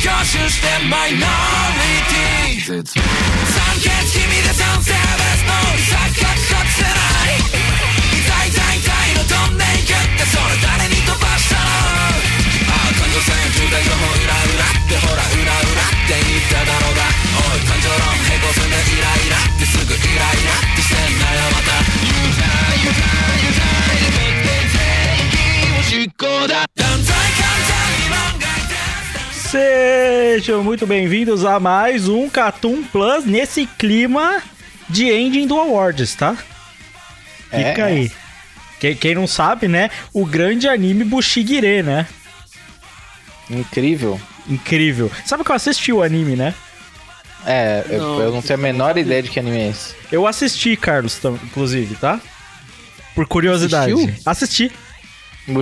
挙手してマイノリティ酸欠でサンセーバスのリサカーかつない痛い痛い痛いの飛んでいくってそれ誰に飛ばしたのああ感情線中で情報イライラってほらイライラって言っただろうがおい感情論平行線でイライラってすぐイライラってしてんなよまた You die, you die, you die で決定的を執行だ Sejam muito bem-vindos a mais um Catum Plus nesse clima de ending do Awards, tá? Fica É. aí. Quem, quem não sabe, né? O grande anime Bushigire, né? Incrível. Incrível. Sabe que eu assisti o anime, né? É, eu Não, eu não tenho a menor ideia de que anime é esse. Eu assisti, Carlos, inclusive, tá? Por curiosidade. Assistiu? Assisti.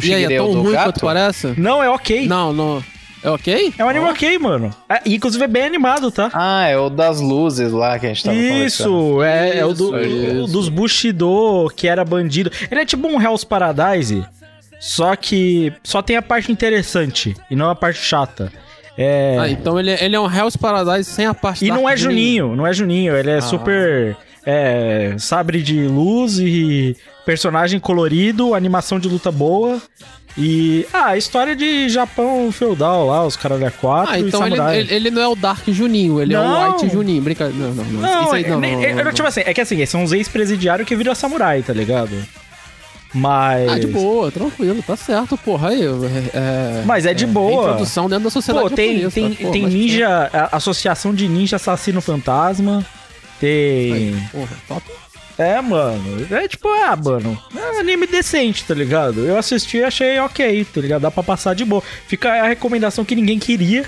E aí, é é o tão do ruim quanto gato? Não, parece? é ok. Não, não. É ok? É um anime ok, mano. É, inclusive é bem animado, tá? Ah, é o das luzes lá que a gente tava conversando. Isso, é, é o, do- Isso, o isso. dos Bushido, que era bandido. Ele é tipo um Hell's Paradise, só que só tem a parte interessante e não a parte chata. É... Ah, então ele, ele é um Hell's Paradise sem a parte e não é de Juninho, não é Juninho, ele é Ah. super é, sabre de luz e personagem colorido, animação de luta boa. E. Ah, história de Japão feudal lá, os caras da quatro Ah, e então ele, samurai. ele, ele não é o Dark Juninho, ele é Não. o White Juninho. Brincadeira. Não, não, não. Não, Isso aí é, não, nem- não, é, não, tipo assim, é que assim, são uns ex-presidiários que viram samurai, tá ligado? Mas. Ah, de boa, tranquilo, tá certo, porra. Aí, é, Mas é de é boa. introdução dentro da sociedade Pô, tem, japonesa, tem? Pô, tem ninja, a- associação de ninja assassino fantasma. Tem. Aí, porra, top. É, mano. É tipo, ah, mano. É um anime decente, tá ligado? Eu assisti e achei ok, tá ligado? Dá pra passar de boa. Fica a recomendação que ninguém queria.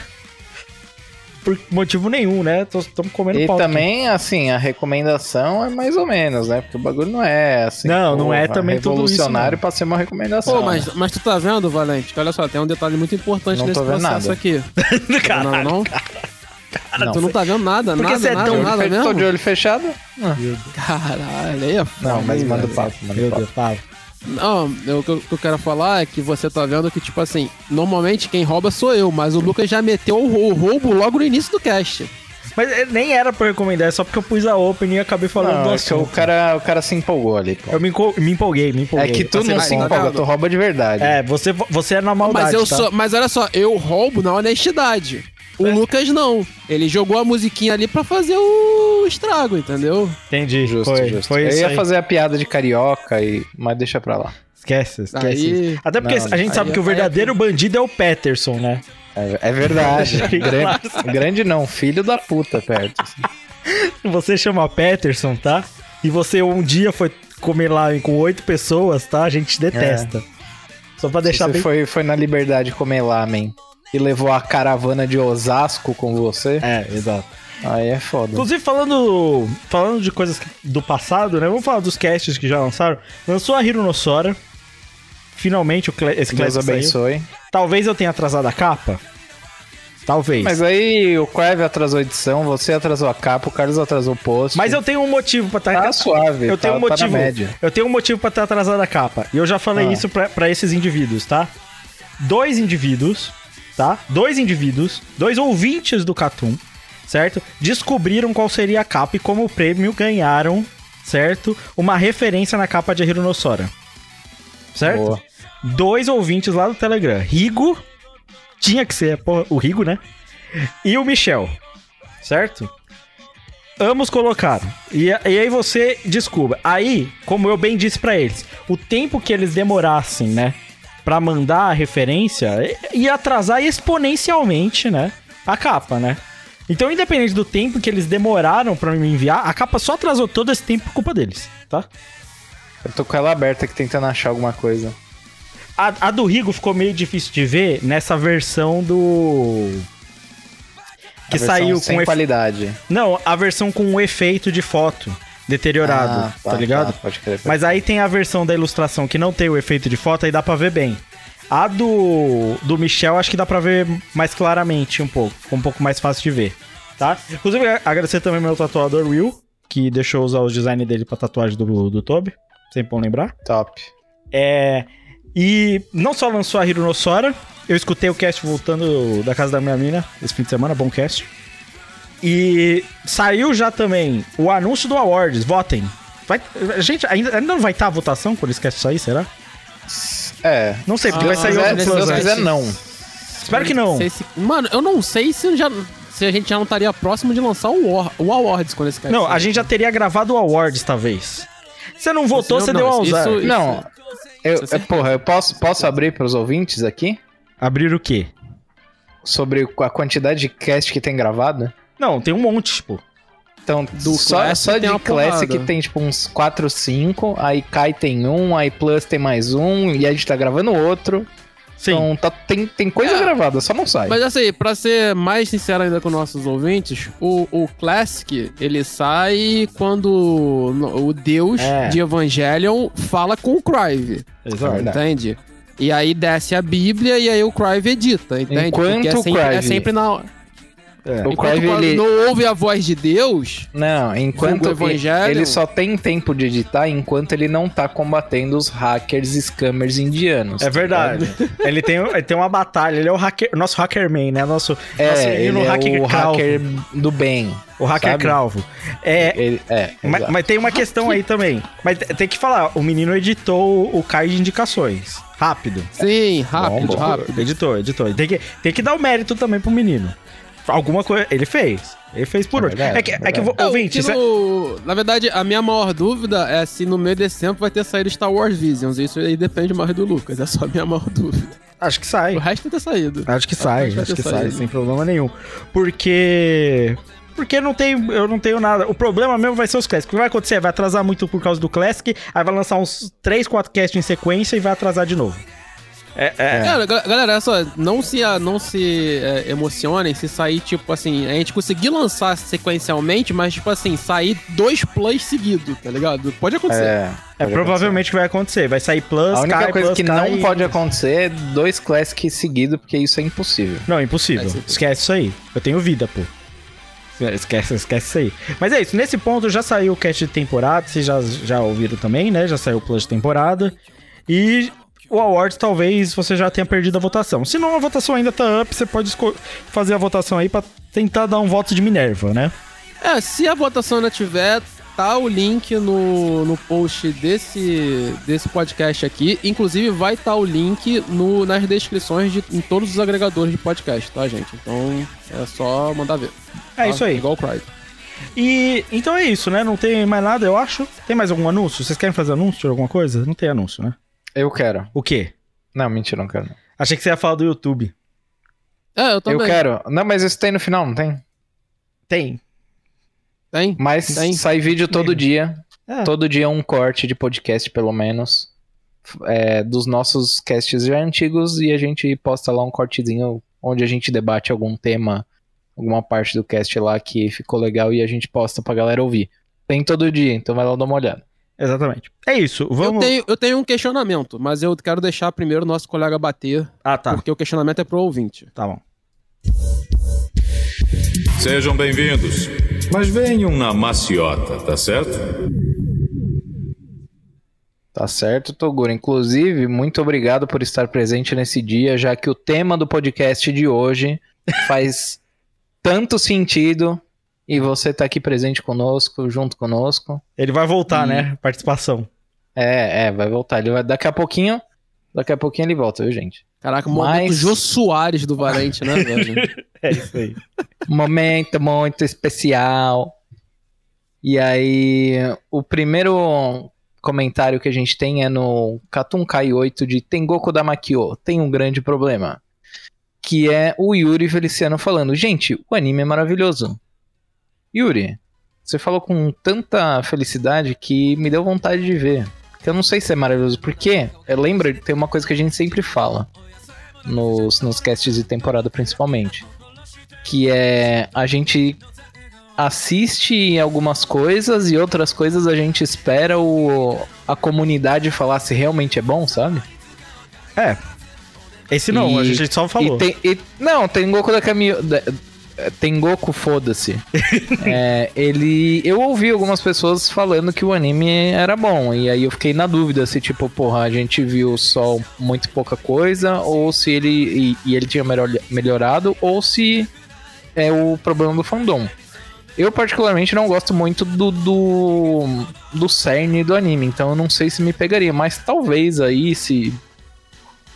Por motivo nenhum, né? Estamos comendo E pau. aqui. também, assim, a recomendação é mais ou menos, né? Porque o bagulho não é assim. Não, não é também tudo isso, revolucionário não. pra ser uma recomendação. Pô, mas, mas tu tá vendo, Valente? Olha só, tem um detalhe muito importante Não nesse processo nada. aqui. Tá vendo, não? Não. tu não tá vendo nada, Porque nada, você é nada, tão nada mesmo? Tô de olho fechado? Caralho, aí é foda, Não, mas manda o papo, manda o Meu papo. Deus, fala. Não, eu- o que eu, o que eu quero falar é que você tá vendo que, tipo assim, normalmente quem rouba sou eu, mas o Lucas já meteu o, rou- o roubo logo no início do cast. Mas é, nem era pra recomendar, é só porque eu pus a open e acabei falando Não, do é que o assunto. cara, o cara se empolgou ali, pô. Eu me, me empolguei, me É empolguei. que tu Você não se tá empolga, vendo? tu rouba de verdade. É, você, você é na maldade, mas eu tá? sou, mas olha só, eu roubo na honestidade. O É. Lucas não. Ele jogou a musiquinha ali pra fazer o estrago, entendeu? Entendi, Justo, foi, justo. foi eu ia aí. fazer a piada de carioca, e... mas deixa pra lá. Esquece, esquece. Aí-. Até porque Não, a gente aí- sabe que o aí- verdadeiro bandido é o Peterson, né? É, é verdade. grande, grande não, filho da puta assim. Você chama Peterson, tá? E você um dia foi comer lá com oito pessoas, tá? A gente te detesta. Só pra deixar Você bem... foi, foi na liberdade comer lamen e levou a caravana de Osasco com você, É, exato. aí é foda. Inclusive, falando, falando de coisas do passado, né? Vamos falar dos casts que já lançaram. Lançou a Hiro no Sora. Finalmente o cla- esse Deus classic saiu. abençoe. Talvez eu tenha atrasado a capa. Talvez. Mas Mas, aí o Crave atrasou a edição, você atrasou a capa, o Carlos atrasou o post. eu tenho um motivo pra estar... Tá suave, Eu tá- tenho um tá na motivo. média. eu tenho um motivo pra estar atrasado a capa. E eu já falei Ah. isso pra, pra esses indivíduos, tá? Dois indivíduos, tá? Dois indivíduos, dois ouvintes do Catum, certo? Descobriram qual seria a capa e como prêmio ganharam, certo? Uma referência na capa de Hironossora. Certo? Boa. Dois ouvintes lá do Telegram. Rigo, tinha que ser porra, o Rigo, né? E o Michel, certo? Ambos colocaram. E, e aí você desculpa. Aí, como eu bem disse pra eles, o tempo que eles demorassem, né? Pra mandar a referência, ia atrasar exponencialmente, né? A capa, né? Então, independente do tempo que eles demoraram pra me enviar, a capa só atrasou todo esse tempo por culpa deles, tá? Eu tô com ela aberta aqui tentando achar alguma coisa. A, a do Rigo ficou meio difícil de ver nessa versão do. Que versão saiu sem com. efe- qualidade. Não, a versão com o efeito de foto deteriorado, Ah, tá, ligado? pode crer. pode Mas aí tem a versão da ilustração que não tem o efeito de foto, aí dá pra ver bem. A do, do Michel, acho que dá pra ver mais claramente um pouco. Ficou um pouco mais fácil de ver, tá? Inclusive, agradecer também meu tatuador Will, que deixou usar os designs dele pra tatuagem do, do Toby. Sempre bom lembrar. Top. É, e não só lançou a Hirunossora, eu escutei o cast voltando da casa da minha mina esse fim de semana, bom cast. E saiu já também o anúncio do Awards, votem. Vai, gente, ainda, ainda não vai estar a votação quando esse cast sair, será? É. Não sei, porque Ah, vai sair Se outro Deus plus quiser, antes. quiser, não. Espero que não. Se- Mano, eu não sei se, já, se a gente já não estaria próximo de lançar o, War, o Awards quando esse cara Não, a gente já teria gravado o Awards, talvez. Você não votou, Você você não- deu não, ao isso- Não. Eu, Isso é é, porra, eu posso, posso abrir pros ouvintes aqui? Abrir o quê? Sobre a quantidade de cast que tem gravado? Não, tem um monte, tipo. Então, Do só, Classic só de uma Classic porrada. tem tipo uns 4, 5, aí Kai tem um, aí Plus tem mais um, e a gente tá gravando outro. Sim. Então tá- tem, tem coisa É. gravada, só não sai. Mas assim, pra ser mais sincero ainda com nossos ouvintes, o, o Classic, ele sai quando o Deus É. de Evangelion fala com o Crive, Exato. entende? E aí desce a Bíblia e aí o Crive edita, entende? Enquanto Porque é o sempre, é Crive- sempre na... É. O quando ele- não ouve a voz de Deus, Não, enquanto Evangelho. ele só tem tempo de editar enquanto ele não tá combatendo os hackers e scammers indianos. É verdade. ele, tem, ele tem uma batalha, ele é o hacker, nosso hackerman, né? Nosso, nosso É, ele menino é hacker o cravo. hacker do bem. O hacker sabe? cravo. É, Ele, é, mas, mas tem uma questão aí também. Mas tem que falar, o menino editou o card de indicações. Rápido. sim, rápido, Bom, bom. rápido. Editou, editou. Tem que, tem que dar o mérito também pro menino. Alguma coisa. Ele fez. Ele fez por É hoje. verdade, é que, é é que. É, o ouvinte, isso é- no- Na verdade, a minha maior dúvida é se no meio desse tempo vai ter saído Star Wars Visions. Isso aí depende mais do Lucas, é só a minha maior dúvida. acho que sai. O resto vai ter saído. Acho que sai, Acho acho que sai, saído. sem problema nenhum. Porque. Porque não tem, eu não tenho nada. O problema mesmo vai ser os Classic. O que vai acontecer? Vai atrasar muito por causa do Classic, aí vai lançar uns 3, 4 casts em sequência e vai atrasar de novo. É, é. Cara, ga- galera, olha só, não se, não se é, emocionem se sair, tipo assim, a gente conseguir lançar sequencialmente, mas, tipo assim, sair dois plays seguidos, tá ligado? Pode acontecer. É, É provavelmente que vai acontecer. Vai sair Plus, A única cai, coisa plus, que cai não e- pode acontecer é dois Classics seguidos, porque isso é impossível. Não, impossível. É, sim. Esquece isso aí. Eu tenho vida, pô. Esquece, esquece isso aí. Mas é isso, nesse ponto já saiu o cast de temporada, vocês já, já ouviram também, né? Já saiu o plus de temporada. E o Awards talvez você já tenha perdido a votação. Se não, a votação ainda tá up, você pode fazer a votação aí pra tentar dar um voto de Minerva, né? É, se a votação ainda tiver, tá o link no, no post desse, desse podcast aqui. Inclusive, vai estar o link no, nas descrições de, em todos os agregadores de podcast, tá, gente? Então, é só mandar ver. É tá? isso aí. Igual o Cry. E então é isso, né? Não tem mais nada, eu acho. Tem mais algum anúncio? Vocês querem fazer anúncio de alguma coisa? Não tem anúncio, né? Eu quero. O quê? Não, mentira, não quero. não. Achei que você ia falar do YouTube. É, eu também. Eu quero. Não, mas isso tem no final, não tem? Tem. Tem? Mas Tem. sai vídeo todo dia. É. Todo dia um corte de podcast, pelo menos. é, dos nossos casts já antigos e a gente posta lá um cortezinho onde a gente debate algum tema, alguma parte do cast lá que ficou legal e a gente posta pra galera ouvir. Tem todo dia, então vai lá dar uma olhada. Exatamente. É isso. Eu Vamos. tenho, eu tenho um questionamento, mas eu quero deixar primeiro o nosso colega bater, Ah, tá. porque o questionamento é pro ouvinte. Tá bom. Sejam bem-vindos. Mas venham na maciota, tá certo? Tá certo, Toguro. Inclusive, muito obrigado por estar presente nesse dia, já que o tema do podcast de hoje faz tanto sentido e você tá aqui presente conosco, junto conosco. Ele vai voltar, E- né? Participação. É, é, vai voltar. Ele vai daqui a pouquinho, daqui a pouquinho ele volta, viu, gente? Caraca, o momento Mas- Jô Soares do Valente, né, velho? É isso aí. Momento muito especial. E aí, o primeiro comentário que a gente tem é no Katun Kai 8 de Tengoku da Makio. Tem um grande problema. Que é o Yuri Feliciano falando: Gente, o anime é maravilhoso. Yuri, você falou com tanta felicidade que me deu vontade de ver. Eu não sei se é maravilhoso, porque lembra, tem uma coisa que a gente sempre fala nos, nos casts de temporada principalmente. Que é a gente assiste algumas coisas e outras coisas a gente espera o, a comunidade falar se realmente é bom, sabe? É. Esse não, E- a gente só falou. E tem, e- não, tem Goku da Caminho. Tem Goku, foda-se. É, ele. Eu ouvi algumas pessoas falando que o anime era bom. E aí eu fiquei na dúvida se, tipo, porra, a gente viu só muito pouca coisa, ou se ele. E, e ele tinha melhor, melhorado, ou se é o problema do fandom. Eu, particularmente, não gosto muito do, do, do cerne do anime, então eu não sei se me pegaria, mas talvez aí, se,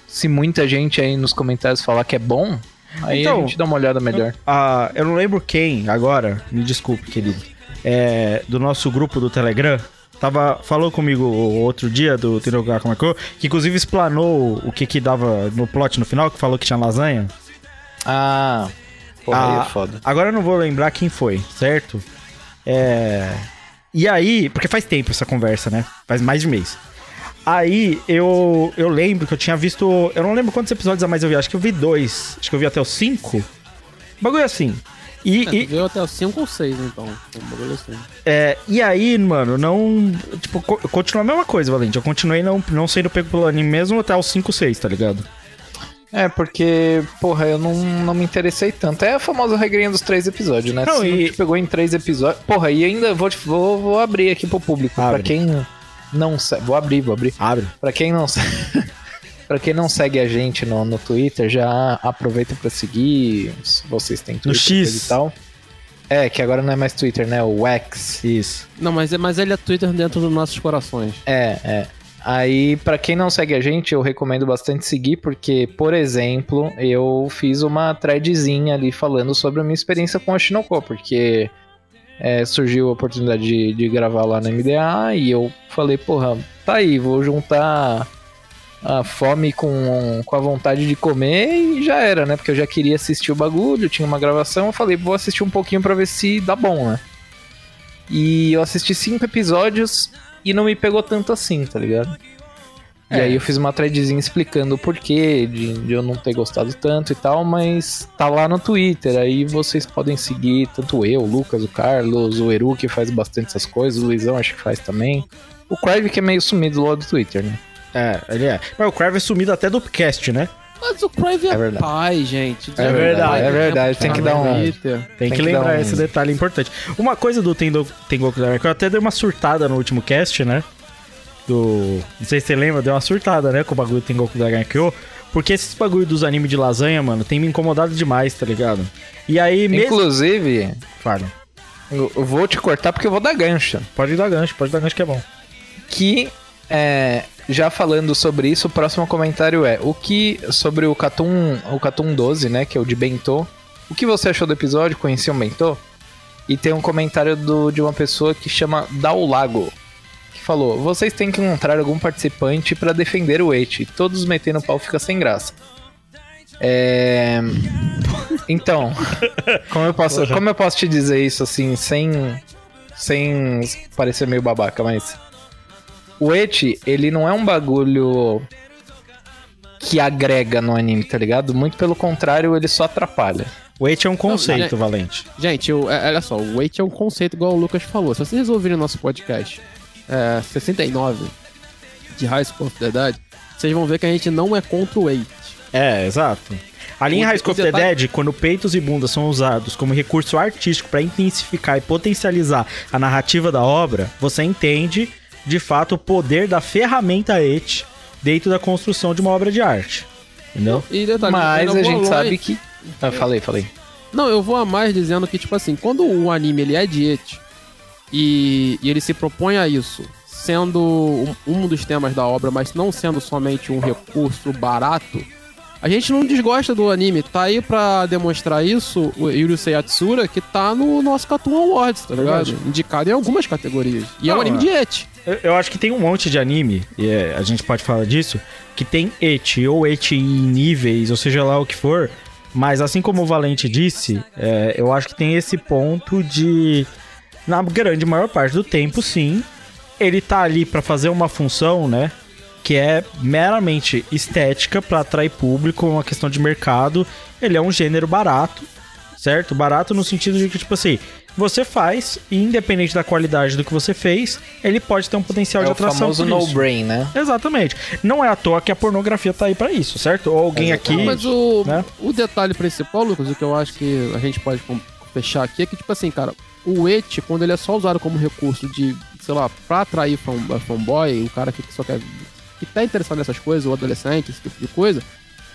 se muita gente aí nos comentários falar que é bom, aí Então, a gente dá uma olhada melhor. Ah, eu não lembro quem agora, me desculpe, querido. É, do nosso grupo do Telegram. Tava, falou comigo o outro dia do Tinogaku Mako, que inclusive explanou o que que dava no plot no final, que falou que tinha lasanha. Ah, porra, aí Ah, é foda. Agora eu não vou lembrar quem foi, certo? É. E aí, porque faz tempo essa conversa, né? Faz mais de mês. Aí eu, eu lembro que eu tinha visto. Eu não lembro quantos episódios a mais eu vi, acho que eu vi dois. Acho que eu vi até os cinco. Bagulho assim. E, É, e, até o 5 ou 6, então. Um bagulho assim. é, e aí, mano, não. Tipo, co- continua a mesma coisa, Valente. Eu continuei não, não sendo pego pelo anime mesmo até os 5, 6, tá ligado? É, porque, porra, eu não, não me interessei tanto. É a famosa regrinha dos três episódios, né? Não, Se e- te pegou em três episódios. Porra, e ainda vou, vou, vou abrir aqui pro público. Abre. Pra quem não segue. Vou abrir, vou abrir. Abre. Pra quem não segue. Pra quem não segue a gente no, no Twitter, já aproveita pra seguir. Se vocês têm Twitter X. coisa e tal. É, que agora não é mais Twitter, né? O X. Isso. Não, mas, é- mas ele é Twitter dentro dos nossos corações. É, é. Aí, pra quem não segue a gente, eu recomendo bastante seguir, porque, por exemplo, eu fiz uma threadzinha ali falando sobre a minha experiência com a Shinoko, porque é, surgiu a oportunidade de, de gravar lá no MDA e eu falei, porra, tá aí, vou juntar a fome com, com a vontade de comer e já era, né? Porque eu já queria assistir o bagulho, tinha uma gravação, eu falei, vou assistir um pouquinho pra ver se dá bom, né? E eu assisti cinco episódios e não me pegou tanto assim, tá ligado? E É. aí eu fiz uma threadzinha explicando o porquê de, de eu não ter gostado tanto e tal, mas tá lá no Twitter, aí vocês podem seguir, tanto eu, o Lucas, o Carlos, o Eru que faz bastante essas coisas, o Luizão acho que faz também. O Crive que é meio sumido lá do Twitter, né? É, ele é. Mas o Crave é sumido até do cast, né? Mas o Crave é, É verdade. pai, gente. É verdade, é verdade, tem que dar um-. Tem, que, que lembrar esse detalhe importante. Uma coisa do Tengoku Dark, eu até dei uma surtada no último cast, né? Do. Não sei se você lembra, deu uma surtada, né? Com o bagulho do Tengoku Dark Porque esses bagulho dos animes de lasanha, mano, tem me incomodado demais, tá ligado? E aí, mesmo. Inclusive, Fala. eu vou te cortar porque eu vou dar gancho. Pode dar gancho, pode dar gancho que é bom. que é, já falando sobre isso, o próximo comentário é o que sobre o Catum, o Catum 12, né, que é o de Bentô. O que você achou do episódio? Conhecia o Bentô? E tem um comentário do, de uma pessoa que chama Daulago, que falou: "Vocês têm que encontrar algum participante pra defender o Eti. Todos metendo pau fica sem graça." É... Então, como eu posso, como eu posso te dizer isso assim sem sem parecer meio babaca, mas o eti, ele não é um bagulho que agrega no anime, tá ligado? Muito pelo contrário, ele só atrapalha. O Eight é um conceito, né? Valente. Gente, o- é- olha só, o weight é um conceito igual o Lucas falou. Se vocês ouvirem o nosso podcast é, 69 de High School of the Dead, vocês vão ver que a gente não é contra o weight. É, exato. Ali em High School of the detalhe- Dead, quando peitos e bundas são usados como recurso artístico pra intensificar e potencializar a narrativa da obra, você entende, de fato, o poder da ferramenta et dentro da construção de uma obra de arte. Entendeu? E detalhe, Mas a gente sabe que. Ah, falei, falei. Não, eu vou a mais dizendo que, tipo assim, quando o anime ele é de et e, e ele se propõe a isso, sendo um, um dos temas da obra, mas não sendo somente um recurso barato, a gente não desgosta do anime. Tá aí pra demonstrar isso o Yurusei Yatsura, que tá no nosso Cartoon Awards, tá ligado? Verdade. Indicado em algumas categorias. E é um Não, anime é. de et. Eu, eu acho que tem um monte de anime, e é, a gente pode falar disso, que tem eti ou eti em níveis, ou seja lá o que for. Mas assim como o Valente disse, é, eu acho que tem esse ponto de. Na grande maior parte do tempo, sim. Ele tá ali pra fazer uma função, né? Que é meramente estética pra atrair público, uma questão de mercado. Ele é um gênero barato, certo? Barato no sentido de que, tipo assim, você faz, e independente da qualidade do que você fez, ele pode ter um potencial É de o atração. famoso por isso. no-brain, né? Exatamente. Não é à toa que a pornografia tá aí pra isso, certo? Ou alguém aqui. Não, mas o, né? o detalhe principal, Lucas, o que eu acho que a gente pode fechar aqui é que, tipo assim, cara, o et, quando ele é só usado como recurso de, sei lá, pra atrair fan, fanboy, o cara que só quer. que tá interessado nessas coisas, o adolescente, esse tipo de coisa,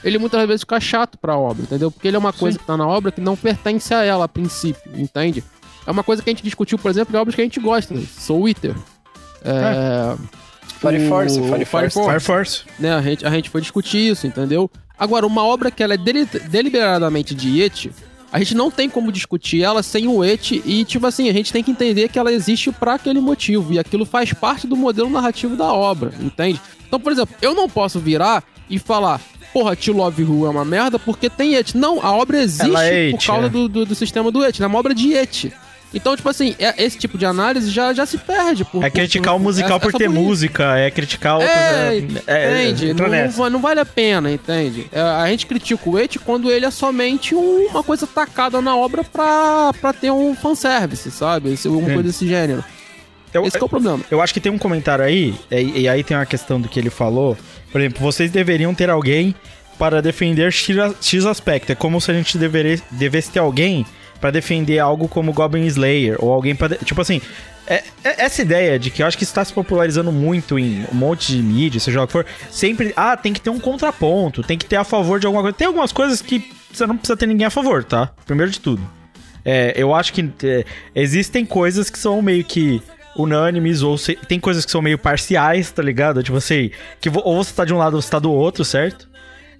ele muitas vezes fica chato pra obra, entendeu? Porque ele é uma coisa que tá na obra que não pertence a ela a princípio, entende? É uma coisa que a gente discutiu, por exemplo, em obras que a gente gosta, né? Soul Eater. É. Fire o- Force, Fire Fire Force. Force Fire Force. né? A gente, a gente foi discutir isso, entendeu? Agora, uma obra que ela é deli- deliberadamente de et, a gente não tem como discutir ela sem o et e, tipo assim, a gente tem que entender que ela existe pra aquele motivo e aquilo faz parte do modelo narrativo da obra, entende? Então, por exemplo, eu não posso virar e falar, porra, To Love Who é uma merda porque tem et. Não, a obra existe Ela é por causa é. do, do, do sistema do et, é uma obra de et. Então, tipo assim, é- esse tipo de análise já, já se perde. Por, É por- criticar o por- musical essa- por ter música, é criticar outros. É, é, entende? entra Não, não vale a pena, entende? É, a gente critica o et quando ele é somente um- uma coisa tacada na obra pra, pra ter um fanservice, sabe? Esse, uma Sim. coisa desse gênero. Eu, Esse que é o problema. eu acho que tem um comentário aí, e, e aí tem uma questão do que ele falou. Por exemplo, vocês deveriam ter alguém para defender X, X aspecto. É como se a gente deveria, devesse ter alguém para defender algo como Goblin Slayer, ou alguém para Tipo assim, é- é- essa ideia de que eu acho que está se popularizando muito em um monte de mídia, seja lá o que for, sempre. Ah, tem que ter um contraponto, tem que ter a favor de alguma coisa. Tem algumas coisas que você não precisa ter ninguém a favor, tá? Primeiro de tudo. É, eu acho que é, existem coisas que são meio que unânimes, ou se- tem coisas que são meio parciais, tá ligado? Tipo assim, que ou você tá de um lado ou você tá do outro, certo?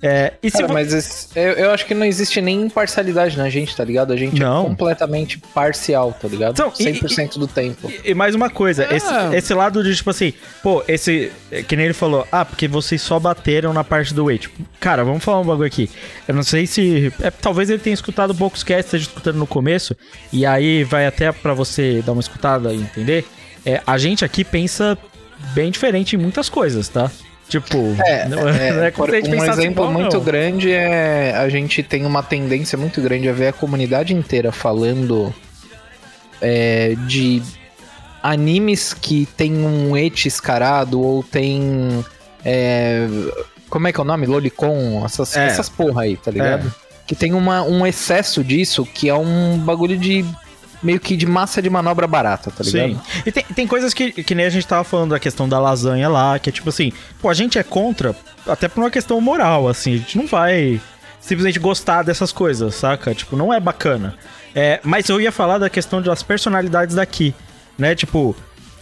É, e Cara, vo- mas esse- eu, eu acho que não existe nem imparcialidade na gente, tá ligado? A gente Não. é completamente parcial, tá ligado? Então, e- 100% do tempo. E, e mais uma coisa, É. esse, esse lado de, tipo assim, pô, esse. é, Que nem ele falou, ah, porque vocês só bateram na parte do. Tipo, cara, vamos falar um bagulho aqui. Eu não sei se. é, talvez ele tenha escutado poucos casts, esteja escutando no começo, e aí vai até pra você dar uma escutada e entender. É, a gente aqui pensa bem diferente em muitas coisas, tá? Tipo, É, não, é, não é como por- um pensasse exemplo igual, muito não. grande é a gente tem uma tendência muito grande a ver a comunidade inteira falando é, de animes que tem um et escarado ou tem é, como é que é o nome? Lolicon, essas, É. essas porra aí, tá ligado? Que tem uma, um excesso disso que é um bagulho de meio que de massa de manobra barata, tá ligado? Sim. E tem, tem coisas que, que nem a gente tava falando da questão da lasanha lá, que é tipo assim, pô, a gente é contra, até por uma questão moral, assim, a gente não vai simplesmente gostar dessas coisas, saca? Tipo, não é bacana. É, mas eu ia falar da questão das personalidades daqui, né? Tipo,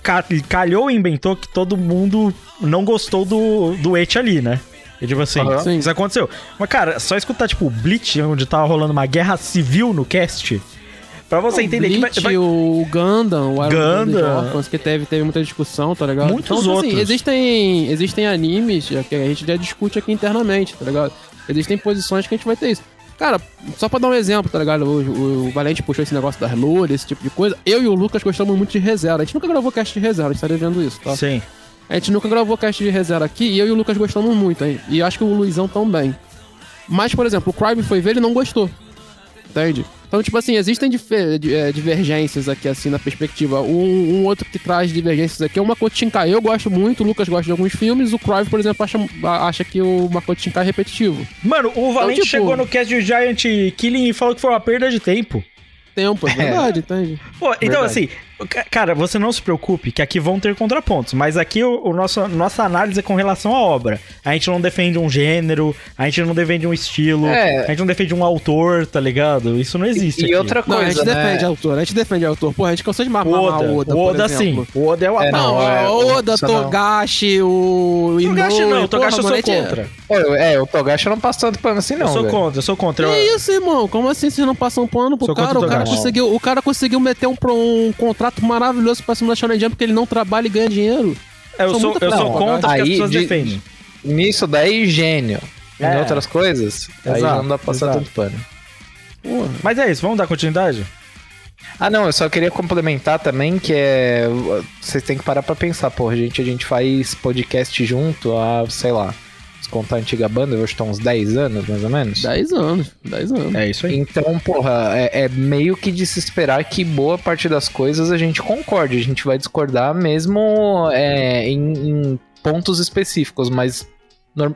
ca- calhou e inventou que todo mundo não gostou do, do et ali, né? E tipo assim. Sim. isso aconteceu. Mas, cara, só escutar, tipo, o Bleach, onde tava rolando uma guerra civil no cast, pra você entender que vai- Bleach, vai, o Gundam, o Iron Gundam. Orphans, que teve, teve muita discussão, tá ligado? Muitos tipo outros. existem, existem animes já que a gente já discute aqui internamente, tá ligado? Existem posições que a gente vai ter isso. Cara, só pra dar um exemplo, tá ligado? O, o- o Valente puxou esse negócio das loures, esse tipo de coisa. Eu e o Lucas gostamos muito de ReZero. A gente nunca gravou cast de ReZero, a gente tá devendo isso, tá? Sim. A gente nunca gravou cast de ReZero aqui e eu e o Lucas gostamos muito, hein? E acho que o Luizão também. Mas, por exemplo, o Crime foi ver e não gostou. Entende? Então, tipo assim, existem eh, divergências aqui, assim, na perspectiva. Um, um outro que traz divergências aqui é o Makoto Shinkai. Eu gosto muito, o Lucas gosta de alguns filmes, o Crive, por exemplo, acha, acha que o Makoto Shinkai é repetitivo. Mano, o Valente tipo- chegou no cast de Giant Killing e falou que foi uma perda de tempo. Tempo, é verdade, entende? Pô, então Verdade. assim, cara, você não se preocupe que aqui vão ter contrapontos, mas aqui o, o nosso, nossa análise é com relação à obra. A gente não defende um gênero, a gente não defende um estilo, É. a gente não defende um autor, tá ligado? Isso não existe E aqui. outra Não, a coisa, gente né? defende autor, a gente defende autor. Porra, a gente cansou de o mamar Oda, o Oda, o por Oda sim, o Oda é o É, ataque. Não, Não, é, o Oda, não. Togashi, o. Togashi não, porra, Togashi eu sou a gente- contra. É, o Togashi eu não passo tanto pano assim, não. eu sou velho. contra, eu sou contra. Que Eu- isso, irmão? Como assim vocês não passam pano pro Sou cara? o O cara, conseguiu, o cara conseguiu meter um, um contrato contrato maravilhoso pra cima da Shonen Jump porque ele não trabalha e ganha dinheiro. É, eu Sou eu sou contra o que as Aí, pessoas de- defendem. Nisso daí, gênio. É. Em outras coisas, aí Exato, já não dá pra passar exato. tanto pano. Porra. Mas é isso, vamos dar continuidade? Ah, não, eu só queria complementar também que é. Vocês têm que parar pra pensar, porra, gente, a gente faz podcast junto há, sei lá, se contar a antiga banda, eu acho que tá uns 10 anos, mais ou menos. 10 anos, 10 anos. É isso aí. Então, porra, é, é meio que de se esperar que boa parte das coisas a gente concorde. A gente vai discordar mesmo é, em, em pontos específicos, mas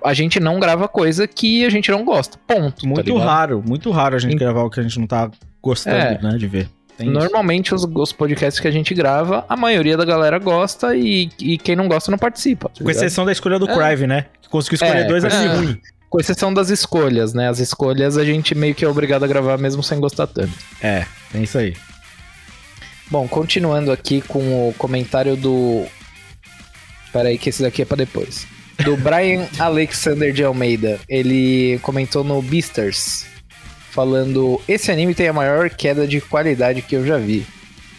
a gente não grava coisa que a gente não gosta. Ponto. tá Muito ligado? raro, muito raro a gente Em- gravar o que a gente não tá gostando, É. né, de ver. Tem. Normalmente os, os podcasts que a gente grava, a maioria da galera gosta e, e quem não gosta não participa. tá Com ligado? exceção da escolha do É. Crive, né? Que conseguiu escolher É, dois assim exceção- ruim. Com exceção das escolhas, né? As escolhas a gente meio que é obrigado a gravar mesmo sem gostar tanto. É, tem isso aí. Bom, continuando aqui com o comentário do. Espera aí, que esse daqui é pra depois. Do Brian Alexander de Almeida. Ele comentou no Beasters, falando: Esse anime tem a maior queda de qualidade que eu já vi.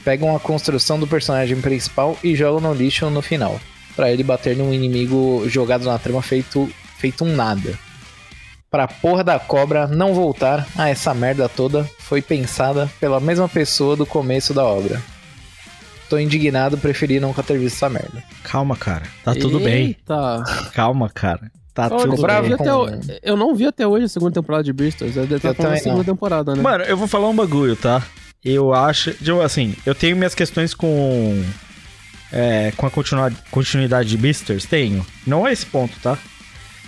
Pegam a construção do personagem principal e jogam no lixo no final. Pra ele bater num inimigo jogado na trama feito, feito um nada. Pra porra da cobra não voltar a essa merda toda foi pensada pela mesma pessoa do começo da obra. Tô indignado, preferi nunca ter visto essa merda. Calma, cara. Tá tudo bem. Eita. Calma, cara. Tá Olha, tudo eu, bravo bem. até o- eu não vi até hoje a segunda temporada de Beastars. Deve estar Eu falando a segunda não. temporada, né? Mano, eu vou falar um bagulho, tá? Eu acho. tipo, assim, eu tenho minhas questões com. É, com a continuidade de Beasters. Tenho. Não é esse ponto, tá?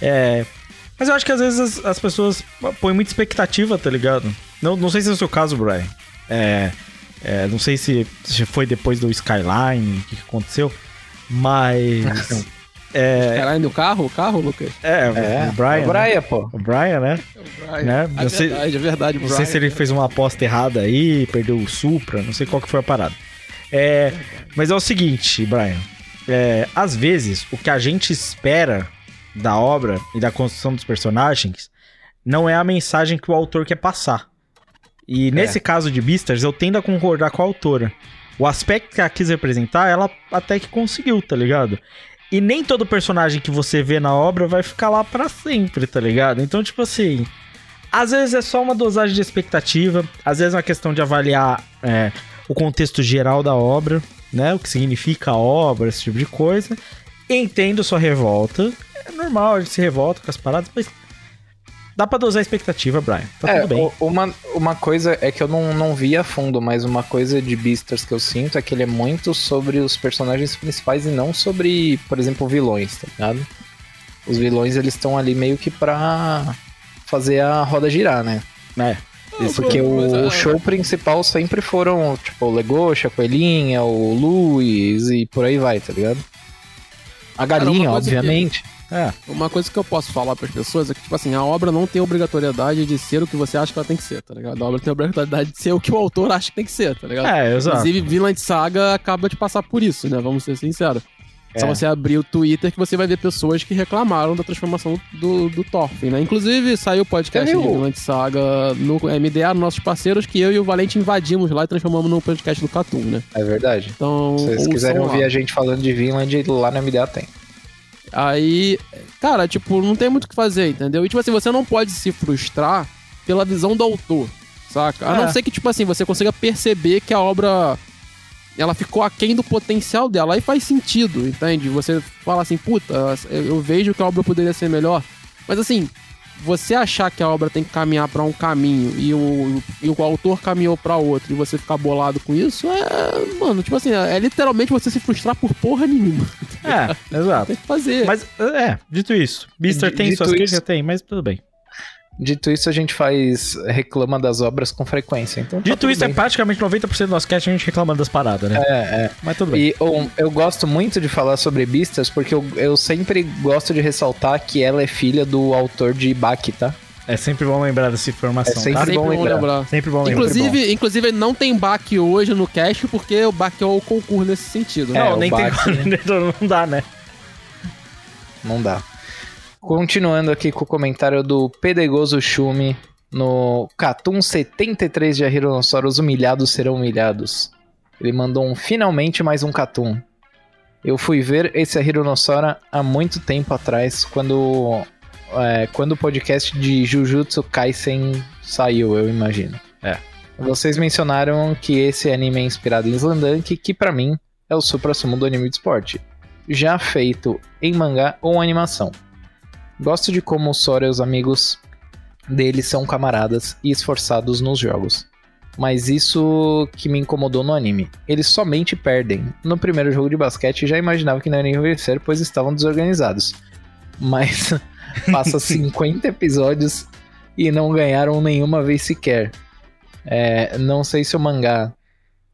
É. Mas eu acho que às vezes as, as pessoas põem muita expectativa, tá ligado? Não, não sei se é o seu caso, Brian. É. é, não sei se, se foi depois do Skyline, o que, que aconteceu. Mas. É. Caralho, no carro? O carro, Lucas? É, É, o Brian. o né? Brian, pô. O Brian, né? Né? É sei- verdade, é verdade. Não sei se ele fez uma aposta errada aí, perdeu o Supra, não sei qual que foi a parada. É, mas é o seguinte, Brian. É, às vezes, o que a gente espera da obra e da construção dos personagens não é a mensagem que o autor quer passar. E nesse caso de Beastars, eu tendo a concordar com a autora. O aspecto que ela quis representar, ela até que conseguiu, tá ligado? E nem todo personagem que você vê na obra vai ficar lá pra sempre, tá ligado? Então, tipo assim, às vezes é só uma dosagem de expectativa, às vezes é uma questão de avaliar é, o contexto geral da obra, né? O que significa a obra, esse tipo de coisa. Entendo sua revolta. É normal, a gente se revolta com as paradas, mas dá pra dosar a expectativa, Brian. Tá É, tudo bem. o- uma, uma coisa é que eu não, não vi a fundo, mas uma coisa de Beastars que eu sinto é que ele é muito sobre os personagens principais e não sobre, por exemplo, vilões, tá ligado? Os vilões, eles estão ali meio que pra fazer a roda girar, né? É. Porque mas, o ah, show principal sempre foram, tipo, o Legoshi, a Coelhinha, o Luiz e por aí vai, tá ligado? A galinha, obviamente. É. Uma coisa que eu posso falar pras pessoas é que, tipo assim, a obra não tem obrigatoriedade de ser o que você acha que ela tem que ser, tá ligado? A obra tem obrigatoriedade de ser o que o autor acha que tem que ser, tá ligado? É, exato. Inclusive, Vinland Saga acaba de passar por isso, né? Vamos ser sinceros. É. Só você abrir o Twitter que você vai ver pessoas que reclamaram da transformação do, do Thorfinn, né? Inclusive, saiu o podcast Você de? Vinland Saga no MDA, nossos parceiros, que eu e o Valente invadimos lá e transformamos no podcast do Catum, né? É verdade. Então, Se vocês quiserem lá. ouvir a gente falando de Vinland, lá no MDA tem. Aí, cara, tipo, não tem muito o que fazer, entendeu? E, tipo assim, você não pode se frustrar pela visão do autor, saca? A É. não ser que, tipo assim, você consiga perceber que a obra, ela ficou aquém do potencial dela. Aí faz sentido, entende? Você fala assim, puta, eu vejo que a obra poderia ser melhor. Mas, assim, você achar que a obra tem que caminhar pra um caminho e o, e o autor caminhou pra outro e você ficar bolado com isso, é, mano, tipo assim, é literalmente você se frustrar por porra nenhuma. É, exato. Tem que fazer. Mas, é, dito isso. Beaster tem Dito suas isso- críticas? Tem, mas tudo bem. Dito isso, a gente faz reclama das obras com frequência. Então tá Dito tudo isso, é bem. praticamente 90% do nosso cast a gente reclamando das paradas, né? É, é. Mas tudo bem. E um, eu gosto muito de falar sobre Beastars porque eu, eu sempre gosto de ressaltar que ela é filha do autor de Baki, tá? É sempre bom lembrar dessa informação, É sempre tá? Sempre bom lembrar. lembrar. Sempre bom lembrar. Inclusive, inclusive, não tem baque hoje no cast, porque o baque é o concurso nesse sentido. É, né? Não, o nem tem Baki- não dá, né? Não dá. Continuando aqui com o comentário do Pedegoso Shumi no Catum 73 de Rinossauros Humilhados Serão Humilhados. Ele mandou um finalmente mais um Catum. Eu fui ver esse Hironossora há muito tempo atrás, quando, é, quando o podcast de Jujutsu Kaisen saiu, eu imagino. É. Vocês mencionaram que esse anime é inspirado em Slandunk, que pra mim é o supra-sumo do anime de esporte, já feito em mangá ou animação. Gosto de como o Sora e os amigos dele são camaradas e esforçados nos jogos. Mas isso que me incomodou no anime. Eles somente perdem. No primeiro jogo de basquete já imaginava que não iriam vencer, pois estavam desorganizados. Mas passa 50 episódios e não ganharam nenhuma vez sequer. É, não sei se o mangá.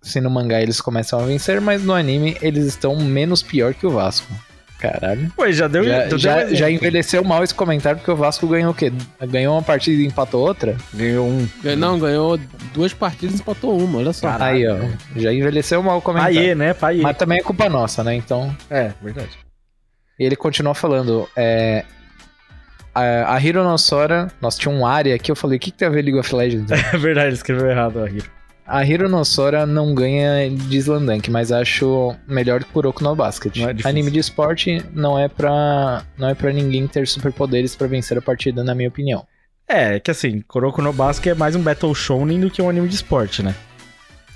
Se no mangá eles começam a vencer, mas no anime eles estão menos pior que o Vasco. Caralho. Pô, já deu. Já, deu já, envelheceu mal esse comentário porque o Vasco ganhou o quê? Ganhou uma partida e empatou outra? Ganhou um. Não, ganhou duas partidas e empatou uma, olha só. Aí, ó. Já envelheceu mal o comentário. Paie, né? Paie. Mas também é culpa nossa, né? Então. É, verdade. E ele continua falando. É, a, a Hiro no Sora, nós tinha um área aqui, eu falei, o que, que tem a ver League of Legends? É verdade, ele escreveu errado a Hiro. A Hiro no Sora não ganha de Slandunk, mas acho melhor que Kuroko no Basket. É. Anime de esporte não é pra, não é pra ninguém ter superpoderes pra vencer a partida, na minha opinião. É, que assim, Kuroko no Basket é mais um Battle Shonen do que um anime de esporte, né?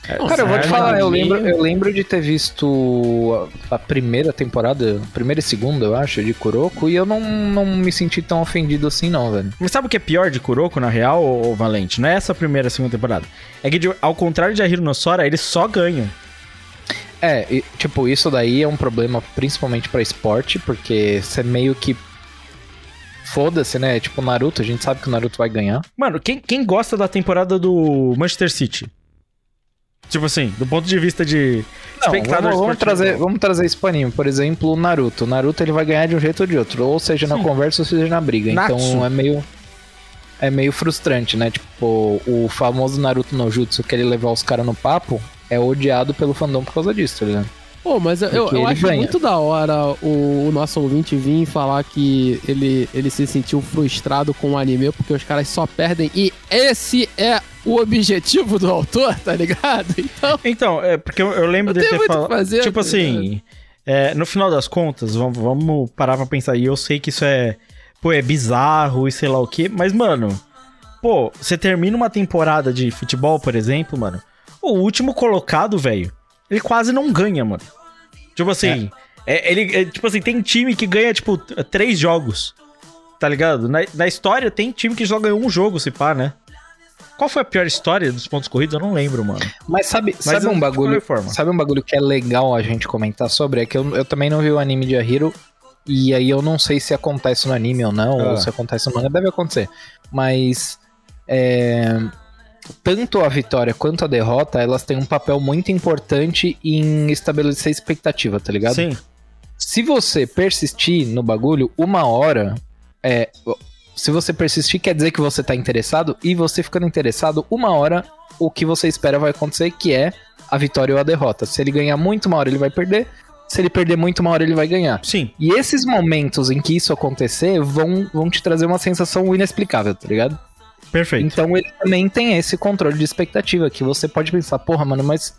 Cara, eu vou te é, falar, eu lembro, eu lembro de ter visto a, a primeira temporada, primeira e segunda, eu acho, de Kuroko, e eu não, não me senti tão ofendido assim, não, velho. Mas sabe o que é pior de Kuroko, na real, ô, Valente? Não é essa primeira e segunda temporada. É que, de- ao contrário de Ahiro no Sora, eles só ganham. É, e, tipo, isso daí é um problema principalmente pra esporte, porque você meio que. Foda-se, né? Tipo, Naruto, a gente sabe que o Naruto vai ganhar. Mano, quem, quem gosta da temporada do Manchester City? Tipo assim, do ponto de vista de Não, espectador vamos, vamos trazer, vamos trazer esse paninho. Por exemplo, o Naruto. O Naruto ele vai ganhar de um jeito ou de outro, ou seja na Sim. conversa ou seja na briga. Natsu. Então é meio. É meio frustrante, né? Tipo, o famoso Naruto no Jutsu, que ele levar os caras no papo, é odiado pelo fandom por causa disso, tá ligado? Pô, mas eu, eu ele acho ganha. muito da hora o, o nosso ouvinte vir e falar que ele, ele se sentiu frustrado com o anime porque os caras só perdem e esse é o objetivo do autor, tá ligado? Então, Então, é porque eu, eu lembro de ter falado. fazer, tipo tá assim, é, no final das contas, vamos, vamos parar pra pensar. E eu sei que isso é. Pô, é bizarro e sei lá o quê, mas, mano. Pô, você termina uma temporada de futebol, por exemplo, mano. O último colocado, velho, ele quase não ganha, mano. Tipo assim, é, ele, é, tipo assim, tem time que ganha, tipo, três jogos. Tá ligado? Na, na história tem time que ganhou um jogo, se pá, né? Qual foi a pior história dos pontos corridos? Eu não lembro, mano. Mas sabe, Mas sabe um bagulho. Sabe um bagulho que é legal a gente comentar sobre? É que eu, eu também não vi o anime de Ahiro. E aí eu não sei se acontece no anime ou não, Ah. ou se acontece no manga, deve acontecer. Mas é, tanto a vitória quanto a derrota, elas têm um papel muito importante em estabelecer expectativa, tá ligado? Sim. Se você persistir no bagulho, uma hora. É, se você persistir, quer dizer que você tá interessado, e você ficando interessado, uma hora o que você espera vai acontecer, que é a vitória ou a derrota. Se ele ganhar muito, uma hora ele vai perder. Se ele perder muito, uma hora ele vai ganhar. Sim. E esses momentos em que isso acontecer vão, vão te trazer uma sensação inexplicável, tá ligado? Perfeito. Então ele também tem esse controle de expectativa, que você pode pensar, porra, mano, mas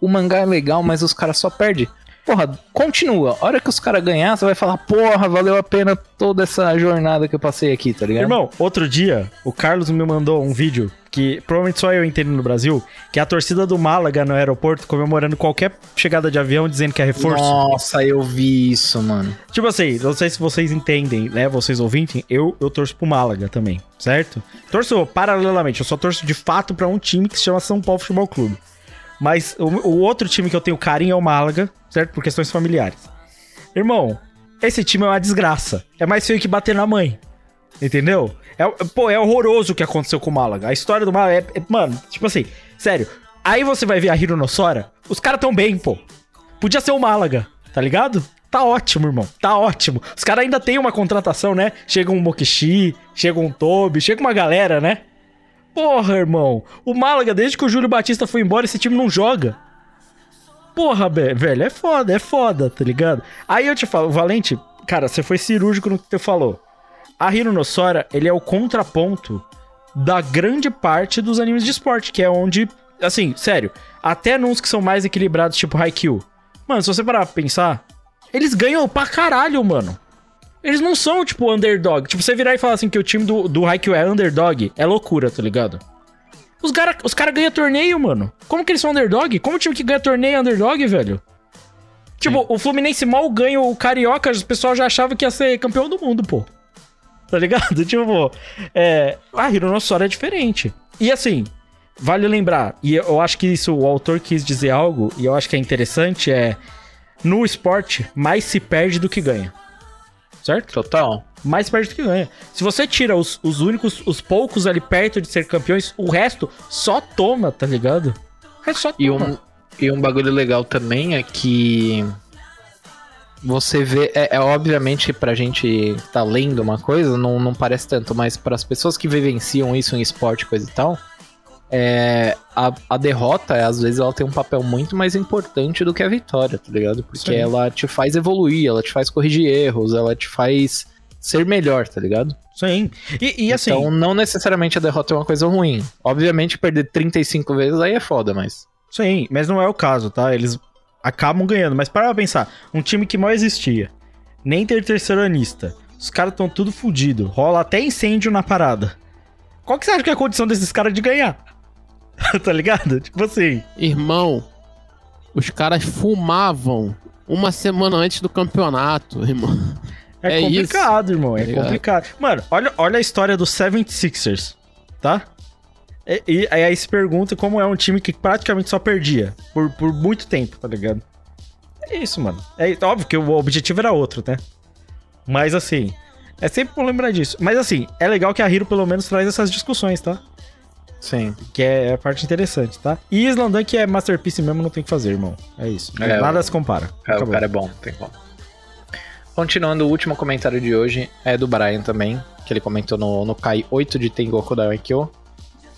o mangá é legal, mas os caras só perdem. Porra, continua. A hora que os caras ganhar, você vai falar, porra, valeu a pena toda essa jornada que eu passei aqui, tá ligado? Irmão, outro dia, o Carlos me mandou um vídeo que provavelmente só eu entendo no Brasil, que é a torcida do Málaga no aeroporto comemorando qualquer chegada de avião dizendo que é reforço. Nossa, eu vi isso, mano. Tipo assim, não sei se vocês entendem, né? Vocês ouvintes, eu, eu torço pro Málaga também, certo? Torço paralelamente, eu só torço de fato pra um time que se chama São Paulo Futebol Clube. Mas o, o outro time que eu tenho carinho é o Málaga, certo? Por questões familiares. Irmão, esse time é uma desgraça. É mais feio que bater na mãe. Entendeu? É, pô, é horroroso o que aconteceu com o Málaga. A história do Málaga é, é- Mano, tipo assim, sério. Aí você vai ver a Hiro Nossora, os caras tão bem, pô. Podia ser o Málaga, tá ligado? Tá ótimo, irmão. Tá ótimo. Os caras ainda tem uma contratação, né? Chega um Mokishi, chega um Tobi, chega uma galera, né? Porra, irmão. O Málaga, desde que o Júlio Batista foi embora, esse time não joga. Porra, velho, é foda, é foda, tá ligado? Aí eu te falo, Valente, cara, você foi cirúrgico no que você falou. A Hiro no Sora, ele é o contraponto da grande parte dos animes de esporte, que é onde assim, sério, até nos que são mais equilibrados, tipo Haikyuu. Mano, se você parar pra pensar, eles ganham pra caralho, mano. Eles não são, tipo, underdog. Tipo, você virar e falar assim que o time do, do Haikyuu é underdog, é loucura, tá ligado? Os caras os cara ganham torneio, mano. Como que eles são underdog? Como o time que ganha torneio é underdog, velho? Tipo, o Fluminense mal ganha o Carioca, o pessoal já achava que ia ser campeão do mundo, pô. Tá ligado? Tipo, é. A Hiro no Sora é diferente. E assim, vale lembrar, e eu acho que isso o autor quis dizer algo, e eu acho que é interessante, é. No esporte, mais se perde do que ganha. Certo? Total. mais perde do que ganha. Se você tira os, os únicos, os poucos ali perto de ser campeões, o resto só toma, tá ligado? Resto só toma. E um, e um bagulho legal também é que você vê, é, é obviamente pra gente tá lendo uma coisa, não, não parece tanto, mas para as pessoas que vivenciam isso em esporte, coisa e tal, é, a, a derrota, às vezes, ela tem um papel muito mais importante do que a vitória, tá ligado? Porque Sim. ela te faz evoluir, ela te faz corrigir erros, ela te faz ser melhor, tá ligado? Sim. E, e assim. Então, não necessariamente a derrota é uma coisa ruim. Obviamente, perder 35 vezes aí é foda, mas. Sim, mas não é o caso, tá? Eles acabam ganhando. Mas para pensar, um time que mal existia, nem ter terceiranista, os caras estão tudo fudido, rola até incêndio na parada. Qual que você acha que é a condição desses caras de ganhar? tá ligado? Tipo assim. Irmão, os caras fumavam uma semana antes do campeonato, irmão. É, É complicado, irmão. É tá complicado. Mano, olha, olha a história do 76ers, tá? E, e aí se pergunta como é um time que praticamente só perdia por, por muito tempo, tá ligado? É isso, mano. É óbvio que o objetivo era outro, né? Mas assim, é sempre bom lembrar disso. Mas assim, é legal que a Hiro pelo menos traz essas discussões, tá? Sim. Que é a parte interessante, tá? E Islandan, que é Masterpiece mesmo, não tem o que fazer, irmão. É isso. É, Nada o- se compara. É, o cara é bom, tem como. Continuando, o último comentário de hoje é do Brian também, que ele comentou no, no Kai 8 de Tengoku da Aikyo.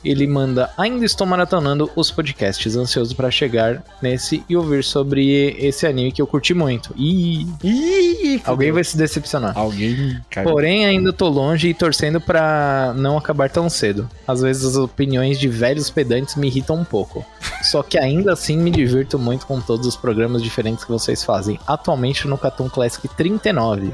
Ele manda: Ainda estou maratonando os podcasts, ansioso pra chegar nesse e ouvir sobre esse anime que eu curti muito. Ih, Ih, alguém vai se decepcionar. Alguém. Cara, Porém, ainda tô longe e torcendo pra não acabar tão cedo. Às vezes as opiniões de velhos pedantes me irritam um pouco. Só que ainda assim me divirto muito com todos os programas diferentes que vocês fazem. Atualmente no Cartoon Classic 39.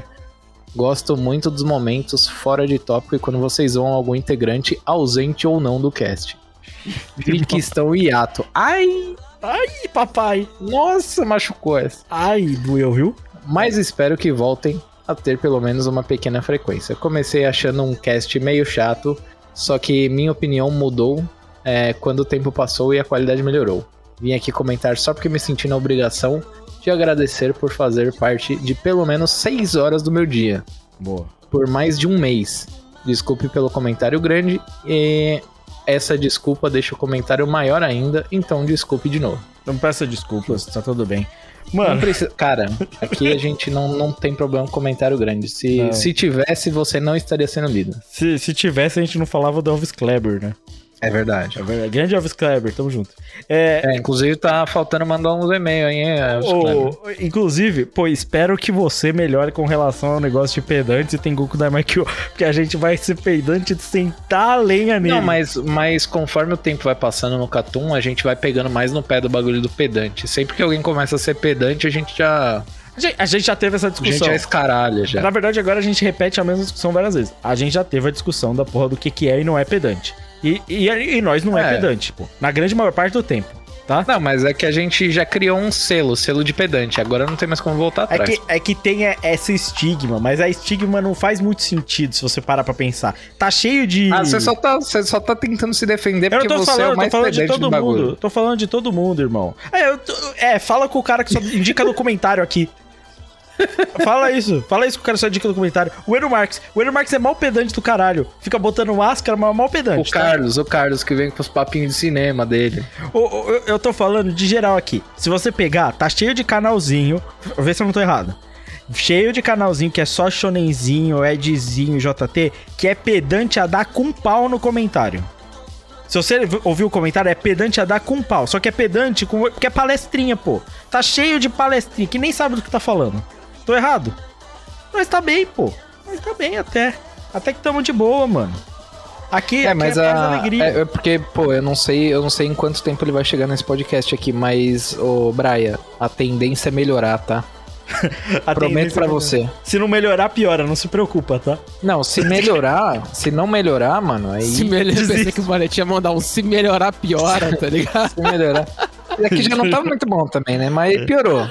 Gosto muito dos momentos fora de tópico e quando vocês zoam algum integrante ausente ou não do cast. E que estão hiato. Ai, Ai, papai. nossa, machucou essa. Ai, doeu, viu? mas espero que voltem a ter pelo menos uma pequena frequência. Comecei achando um cast meio chato, só que minha opinião mudou é, quando o tempo passou e a qualidade melhorou. Vim aqui comentar só porque me senti na obrigação de agradecer por fazer parte de pelo menos 6 horas do meu dia, Boa. por mais de um mês. Desculpe pelo comentário grande e essa desculpa deixa o comentário maior ainda, então desculpe de novo. Não peça desculpas, tá tudo bem. Mano, precisa. Cara, aqui a gente não, não tem problema com comentário grande. Se, Não. se tivesse, você não estaria sendo lido. se, se tivesse, a gente não falava do Elvis Kleber, né? É verdade. É verdade. Grande Elvis Kleber, tamo junto. É, É, inclusive tá faltando mandar uns e-mails aí, hein, Elvis Kleber? inclusive, pô, espero que você melhore com relação ao negócio de pedante e tem Goku da Makio, porque a gente vai ser pedante de sentar a lenha nele. Não, mas, mas conforme o tempo vai passando no Catum, a gente vai pegando mais no pé do bagulho do pedante. Sempre que alguém começa a ser pedante, a gente já. A gente, já teve essa A gente discussão. já escaralha já. Na verdade, agora a gente repete a mesma discussão várias vezes. A gente já teve a discussão da porra do que, que é e não é pedante. E, e, e nós não é, É. pedante, pô. Na grande maior parte do tempo, tá? Não, mas é que a gente já criou um selo, selo de pedante. Agora não tem mais como voltar É atrás. que, é que tem é, esse estigma, mas a estigma não faz muito sentido se você parar pra pensar. Tá cheio de. Ah, você só, tá, você só tá tentando se defender Eu porque tô você é falando, o eu mais tô falando de todo mundo. Tô falando de todo mundo, irmão. É, eu tô- é, fala com o cara que só indica no comentário aqui. Fala isso, fala isso com o cara que só indica no comentário. O Eno Marx, o Eno Marx é mal pedante do caralho. Fica botando máscara, mas é mal O pedante. tá? Carlos, o Carlos que vem com os papinhos de cinema dele. Ô, ô, eu, eu tô falando de geral aqui. Se você pegar, tá cheio de canalzinho. Vê se eu não tô errado. Cheio de canalzinho que é só shonenzinho, edzinho, JT, que é pedante a dar com pau no comentário. Se você ouviu o comentário, é pedante a dar com pau. Só que é pedante com. Porque é palestrinha, pô. Tá cheio de palestrinha que nem sabe do que tá falando. Tô errado? Mas tá bem, pô. Mas tá bem até. Até que tamo de boa, mano. Aqui, É, aqui mas é mais a, alegria. é, é porque, pô, eu não sei, eu não sei em quanto tempo ele vai chegar nesse podcast aqui, mas, ô, Braia, a tendência é melhorar, tá? Prometo é- você. Se não melhorar, piora, não se preocupa, tá? Não, se melhorar, se não melhorar, mano, aí Se melhor, eu pensei que o Valete ia mandar um se melhorar, piora, tá ligado? se melhorar. E aqui já não tava muito bom também, né? Mas piorou.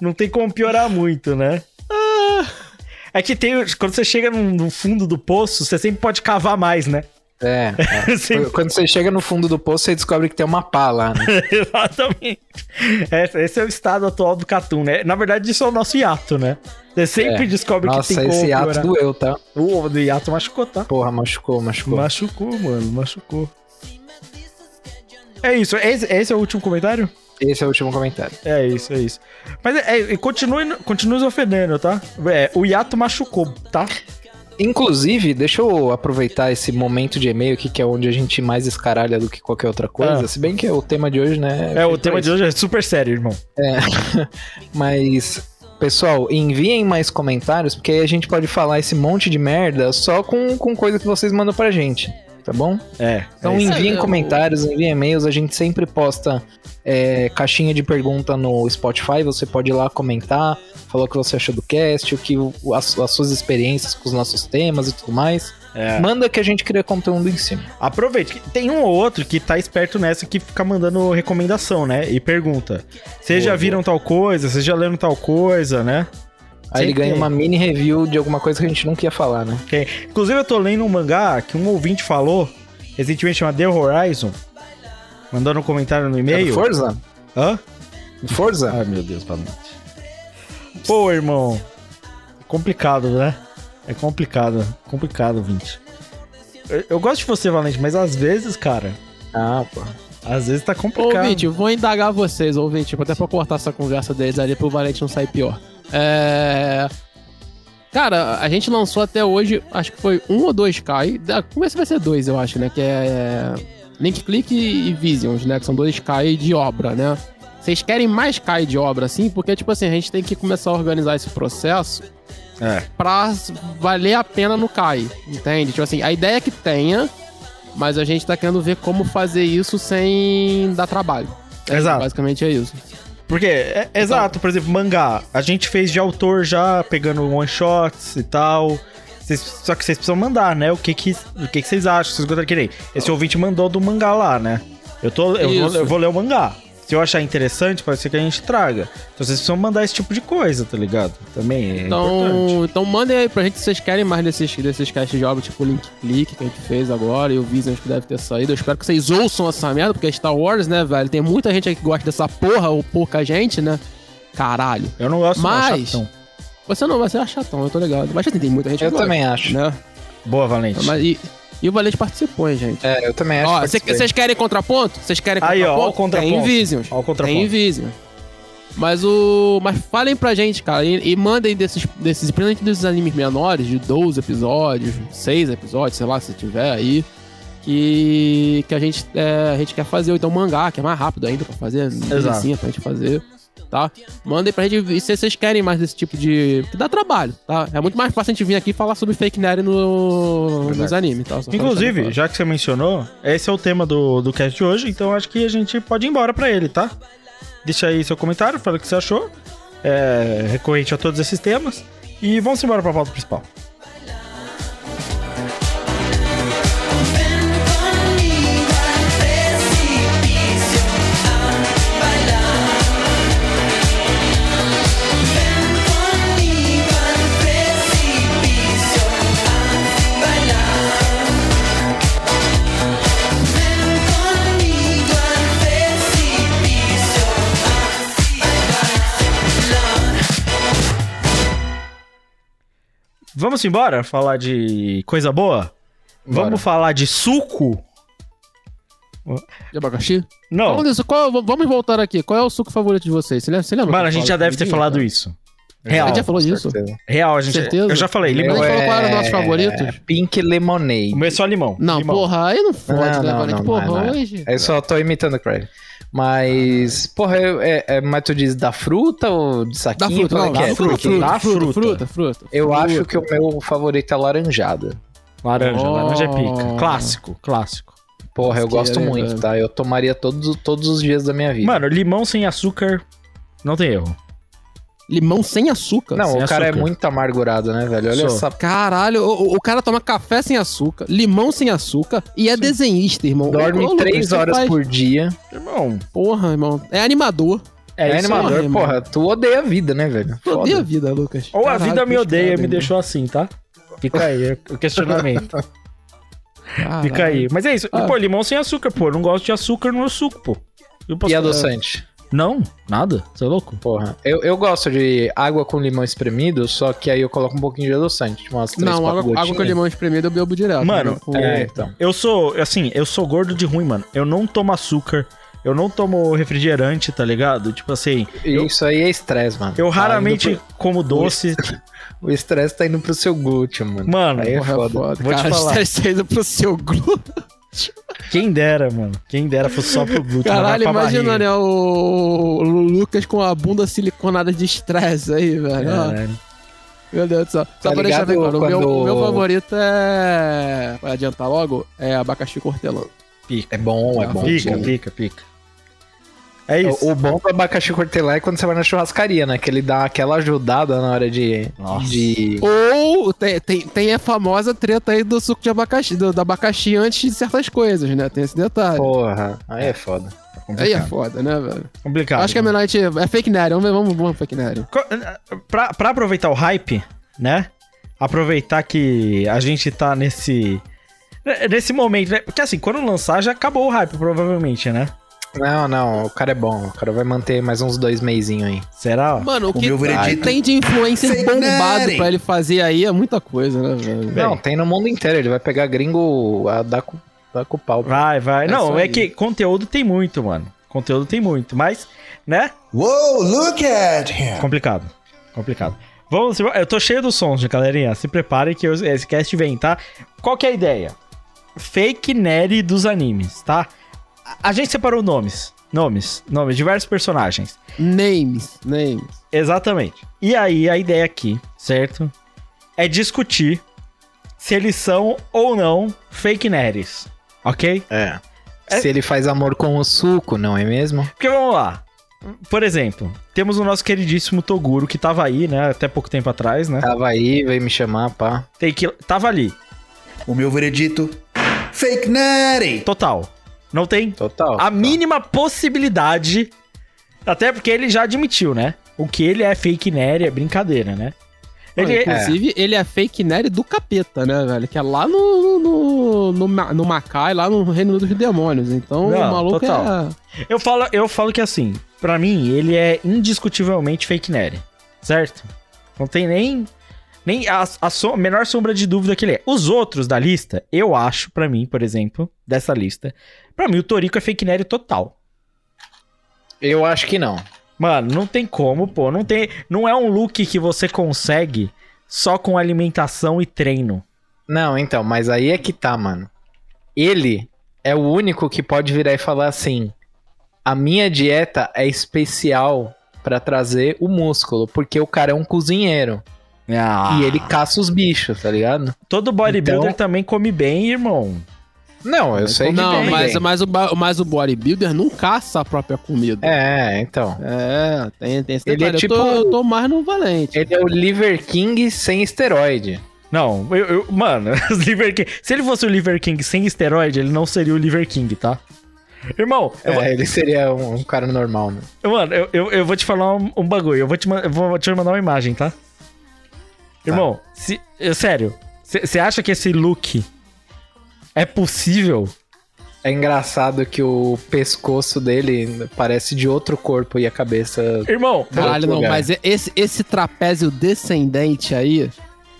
Não tem como piorar muito, né? É que tem. Quando você chega no, fundo do poço, você sempre pode cavar mais, né? É, é. Sempre- Quando você chega no fundo do poço, você descobre que tem uma pá lá, né? Exatamente. Esse, esse é o estado atual do Catum, né? Na verdade, isso é o nosso hiato, né? Você sempre É. descobre que Nossa, tem como esse ato piorar. doeu, tá? O do hiato machucou, tá? Porra, machucou, machucou. Machucou, mano, machucou. É isso, esse, esse é o último comentário? Esse é o último comentário. É isso, é isso. Mas é, é, continue, continue nos ofendendo, tá? É, o hiato machucou, tá? Inclusive, deixa eu aproveitar esse momento de e-mail aqui, que é onde a gente mais escaralha do que qualquer outra coisa. Ah. Se bem que o tema de hoje, né? É, o feito tema de hoje é super sério, irmão. Mas, pessoal, enviem mais comentários, porque aí a gente pode falar esse monte de merda só com, com coisa que vocês mandam pra gente, tá bom? É. Então é enviem eu- comentários, enviem e-mails, a gente sempre posta é, caixinha de pergunta no Spotify, você pode ir lá comentar, falar o que você achou do cast, o que as, as suas experiências com os nossos temas e tudo mais. É. Manda que a gente cria conteúdo em cima. Aproveite. Tem um ou outro que tá esperto nessa que fica mandando recomendação, né? E pergunta. Vocês já Boa, viram tal coisa? Vocês já leram tal coisa, né? Aí ele ganha tem. uma mini review de alguma coisa que a gente nunca ia falar, né? Inclusive, eu tô lendo um mangá que um ouvinte falou recentemente chama The Horizon. Mandou no comentário no É e-mail. Forza? Hã? Forza? Ai, meu Deus, Valente. Pô, irmão. É complicado, né? É complicado. Complicado, Vinte. Eu, eu gosto de você, Valente, mas às vezes, cara, Ah, pô. às vezes tá complicado. Ouvinte, vou indagar vocês, ouvinte, até pra cortar essa conversa deles ali pro Valente não sair pior. É. Cara, a gente lançou até hoje, acho que foi um ou dois Kai. Começa vai ser dois, eu acho, né? Que é. Link Click e Visions, né? Que são dois Kai de obra, né? Vocês querem mais Kai de obra, assim? Porque, tipo assim, a gente tem que começar a organizar esse processo É. pra valer a pena no CAI, entende? Tipo assim, a ideia é que tenha, mas a gente tá querendo ver como fazer isso sem dar trabalho. Exato. Basicamente é isso. Porque, é- exato, por exemplo, mangá. A gente fez de autor já, pegando one-shots e tal. Vocês- só que vocês precisam mandar, né? O que que, o que, que vocês acham? Vocês gostariam que nem. Esse ouvinte mandou do mangá lá, né? Eu, tô, eu, vou, eu vou ler o mangá. Se eu achar interessante, pode ser que a gente traga. Então vocês precisam mandar esse tipo de coisa, tá ligado? Também é importante. Então, então mandem aí pra gente se vocês querem mais desses, desses casts de obra, tipo o Link Click que a gente fez agora e o Visions que deve ter saído. Eu espero que vocês ouçam essa merda, porque é Star Wars, né, velho? Tem muita gente aí que gosta dessa porra, ou pouca gente, né? Caralho. Eu não gosto Mas- não, chatão. Você não vai ser chatão, eu tô ligado. Mas tem muita gente que Eu também acho. né? Boa, Valente. Mas, e, e o Valente participou, hein, gente. É, eu também acho. Ó, vocês querem contraponto? Vocês querem Aí, ó, contraponto? ó o contraponto. Tem Visions. Ó o contraponto. Tem Visions. Mas o. Mas falem pra gente, cara, e, e mandem desses, desses, principalmente desses animes menores, de 12 episódios, 6 episódios, sei lá, se tiver aí. Que, que a, gente, é, a gente quer fazer, ou então mangá, que é mais rápido ainda pra fazer, delicinha pra gente fazer, tá? Mandem pra gente, se vocês querem mais desse tipo de... que dá trabalho, tá? É muito mais fácil a gente vir aqui e falar sobre fake nerd no, Verdade. nos animes, tá? Inclusive, já que você mencionou, esse é o tema do, do cast de hoje, então acho que a gente pode ir embora pra ele, tá? Deixa aí seu comentário, fala o que você achou, é, recorrente a todos esses temas, e vamos embora pra pauta principal. Vamos embora falar de coisa boa? Bora. Vamos falar de suco? De abacaxi? Não. Disso, qual- vamos voltar aqui. Qual é o suco favorito de vocês? Você lembra? Você lembra Mano, a gente já deve ter falado cara? isso. A Real. gente já falou certeza. Real, a gente. Certeza? Eu já falei, limão. Mas a gente falou qual era o nosso favorito? é Pink Lemonade. O meu é só limão. Não, limão. porra, aí não fode, Não, né, não, não, Porra, não, não. hoje. Eu só tô imitando o Craig. Mas, porra, é, é, é, mas tu diz da fruta ou de Da saquinho? fruta, Qual é não, da é? fruta, fruta, da fruta, fruta. fruta, fruta. Eu Fruta. acho que o meu favorito é laranjada. Laranja, Oh. laranja é pica. Clássico, clássico. Porra, eu gosto Lasqueira, muito, tá? Eu tomaria todos, todos os dias da minha vida. Mano, limão sem açúcar não tem erro. Limão sem açúcar. não, sem o cara é muito amargurado, né, velho? Olha Sou. essa. Caralho, o, o cara toma café sem açúcar, limão sem açúcar e é desenhista, irmão. Dorme Ô, três você horas faz- por dia. Irmão, Porra, irmão. É animador. é, É, aí. animador, irmão. porra. Tu odeia a vida, né, velho? Tu odeia a vida, Lucas. Ou a Caralho, vida me odeia e me irmão. deixou assim, tá? Fica aí o questionamento. Caralho. Fica aí. Mas é isso. Ah. Pô, limão sem açúcar, pô. Eu não gosto de açúcar no meu suco, pô. Eu posso- E adoçante? Não, nada. Você é louco? Porra. Eu, eu gosto de água com limão espremido, só que aí eu coloco um pouquinho de adoçante. Tipo umas três, Não, água, água com limão espremido eu bebo direto. Mano, né? É, então. Eu sou, assim, eu sou gordo de ruim, mano. Eu não tomo açúcar. Eu não tomo refrigerante, tá ligado? Tipo assim, eu, Isso aí é estresse, mano. eu Tá raramente indo como doce. pro- O estresse tá indo pro seu glúteo, mano. Mano, Aí é Porra, foda. foda. Vou te Cara, falar. tá indo pro seu grupo. Quem dera, mano. Quem dera fosse só pro glúteo. Caralho, imagina, né? O... o Lucas com a bunda siliconada de estresse aí, velho. Caralho. Meu Deus do céu. Só Tá pra deixar bem claro, o meu, quando- o meu favorito é. Vai adiantar logo? É abacaxi cortelão. Pica, É bom, é bom. pica, bom. pica, pica. É isso. O, o bom do abacaxi cortelá é quando você vai na churrascaria, né? Que ele dá aquela ajudada na hora de. Nossa. de... Ou tem, tem, tem a famosa treta aí do suco de abacaxi, do, do abacaxi antes de certas coisas, né? Tem esse detalhe. Porra, aí é foda. Aí é foda, né, velho? Complicado. Acho que é melhor a gente. É fake nerd, vamos ver, vamos, vamos fake nerd. Pra, pra aproveitar o hype, né? Aproveitar que a gente tá nesse. Nesse momento, né? Porque assim, quando lançar já acabou o hype, provavelmente, né? Não, não, o cara é bom. O cara vai manter mais uns dois meizinhos aí. Será? Mano, o O que meu veredito- tem de influencer bombado pra ele fazer aí é muita coisa, né, velho? Não, tem no mundo inteiro. Ele vai pegar gringo a dar com, dar com o pau. Vai, vai. É Não, é aí. que conteúdo tem muito, mano. Conteúdo tem muito, mas, né? Whoa, look at him. Complicado. Complicado. Vamos, eu tô cheio dos sons, galerinha. Se preparem que esse cast vem, tá? Qual que é a ideia? Fake nerd dos animes, tá? A- gente separou nomes. Nomes. Nomes. Diversos personagens. Names, names. Exatamente. E aí, a ideia aqui, certo? É discutir se eles são ou não fake nerds. Ok? É. É- Se ele faz amor com o suco, não é mesmo? Porque vamos lá. Por exemplo, temos o nosso queridíssimo Toguro, que tava aí, né? Até pouco tempo atrás, né? Tava aí, veio me chamar, pá. Tem que. Tava ali. O meu veredito. Fake Natty. Total. Não tem Total. a mínima possibilidade. Até porque ele já admitiu, né? O que ele é fake nerd é brincadeira, né? Ele, Não, inclusive, ele é fake nerd do capeta, né, velho? Que é lá no, no, no, no Macai, lá no Reino dos Demônios. Então, Não, o maluco total. é. eu, falo, eu falo que assim, pra mim, ele é indiscutivelmente fake nerd. Certo? Não tem nem. Nem a, a menor sombra de dúvida que ele é. Os outros da lista, eu acho, pra mim, por exemplo, dessa lista, pra mim o Torico é fake nerd total. Eu acho que não. Mano, não tem como, pô. Não tem. Não é um look que você consegue só com alimentação e treino. Não, então, mas aí é que tá, mano. Ele é o único que pode virar e falar assim: a minha dieta é especial pra trazer o músculo, porque o cara é um cozinheiro Ah, e ele caça os bichos, tá ligado? Todo bodybuilder Então- também come bem, irmão. Não, eu sei que Não, tem. mas, mas, o, mas o bodybuilder não caça a própria comida. É, então. É, tem, tem esse Ele é tipo- eu, tô, eu tô mais no valente. Ele é o Liver King sem esteroide. Não, eu, eu- mano, Liver King. Se ele fosse o Liver King sem esteroide, ele não seria o Liver King, tá? Irmão, vou- É, ele seria um, um cara normal, né? mano, eu, eu, eu vou te falar um, um bagulho. Eu vou te, eu vou te mandar uma imagem, tá? Irmão, se, eu- sério, você acha que esse look é possível? É engraçado que o pescoço dele parece de outro corpo e a cabeça. Irmão, Caralho, não, lugar. mas esse, esse trapézio descendente aí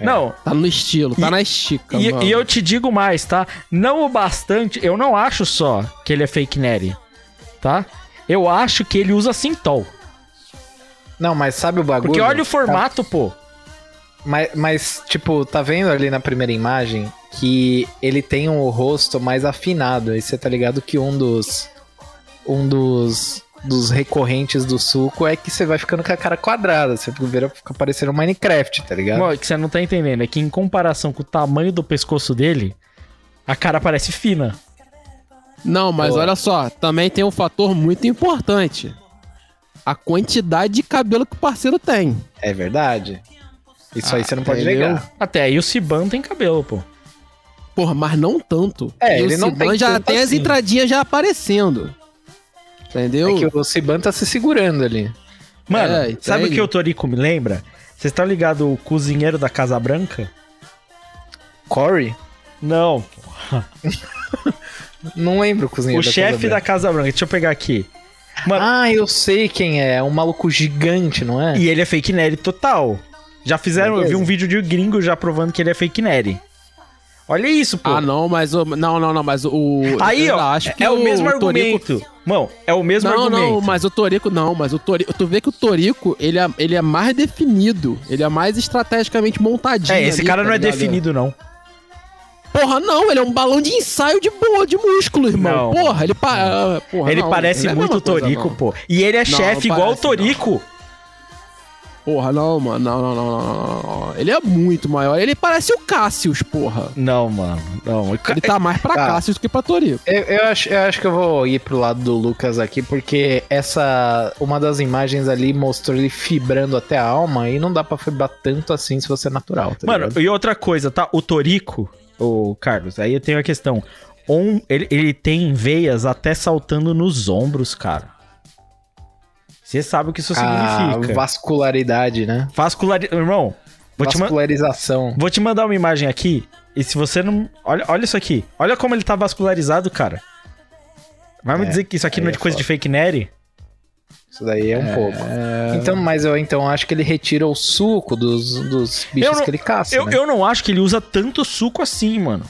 não, tá no estilo, tá E- na estica, E, mano. e eu te digo mais, tá? Não o bastante, eu não acho só que ele é fake nerd, tá? Eu acho que ele usa Sintol. Não, mas sabe o bagulho? Porque olha o formato, pô. Mas, mas, tipo, tá vendo ali na primeira imagem que ele tem um rosto mais afinado. E você tá ligado que um dos. Um dos dos recorrentes do suco é que você vai ficando com a cara quadrada. Você vira, fica parecendo Minecraft, tá ligado? Mano, o que você não tá entendendo é que em comparação com o tamanho do pescoço dele, a cara parece fina. Não, mas Pô. olha só, também tem um fator muito importante. A quantidade de cabelo que o parceiro tem. É verdade. Isso aí você não pode negar. Até aí o Siban tem cabelo, pô. Porra, mas não tanto. É, E ele o não tem já tanto tem as assim. entradinhas já aparecendo. Entendeu? É que o Siban tá se segurando ali. Mano, É, sabe o entende? que o Torico me lembra? Vocês estão ligados o cozinheiro da Casa Branca? Corey? Não. Não lembro o cozinheiro o da chefe Casa da. Casa Branca. Deixa eu pegar aqui. Mano, Ah, eu sei quem é. É um maluco gigante, não é? e ele é fake nerd total. Já fizeram, eu vi Beleza. um vídeo de gringo já provando que ele é fake nerd. Olha isso, pô. Ah, não, mas o. Não, não, não, mas o. Aí, ó, acho que é o mesmo Torico- argumento. Mano, é o mesmo Não, argumento. não, mas o Torico não, mas o Torico. Tu vê que o Torico, ele é, ele é mais definido. Ele é mais estrategicamente montadinho. É, esse ali, cara tá não é ligado? definido, não. Porra, não, ele é um balão de ensaio de boa, de músculo, irmão. Não. Porra, ele pa... ah, porra, ele não, parece não é a muito mesma coisa, Torico, não. pô. E ele é chefe não igual o Torico. Porra, não, mano. Não, não, não, não, não, não. Ele é muito maior. Ele parece o Cassius, porra. Não, mano. Não. Ele tá mais pra Tá. Cassius do que pra Torico. Eu, eu acho, eu acho que eu vou ir pro lado do Lucas aqui, porque essa. Uma das imagens ali mostrou ele fibrando até a alma e não dá pra fibrar tanto assim se você é natural. Tá Mano, ligado? e outra coisa, tá? O Torico, o Carlos, aí eu tenho a questão. Um, ele, ele tem veias até saltando nos ombros, cara. Você sabe o que isso a significa. vascularidade, né? Vascular... Irmão, vou te, ma- Vascularização. vou te mandar uma imagem aqui. E se você não. Olha, olha isso aqui. Olha como ele tá vascularizado, cara. Vai me É, dizer que isso aqui não é de é coisa de foda. fake nerd? Isso daí é um pouco. Então, mas eu então acho que ele retira o suco dos, dos bichos não- que ele caça. Eu, né? eu não acho que ele usa tanto suco assim, mano.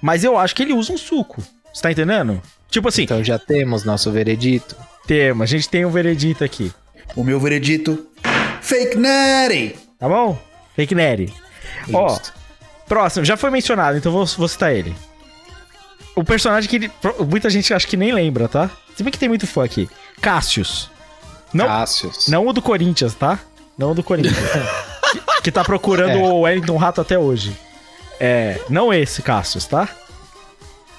Mas eu acho que ele usa um suco. Você tá entendendo? Tipo assim, Então já temos nosso veredito. Tema, a gente tem um veredito aqui. O meu veredito: Fake Nerd! Tá bom? Fake nerd. Ó, próximo, já foi mencionado, então vou, vou citar ele. O personagem que muita gente acha que nem lembra, tá? Se bem que tem muito fã aqui. Cassius. Não, Cássius. não o do Corinthians, tá? Não o do Corinthians. que, que tá procurando É. o Wellington Rato até hoje. É, não esse Cassius, tá?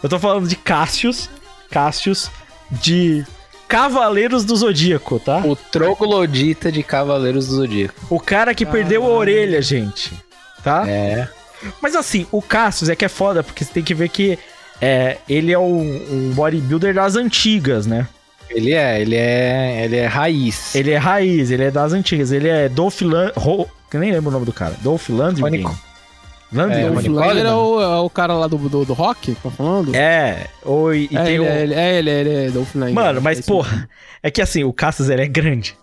Eu tô falando de Cassius, Cassius de Cavaleiros do Zodíaco, tá? O troglodita de Cavaleiros do Zodíaco. O cara que perdeu a orelha, gente. Tá? É. Mas assim, o Cassius é que é foda, porque você tem que ver que é, ele é um, um bodybuilder das antigas, né? Ele é, ele é, ele é raiz. Ele é raiz, ele é das antigas. Ele é Dolph Lundgren. Eu nem lembro o nome do cara. Dolph Lundgren. Ronico. Lundgren. É, O Rony Flanger é o, é o cara lá do, do, do rock, tá falando? É, ou, e é, tem ele, o... é, ele, é, ele, é, ele é Dolph Lundgren. Mano, mas É porra, é que assim, o Cassius ele é grande.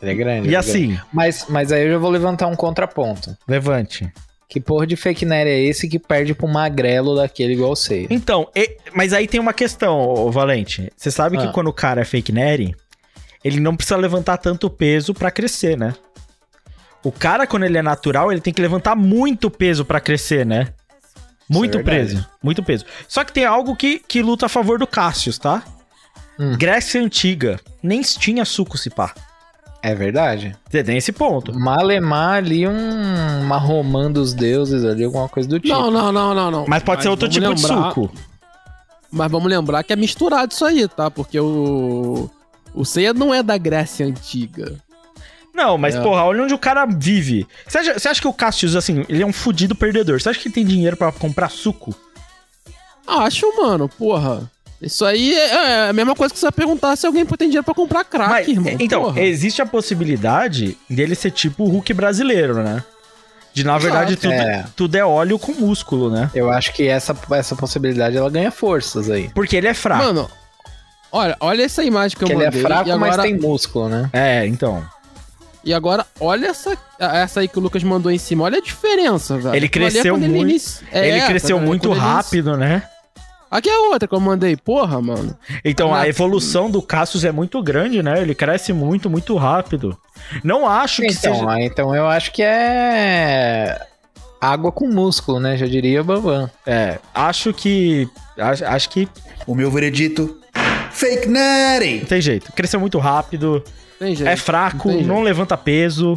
Ele é grande. E é assim, grande. Mas, mas aí eu já vou levantar um contraponto. levante. Que porra de fake nerd é esse que perde pro magrelo daquele igual você? Então, e- mas aí tem uma questão, ô, Valente. Você sabe que Ah. quando o cara é fake nerd, ele não precisa levantar tanto peso pra crescer, né? O cara, quando ele é natural, ele tem que levantar muito peso pra crescer, né? Muito é peso, muito peso. Só que tem algo que, que luta a favor do Cassius, tá? Hum. Grécia Antiga nem tinha suco se pá. É verdade. Você tem esse ponto. Malemar ali um uma romã dos deuses ali, alguma coisa do tipo. Não, não, não, não, não. Mas pode ser outro tipo vamos de lembrar- suco. Mas vamos lembrar que é misturado isso aí, tá? Porque o. O Seiya não é da Grécia Antiga. Não, mas É. porra, olha onde o cara vive. Você acha, você acha que o Cassius, assim, ele é um fudido perdedor? Você acha que ele tem dinheiro pra comprar suco? Acho, mano, porra. Isso aí é, é a mesma coisa que você vai perguntar se alguém tem dinheiro pra comprar crack, Mas, irmão. então, porra. existe a possibilidade dele ser tipo o Hulk brasileiro, né? De, na verdade, tudo É. tudo é óleo com músculo, né? Eu acho que essa, essa possibilidade ela ganha forças aí. Porque ele é fraco. Mano, olha, olha essa imagem que eu Porque ele é mandei. fraco, agora, mas tem músculo, né? É, então. E agora, olha essa, essa aí que o Lucas mandou em cima. Olha a diferença, velho. Ele é cresceu muito- inici- É, ele cresceu muito ele rápido, né? Aqui é outra que eu mandei. Porra, mano. Então, a evolução do Cassius é muito grande, né? Ele cresce muito, muito rápido. Não acho que Então, seja... ah, então eu acho que é água com músculo, né? Já diria o Bambam. É, acho que... Acho, acho que O meu veredito: Fake Nerd! Não tem jeito. Cresceu muito rápido. É fraco, Não não levanta peso.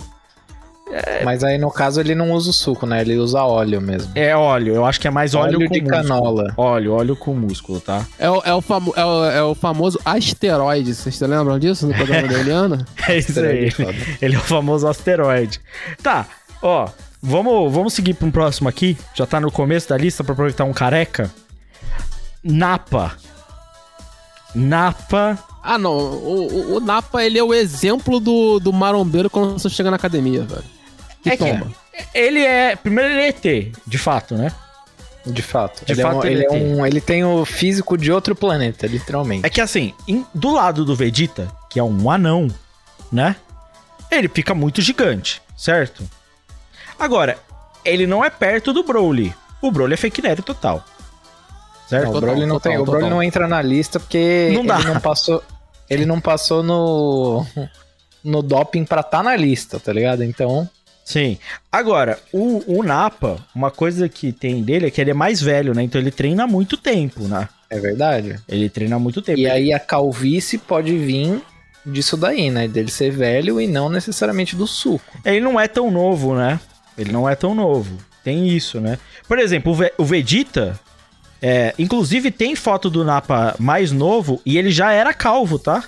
Mas aí no caso ele não usa o suco, né? Ele usa óleo mesmo. É óleo, eu acho que é mais óleo, Óleo com de músculo. canola. Óleo, óleo com músculo, tá? É o, é, o famo- é, o, é o famoso asteroide. Vocês lembram disso no programa da Eliana? É isso aí. Ele é o famoso asteroide. Tá, ó, vamos, vamos seguir para um próximo aqui. Já tá no começo da lista pra aproveitar um careca. Napa. Napa. Ah, não. O, o- o Napa, ele é o exemplo do, do marombeiro quando você chega na academia, velho. Que É que toma. Ele é. Primeiro ele é ET, de fato, né? De fato. De ele, fato, é um, ele ele, é tem. um- ele tem o físico de outro planeta, literalmente. É que assim, em- do lado do Vegeta, que é um anão, né? Ele fica muito gigante, certo? Agora, ele não é perto do Broly. O Broly é fake nerd total. Certo? Não, o total, Broly não total, tem, o Broly total. não entra na lista porque Não ele não passou, ele não passou no no doping pra tá na lista, tá ligado? Então, Sim. Agora, o, o Napa, uma coisa que tem dele é que ele é mais velho, né? Então ele treina há muito tempo, né? é verdade. Ele treina há muito tempo. E aí a calvície pode vir disso daí, né? Dele ser velho e não necessariamente do suco. Ele não é tão novo, né? Ele não é tão novo. Tem isso, né? Por exemplo, o, Ve- o Vegeta. É, inclusive tem foto do Napa mais novo e ele já era calvo, tá?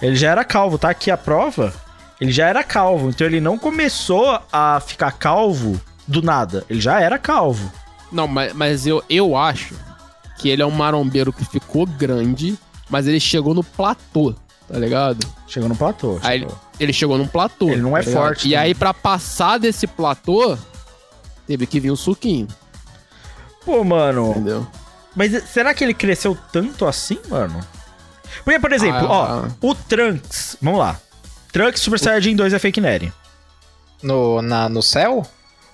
Ele já era calvo, tá? Aqui a prova. Ele já era calvo. Então ele não começou a ficar calvo do nada. Ele já era calvo. Não, mas, mas eu, eu acho que ele é um marombeiro que ficou grande, mas ele chegou no platô, tá ligado? Chegou no platô. Aí ele, chegou. ele chegou num platô. Ele não é tá forte E também. aí, pra passar desse platô, teve que vir um suquinho, Pô, mano. entendeu? Mas será que ele cresceu tanto assim, mano? Porque, por exemplo, Ah, ó, o Trunks. Vamos lá. Trunks Super Saiyajin 2 é fake nerd. No, na, no céu?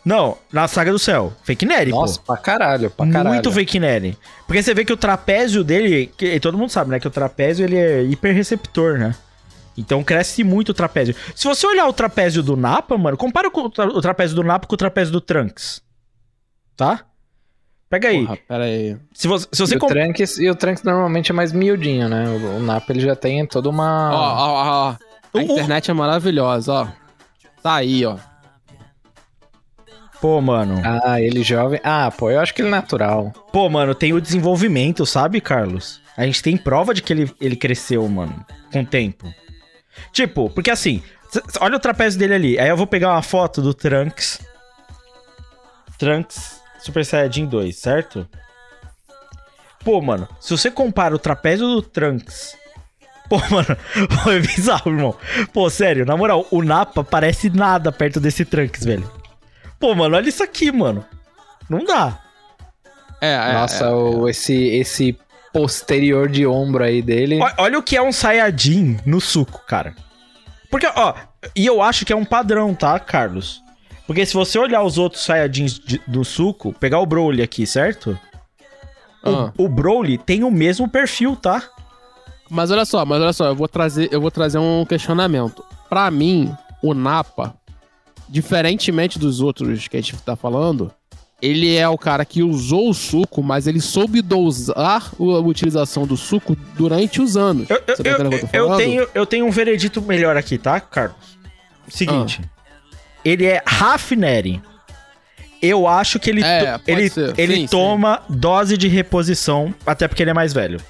Não, na saga do céu. Fake nerd, Nossa, pô. pra caralho, pra caralho. Muito fake nerd. Porque você vê que o trapézio dele. Que, todo mundo sabe, né? Que o trapézio ele é hiperreceptor, né? Então cresce muito o trapézio. Se você olhar o trapézio do Napa, mano, compara com o, tra- o trapézio do Napa com o trapézio do Trunks. Tá? Pega aí. Porra, pera aí. Se você, se você E o, com- Trunks, e o Trunks normalmente é mais miudinho, né? O, o Napa ele já tem toda uma. Ó, ó, ó, ó. A O- internet é maravilhosa, ó. Tá aí, ó. Pô, mano. Ah, ele jovem. Ah, pô, eu acho que ele é natural. Pô, mano, tem o desenvolvimento, sabe, Carlos? A gente tem prova de que ele, ele cresceu, mano, com o tempo. Tipo, porque assim, olha o trapézio dele ali. Aí eu vou pegar uma foto do Trunks. Trunks Super Saiyajin 2, certo? Pô, mano, se você compara o trapézio do Trunks. Pô, mano, pô, é bizarro, irmão. Pô, sério, na moral, o Napa parece nada perto desse Trunks, velho. Pô, mano, olha isso aqui, mano. Não dá. É, é. Nossa, é, o, esse, esse posterior de ombro aí dele. Olha, olha o que é um Saiyajin no suco, cara. Porque, ó, e eu acho que é um padrão, tá, Carlos? Porque se você olhar os outros Saiyajins de- do suco, pegar o Broly aqui, certo? Ah. O, o Broly tem o mesmo perfil, tá? Mas olha só, mas olha só, eu vou trazer, eu vou trazer um questionamento. Pra mim, o Napa, diferentemente dos outros que a gente tá falando, ele é o cara que usou o suco, mas ele soube dosar a utilização do suco durante os anos. Eu, eu, tá eu- eu tenho, eu tenho um veredito melhor aqui, tá, Carlos? Seguinte. Ele é Raffineri. Eu acho que ele, É, to- ele, ser. ele Sim, toma dose de reposição, até porque ele é mais velho.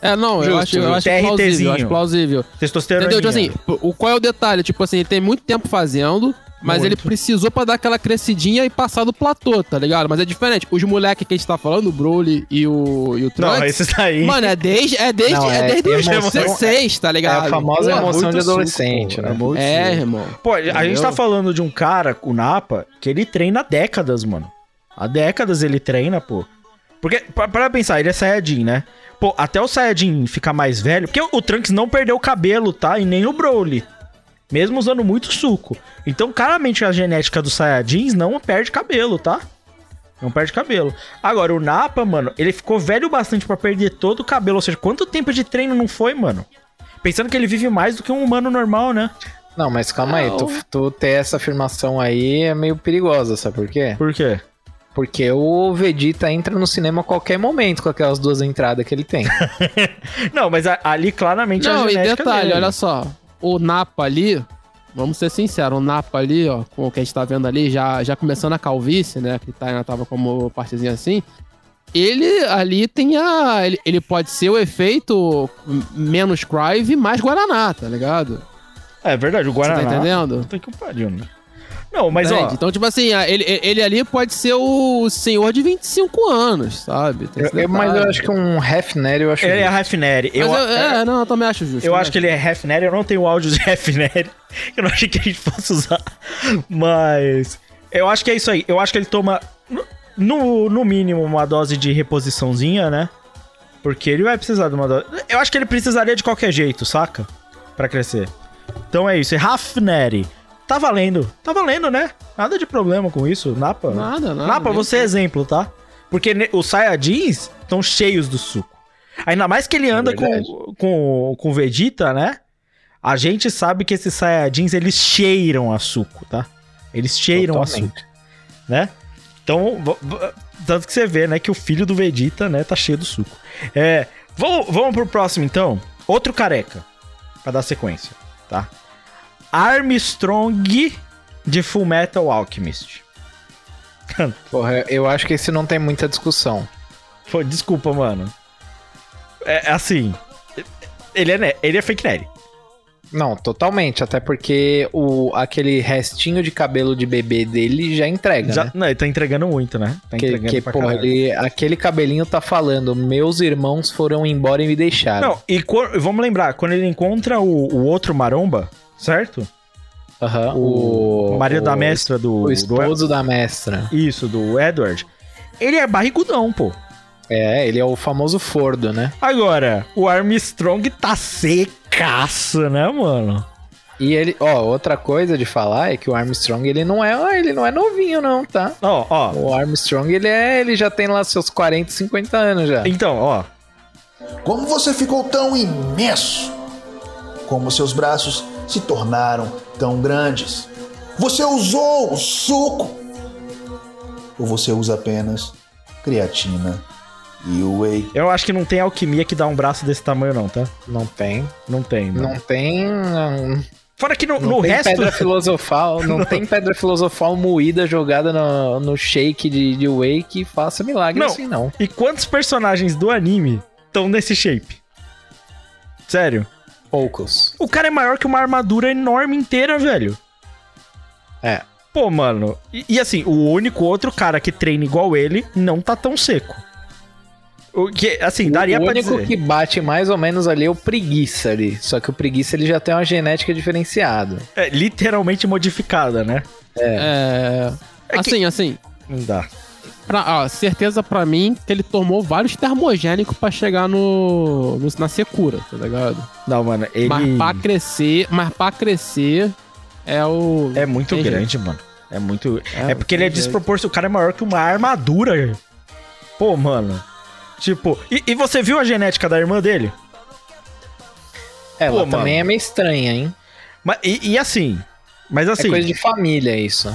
É, não, eu Justo, acho, eu acho plausível, eu acho plausível. Testosterona. Entendeu? Tipo assim, o, qual é o detalhe? Tipo assim, ele tem muito tempo fazendo, mas Muito. ele precisou pra dar aquela crescidinha e passar do platô, tá ligado? Mas é diferente. Os moleques que a gente tá falando, o Broly e o, e o Não, Trunks, esses daí. Mano, é desde, é desde, Não, é é desde os emoção- 16, tá é ligado? a famosa Pô, emoção muito de adolescente, suco, né? pô, É, irmão. Pô, a gente Entendeu? tá falando de um cara, o Napa, que ele treina há décadas, mano. Há décadas ele treina, pô. Porque, pa- para pensar, ele é Saiyajin, né? Pô, até o Saiyajin ficar mais velho. Porque o, o Trunks não perdeu o cabelo, tá? E nem o Broly. Mesmo usando muito suco. Então, claramente, a genética dos Saiyajins não perde cabelo, tá? Não perde cabelo. Agora, o Napa, mano, ele ficou velho bastante pra perder todo o cabelo. Ou seja, quanto tempo de treino não foi, mano? Pensando que ele vive mais do que um humano normal, né? Não, mas calma aí, tu, tu ter essa afirmação aí é meio perigosa, sabe por quê? Por quê? Porque o Vegeta entra no cinema a qualquer momento com aquelas duas entradas que ele tem. Não, mas a- ali claramente é a Não, e genética detalhe, dele. olha só. O Napa ali, vamos ser sinceros, o Napa ali, ó, com o que a gente tá vendo ali, já, já começando a calvície, né? Que tá, tava como partezinha assim. Ele ali tem a. Ele, ele pode ser o efeito menos Crive mais Guaraná, tá ligado? É verdade, o Você Guaraná. tá entendendo? Puta que pariu, né? Não, mas Entende? ó, Então, tipo assim, ele, ele ali pode ser o senhor de 25 anos, sabe? Eu- eu- mas eu acho que um Hefner eu acho. ele é justo. Raffineri. Eu, Mas eu- é, não, eu também acho justo. eu acho que ele é Raffineri, eu não tenho áudio de Raffineri. Eu não achei que a gente fosse usar. Mas eu acho que é isso aí. Eu acho que ele toma, no, no mínimo, uma dose de reposiçãozinha, né? Porque ele vai precisar de uma dose. Eu acho que ele precisaria de qualquer jeito, saca? Pra crescer. Então é isso. Raffineri. Tá valendo. Tá valendo, né? Nada de problema com isso. Napa. Nada, nada. Napa, você é exemplo, tá? Porque os Saiyajins estão cheios do suco. Ainda mais que ele anda verdade. com, com, com o Vegeta, né? A gente sabe que esses Saiyajins, eles cheiram a suco, tá? Eles cheiram a suco, né? Então, tanto que você vê, né, que o filho do Vegeta, né, tá cheio do suco. É, vamos, vamos pro próximo, então. Outro careca, pra dar sequência, tá? Armstrong de Full Metal Alchemist. Porra, eu acho que esse não tem muita discussão. Pô, desculpa, mano. É assim. Ele é, ele é fake nerd. Não, totalmente. Até porque o, aquele restinho de cabelo de bebê dele já entrega, Já, né? Não, ele tá entregando muito, né? Tá Que, entregando que porra, ele, aquele cabelinho tá falando: meus irmãos foram embora e me deixaram. Não, e vamos lembrar, quando ele encontra o, o outro maromba, certo? Aham, O, marido da mestra do, O do. esposo da mestra. Isso, do Edward. Ele é barrigudão, pô. É, ele é o famoso Fordo, né? Agora, o Armstrong tá secaço, né, mano? E ele, ó, outra coisa de falar é que o Armstrong, ele não é, ele não é novinho não, tá? Ó, ó. O Armstrong, ele é, ele já tem lá seus 40, 50 anos já. Então, ó. Como você ficou tão imenso? Como seus braços se tornaram tão grandes? Você usou o suco? Ou você usa apenas creatina e whey? Eu acho que não tem alquimia que dá um braço desse tamanho, não, tá? Não tem, Não tem, mano. não tem, não, Fora que no, não no tem resto. pedra filosofal, não tem pedra filosofal moída jogada no, no shake de, de whey que faça milagre Não. assim não. E quantos personagens do anime estão nesse shape? Sério. Poucos. O cara é maior que uma armadura enorme inteira, velho. É. Pô, mano. E, e assim, o único outro cara que treina igual ele não tá tão seco. O que, assim, daria o pra único dizer. que bate mais ou menos ali é o preguiça ali. Só que o preguiça ele já tem uma genética diferenciada. É literalmente modificada, né? É. Assim, assim. Não dá. Pra, ó, certeza pra mim que ele tomou vários termogênicos pra chegar no, no- na secura, tá ligado? Não, mano, ele Mas pra crescer, mas pra crescer é o. é muito tem grande, mano. É muito. É, É, porque ele é jeito. desproporcional. O cara é maior que uma armadura. Pô, mano. Tipo, e, e você viu a genética da irmã dele? Ela Pô, também mano. é meio estranha, hein? Mas, e, e assim. Mas assim. É coisa de família isso.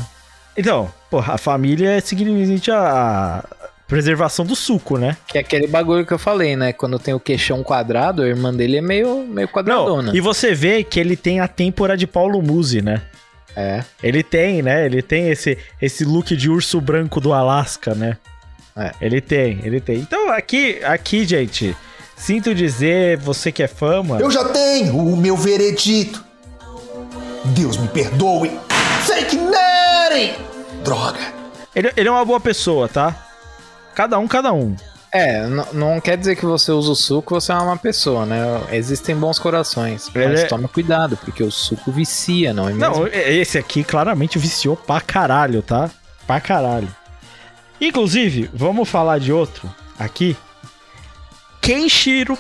Então, porra, a família é significante a, preservação do suco, né? Que é aquele bagulho que eu falei, né? Quando tem o queixão quadrado, a irmã dele é meio, meio quadradona. Não, e você vê que ele tem a têmpora de Paulo Musi, né? É. Ele tem, né? Ele tem esse, esse look de urso branco do Alasca, né? É. Ele tem, ele tem. Então, aqui, aqui, gente, sinto dizer, você que é fã, mano. Eu já tenho o meu veredito. Deus me perdoe. Fake Droga. Ele, ele é uma boa pessoa, tá? Cada um, cada um. É, não quer dizer que você usa o suco, você é uma pessoa, né? Existem bons corações. Mas é- toma cuidado, porque o suco vicia, não é mesmo? Não, esse aqui claramente viciou pra caralho, tá? Pra caralho. Inclusive, vamos falar de outro aqui. Kenshiro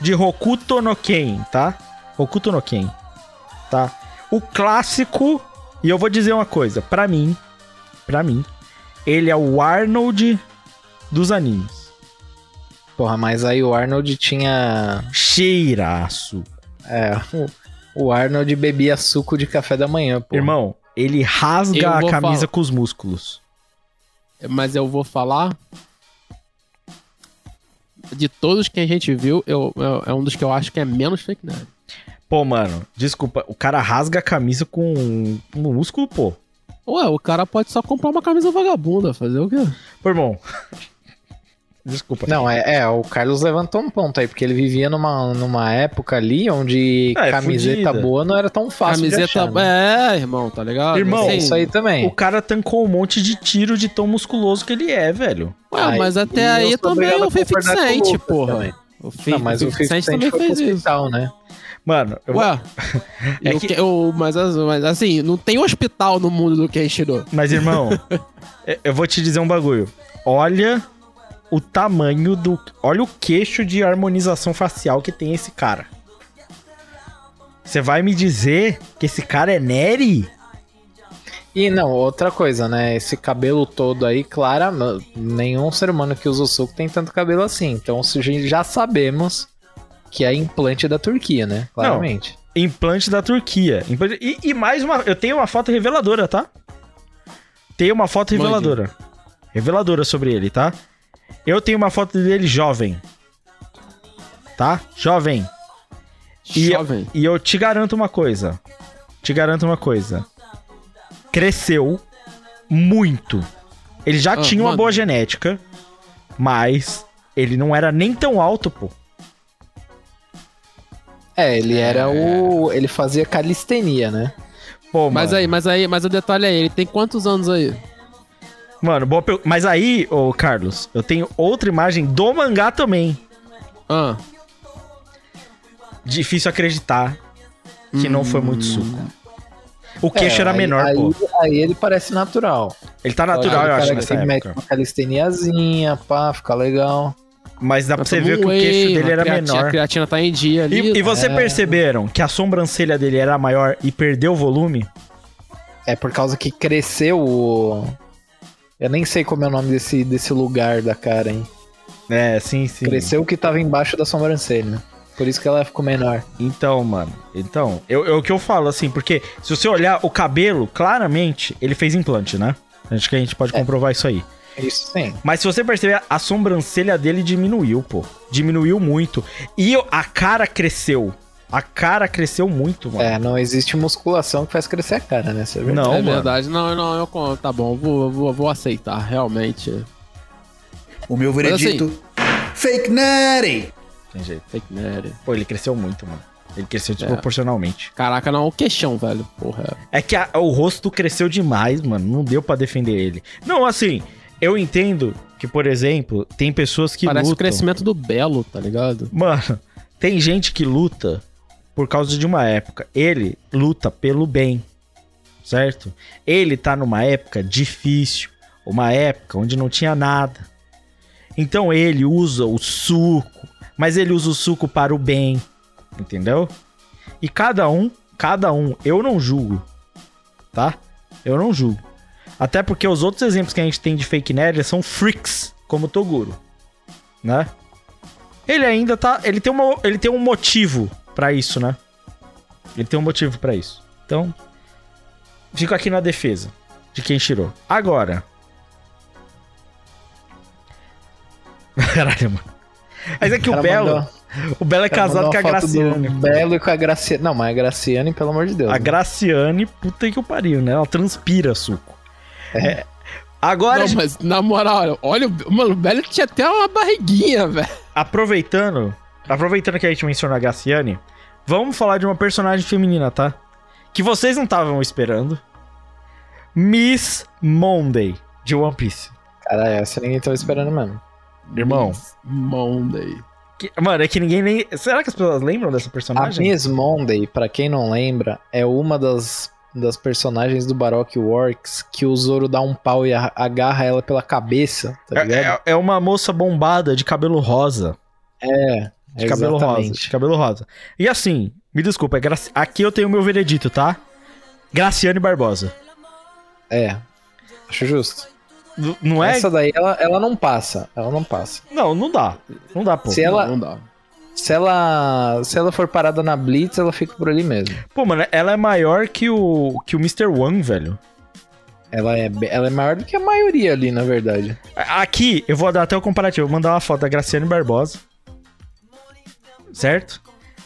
de Hokuto no Ken, tá? Hokuto no Ken, tá? O clássico, e eu vou dizer uma coisa, pra mim, pra mim, ele é o Arnold dos animes. Porra, mas aí o Arnold tinha. Cheiraço. É, o, o Arnold bebia suco de café da manhã, pô. Irmão, ele rasga a camisa falar. com os músculos. mas eu vou falar. De todos que a gente viu, eu, eu- é um dos que eu acho que é menos fake nerd. Pô, mano, desculpa, o cara rasga a camisa com um músculo, pô. Ué, o cara pode só comprar uma camisa vagabunda, fazer o quê? Pô, irmão. Desculpa. Não, é, é, o Carlos levantou um ponto aí, porque ele vivia numa, numa época ali onde É, camiseta fudida. boa não era tão fácil de Camiseta. achar, né? É, irmão, tá ligado? Irmão, Assim, Isso aí também. O cara tancou um monte de tiro de tão musculoso que ele é, velho. Ué, Ai, mas até aí também o a 50 concordar com o Cent, porra. também. O 50, Não, mas o 50 Cent também fez isso. hospital, né? Mano, eu Ué, É eu que- que- eu- mas, as- mas assim, não tem hospital no mundo do Kenshiro. Mas, irmão, eu- eu vou te dizer um bagulho. Olha o tamanho do. Olha o queixo de harmonização facial que tem esse cara. Você vai me dizer que esse cara é Neri? E não, outra coisa, né? Esse cabelo todo aí, claro, nenhum ser humano que usa o suco tem tanto cabelo assim. Então já sabemos que é implante da Turquia, né? Claramente. Implante da Turquia. Implante- E, e mais uma. Eu tenho uma foto reveladora, tá? Tenho uma foto Mande. reveladora. Reveladora sobre ele, tá? Eu tenho uma foto dele jovem. Tá? Jovem. E, Jovem. e eu te garanto uma coisa. Te garanto uma coisa. Cresceu muito. Ele já Ah, tinha uma mano. boa genética, mas ele não era nem tão alto, pô. É, ele era o. Ele fazia calistenia, né? Pô, Mas aí, mas aí, mas o detalhe é, ele tem quantos anos aí? Mano, boa pergunta. Mas aí, ô Carlos, eu tenho outra imagem do mangá também. Ah, Difícil acreditar que não foi muito suco. O queixo É, era aí- menor, aí, pô. Aí ele parece natural. Ele tá natural, eu acho, ele mete época. uma calisteniazinha, pá, fica legal. Mas dá pra você ver que o queixo dele era creatina- menor. A creatina tá em dia ali. E, e você É. perceberam que a sobrancelha dele era maior e perdeu o volume? É por causa que cresceu o. Eu nem sei como é o nome desse, desse lugar da cara, hein? É, sim, sim. Cresceu o que tava embaixo da sobrancelha. Por isso que ela ficou menor. Então, mano. Então, eu, eu- o que eu falo, assim, porque se você olhar o cabelo, claramente, ele fez implante, né? Acho que a gente pode comprovar isso aí. Isso sim. Mas se você perceber, a sobrancelha dele diminuiu, pô. Diminuiu muito. E a cara cresceu. A cara cresceu muito, mano. É, não existe musculação que faz crescer a cara, né? É verdade. Não, é mano. verdade. Não, não, eu tá bom, vou, vou, vou aceitar, realmente. O meu veredito. Fake Natty! Tem jeito. Fake nerd. Pô, ele cresceu muito, mano. Ele cresceu desproporcionalmente. Caraca, não, o queixão, velho. Porra. É que a- o rosto cresceu demais, mano. Não deu pra defender ele. Não, assim, eu entendo que, por exemplo, tem pessoas que Parece o lutam. crescimento do Belo, tá ligado? Mano, tem gente que luta por causa de uma época. Ele luta pelo bem, certo? Ele tá numa época difícil, uma época onde não tinha nada. Então ele usa o suco, mas ele usa o suco para o bem, entendeu? E cada um, cada um, eu não julgo, tá? Eu não julgo. Até porque os outros exemplos que a gente tem de fake nerd são freaks, como o Toguro, né? Ele ainda tá. Ele tem, uma, ele tem um motivo pra isso, né? Ele tem um motivo pra isso. Então, fico aqui na defesa de quem tirou. Agora. Caralho, mano. Mas é que o cara Belo. mandou- O Belo é casado com a Graciane. Belo e com a Graciane. Não, mas a Graciane, pelo amor de Deus. A né? Graciane, puta que o pariu, né? Ela transpira suco. É. Agora, Não, mas na moral, olha, o- mano, o Belo tinha até uma barriguinha, velho. aproveitando. Aproveitando que a gente mencionou a Graciane, vamos falar de uma personagem feminina, tá? Que vocês não estavam esperando. Miss Monday, de One Piece. Cara, essa ninguém tava esperando mesmo. Irmão. Monday. Que- mano, é que ninguém nem. Será que as pessoas lembram dessa A personagem? Miss Monday, pra quem não lembra, é uma das, das personagens do Baroque Works que o Zoro dá um pau e agarra ela pela cabeça, tá ligado? É, é- é uma moça bombada de cabelo rosa. É, De cabelo rosa. De cabelo rosa. E assim, me desculpa, é Graci- aqui eu tenho o meu veredito, tá? Graciane Barbosa. É, acho justo. N- Não é? Essa daí, ela, ela não passa, ela não passa. Não, não dá. Não dá, pô. Se ela, Não, não dá. Se ela se ela for parada na Blitz, ela fica por ali mesmo. Pô, mano, ela é maior que o, que o Mr. One, velho. Ela é, ela é maior do que a maioria ali, na verdade. Aqui, eu vou dar até o comparativo. Vou mandar uma foto da Graciane Barbosa. Certo?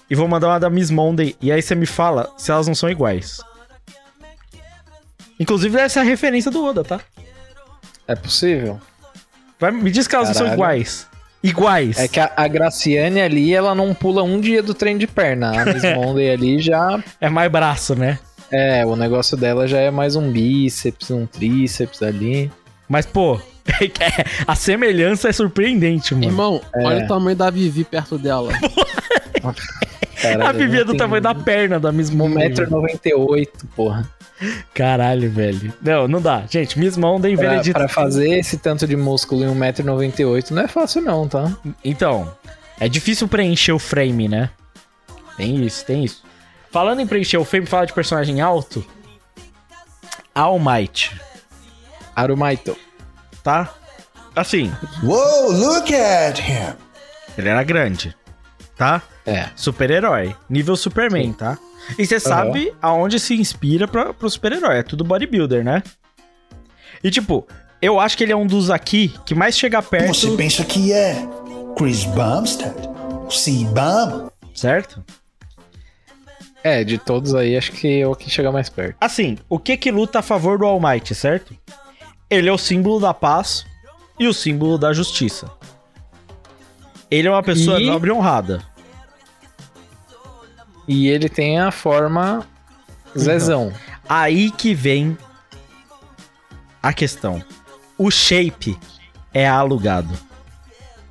E vou mandar uma da Miss Monday. E aí você me fala se elas não são iguais. Inclusive, deve ser a referência do Oda, tá? É possível? Vai, me diz que elas não são Caralho. iguais. Iguais. É que a, a Graciane ali, ela não pula um dia do trem de perna. A Miss Monday ali já. É mais braço, né? É, o negócio dela já é mais um bíceps, um tríceps ali. Mas, pô, a semelhança é surpreendente, mano. Irmão, É. olha o tamanho da Vivi perto dela. Caralho, a Vivi é do tamanho da perna da Miss Monday. 1,98m, porra. Caralho, velho. Não, não dá. Gente, Miss Monday, Pra, veredito. pra fazer esse tanto de músculo em 1,98m não é fácil não, tá? Então, é difícil preencher o frame, né? Tem isso, tem isso. Falando em preencher o frame, fala de personagem alto. All Might, Arumaito. tá? Assim, Whoa, look at him. ele era grande, tá? É. Super-herói, nível Superman, tá? E você sabe aonde se inspira pra, pro super-herói, é tudo bodybuilder, né? E tipo, eu acho que ele é um dos aqui que mais chega perto, Você pensa que é Chris Bumstead? C-Bum? certo? É, de todos aí, acho que é o que chega mais perto. Assim, o que que luta a favor do All Might, certo? Ele é o símbolo da paz e o símbolo da justiça. Ele é uma pessoa E- nobre e honrada. E ele tem a forma Zezão. Aí que vem a questão. O shape é alugado.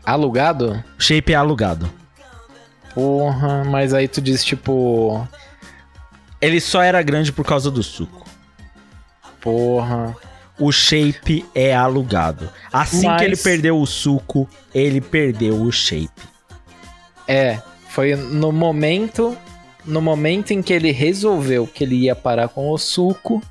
Alugado? O shape é alugado. Porra, mas aí tu diz tipo. Ele só era grande por causa do suco. Porra. O shape é alugado. Assim Mas- que ele perdeu o suco, ele perdeu o shape. É, foi no momento. No momento em que ele resolveu que ele ia parar com o suco.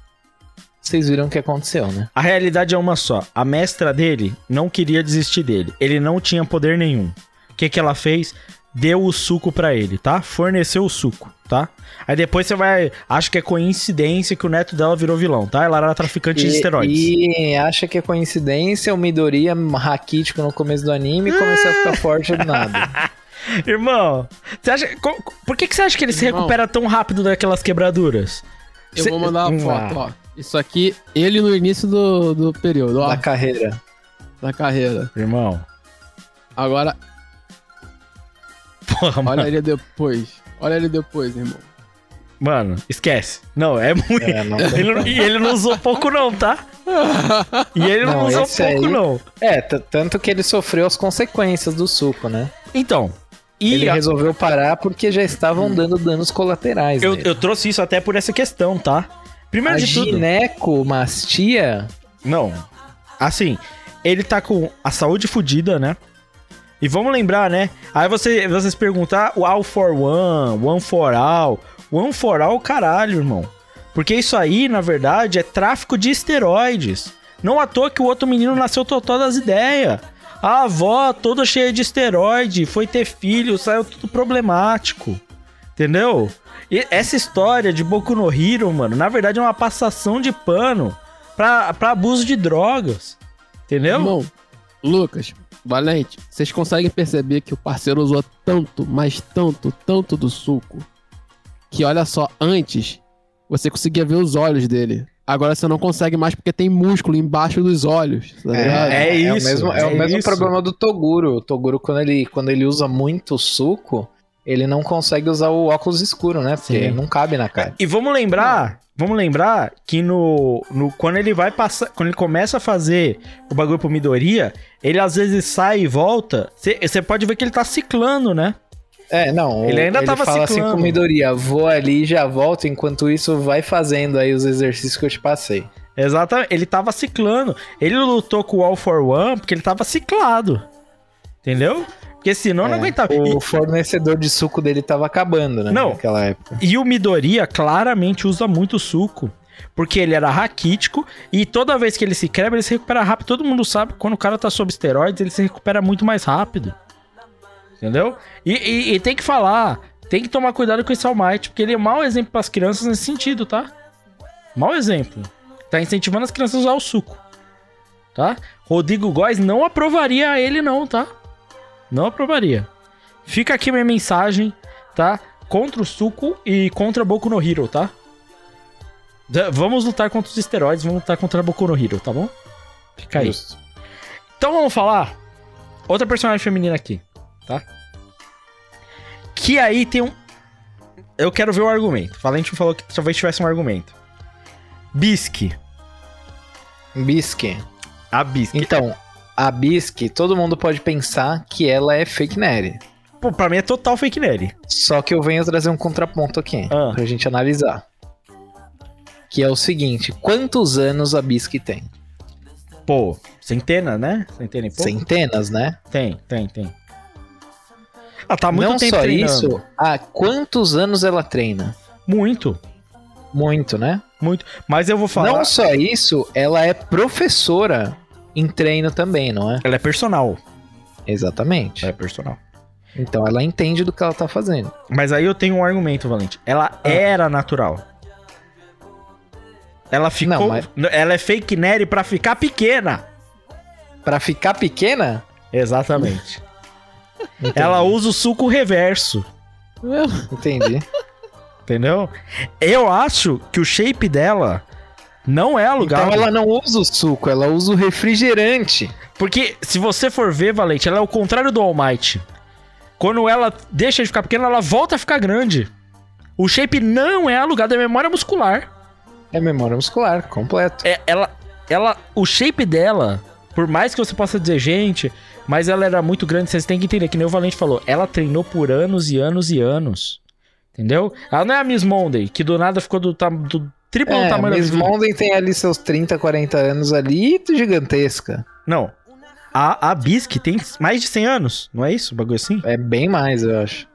Vocês viram o que aconteceu, né? A realidade é uma só. A mestra dele não queria desistir dele. Ele não tinha poder nenhum. O que, que ela fez? Deu o suco pra ele, tá? Forneceu o suco, tá? Aí depois você vai. Acho que é coincidência que o neto dela virou vilão, tá? Ela era traficante de esteroides. E acha que é coincidência o Midoriya raquítico no começo do anime e começou a ficar forte do nada. Irmão, você acha. Por que, que você acha que ele se Irmão. recupera tão rápido daquelas quebraduras? Eu Cê- vou mandar uma Ah. foto, ó. Isso aqui, ele no início do, do período, ó, da carreira. da carreira. Irmão. Agora, Porra, mano. olha ele depois. Olha ele depois, irmão. Mano, esquece. Não, é muito. É, não Ele e ele não usou pouco, não, tá? E ele não, Não, usou pouco, aí- não. É, tanto que ele sofreu as consequências do suco, né? Então. E Ele a- resolveu parar porque já estavam dando danos colaterais. eu, eu trouxe isso até por essa questão, tá? Primeiro a de tudo. ginecomastia Não. Assim, ele tá com a saúde fodida, né? E vamos lembrar, né? Aí você, vocês perguntar o All for One, One for All. One for All, caralho, irmão. Porque isso aí, na verdade, é tráfico de esteroides. Não à toa que o outro menino nasceu totó das ideias. A avó toda cheia de esteroide, foi ter filho, saiu tudo problemático. Entendeu? E essa história de Boku no Hero, mano, na verdade é uma passação de pano pra, pra abuso de drogas. Entendeu? Irmão, Lucas, Valente, vocês conseguem perceber que o parceiro usou tanto, mas tanto, tanto do suco, que olha só, antes você conseguia ver os olhos dele. Agora você não consegue mais porque tem músculo embaixo dos olhos. Tá é o isso, mesmo, é, é o mesmo isso. problema do Toguro. O Toguro, quando ele, quando ele usa muito suco, ele não consegue usar o óculos escuro, né? Porque Sim. não cabe na cara. E vamos lembrar, vamos lembrar que no, no quando ele vai passar, quando ele começa a fazer o bagulho pro Midoriya, ele às vezes sai e volta. Você pode ver que ele tá ciclando, né? É, não. Ele ainda tava fala assim ciclando. com o Midoriya, vou ali e já volto, enquanto isso vai fazendo aí os exercícios que eu te passei. Exatamente, ele tava ciclando. Ele lutou com o All for One porque ele tava ciclado. Entendeu? Porque senão não É, aguentava. E- O fornecedor de suco dele tava acabando, né? Não. Naquela época. E o Midoriya claramente usa muito suco. Porque ele era raquítico e toda vez que ele se quebra, ele se recupera rápido. Todo mundo sabe que quando o cara tá sob esteroides, ele se recupera muito mais rápido. Entendeu? E, e- e tem que falar, tem que tomar cuidado com esse All Might, porque ele é mau exemplo pras crianças nesse sentido, tá? Mau exemplo. Tá incentivando as crianças a usar o suco. Tá? Rodrigo Góes não aprovaria ele, não, tá? Não aprovaria. Fica aqui minha mensagem, tá? Contra o suco e contra Boku no Hero, tá? Vamos lutar contra os esteroides, vamos lutar contra Boku no Hero, tá bom? Fica aí. Justo. Então vamos falar outra personagem feminina aqui, tá? Que aí tem um. Eu quero ver o argumento. Valente falou que talvez tivesse um argumento. Bisque. Bisque. A Bisque. Então, a Bisque, todo mundo pode pensar que ela é fake nerd. Pô, pra mim é total fake nerd. Só que eu venho trazer um contraponto aqui, Ah. pra gente analisar. Que é o seguinte, quantos anos a Bisque tem? Pô, centena, né? Centena e pouco? Centenas, né? Tem, tem, tem. Ela tá há muito Não tempo só treinando. isso, há quantos anos ela treina? Muito, Muito, né? muito. Mas eu vou falar. Não só isso, ela é professora em treino também, não é? Ela é personal. Exatamente. Ela é personal. Então ela entende do que ela tá fazendo. Mas aí eu tenho um argumento, Valente. Ela Ah. era natural. Ela ficou. Não, mas- Ela é fake nerd pra ficar pequena. Pra ficar pequena? Exatamente. Ela usa o suco reverso. Entendi. Entendeu? Eu acho que o shape dela não é alugado. Então ela não usa o suco, ela usa o refrigerante. Porque se você for ver, Valente, ela é o contrário do All Might. Quando ela deixa de ficar pequena, ela volta a ficar grande. O shape não é alugado, é memória muscular. É memória muscular, completo. É, ela, ela, o shape dela, por mais que você possa dizer, gente, mas ela era muito grande, vocês têm que entender, que nem o Valente falou, ela treinou por anos e anos e anos. Entendeu? Ela não é a Miss Monday, que do nada ficou do, do triplo do É, tamanho Miss da Monden tem ali seus 30, 40 anos ali, gigantesca. Não. A, a Bisque tem mais de 100 anos, não é isso? Um bagulho assim? É bem mais, eu acho.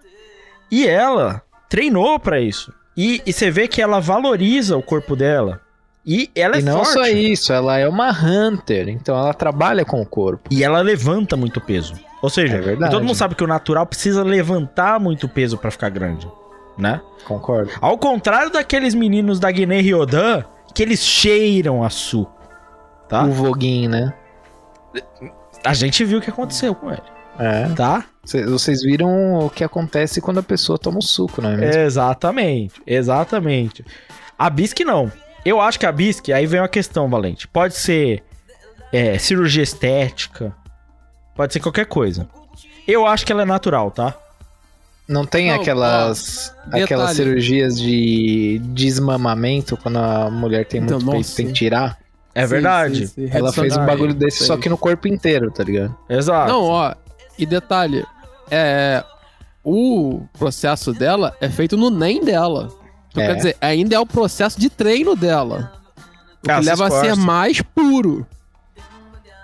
E ela treinou pra isso. E, e você vê que ela valoriza o corpo dela. E ela é e não forte. só isso, ela é uma hunter, então ela trabalha com o corpo. E ela levanta muito peso. Ou seja, É verdade. todo mundo sabe que o natural precisa levantar muito peso pra ficar grande, né? Concordo. Ao contrário daqueles meninos da Guiné Ryodan, que eles cheiram a suco, tá? O Voguinho, né? A gente viu o que aconteceu com ele, É. tá? Cê- Vocês viram o que acontece quando a pessoa toma o suco, não é mesmo? Exatamente, exatamente. A Bisque não. Eu acho que a Bisque, aí vem uma questão, Valente. Pode ser é, cirurgia estética, pode ser qualquer coisa. Eu acho que ela é natural, tá? Não tem Não, aquelas detalhe. aquelas cirurgias de desmamamento quando a mulher tem Então, muito peito nossa, tem que sim. tirar? É verdade. Sim, sim, sim. Ela fez um bagulho desse só que no corpo inteiro, tá ligado? Exato. Não, ó, e detalhe, é. O processo dela é feito no NEM dela. Então, É. quer dizer, ainda é o processo de treino dela. O que Ah, se leva a ser mais puro.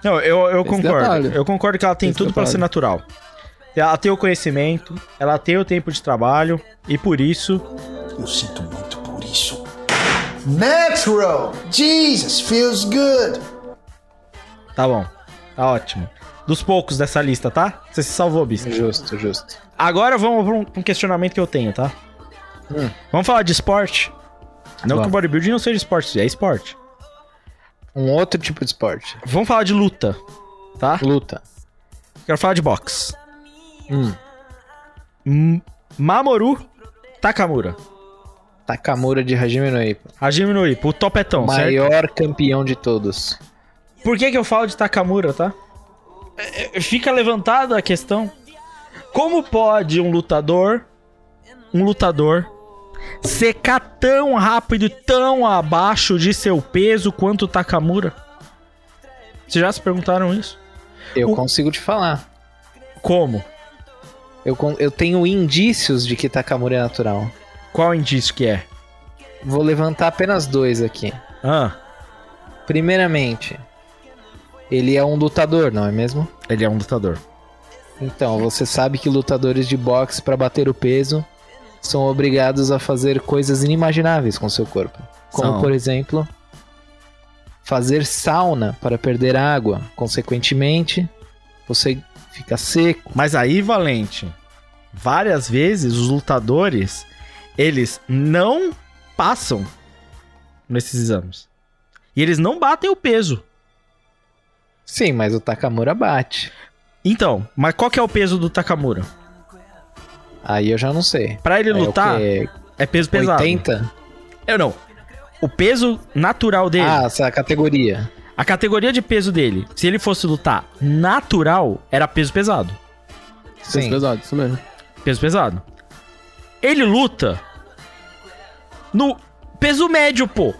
Não, eu, eu Esse concordo. detalhe. Eu concordo que ela tem Esse tudo pra detalhe. ser natural. Ela tem o conhecimento, ela tem o tempo de trabalho e por isso Eu sinto muito por isso. Natural! Jesus, feels good! tá bom. Tá ótimo. Dos poucos dessa lista, tá? Você se salvou, Bisque. Justo, justo. Agora vamos pra um, pra um questionamento que eu tenho, tá? Hum. Vamos falar de esporte? Não Vamos. que o bodybuilding não seja esporte, é esporte. Um outro tipo de esporte. Vamos falar de luta, tá? Luta. Quero falar de boxe. Hum. M- Mamoru Takamura. Takamura de Hajime no Ippo. Hajime no Ippo, o topetão, certo? Maior campeão de todos. Por que que eu falo de Takamura, tá? É, é, Fica levantada a questão. Como pode um lutador, um lutador, secar tão rápido e tão abaixo de seu peso quanto o Takamura? Vocês já se perguntaram isso? Eu O- consigo te falar. Como? Eu, eu tenho indícios de que Takamura é natural. Qual indício que é? Vou levantar apenas dois aqui. Ah, Primeiramente, ele é um lutador, não é mesmo? ele é um lutador. Então, você sabe que lutadores de boxe, para bater o peso, são obrigados a fazer coisas inimagináveis com seu corpo. Como, São. por exemplo, fazer sauna para perder água. Consequentemente, você fica seco. Mas aí, Valente, várias vezes os lutadores, eles não passam nesses exames. E eles não batem o peso. Sim, mas o Takamura bate. Então, mas qual que é o peso do Takamura? Aí eu já não sei. Pra ele É lutar, é peso pesado. 80? Eu não. O peso natural dele, Ah, essa categoria. a categoria de peso dele, se ele fosse lutar natural, era peso pesado. Peso Sim. pesado, isso mesmo. Peso pesado. Ele luta no peso médio, pô.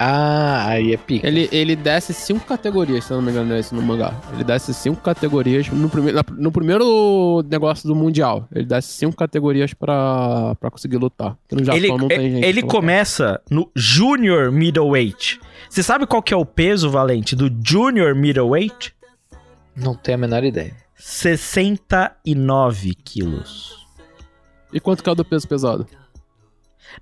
Ah, aí é pica. Ele, ele desce cinco categorias, se eu não me engano, é esse no mangá. Ele desce cinco categorias no, prime na- no primeiro negócio do Mundial. Ele desce cinco categorias pra, pra conseguir lutar. Porque no Japão Ele, não tem ele- gente. ele começa no Junior Middleweight. Você sabe qual que é o peso, Valente, do Junior Middleweight? Não tenho a menor ideia. 69 quilos. E quanto que é o do peso pesado?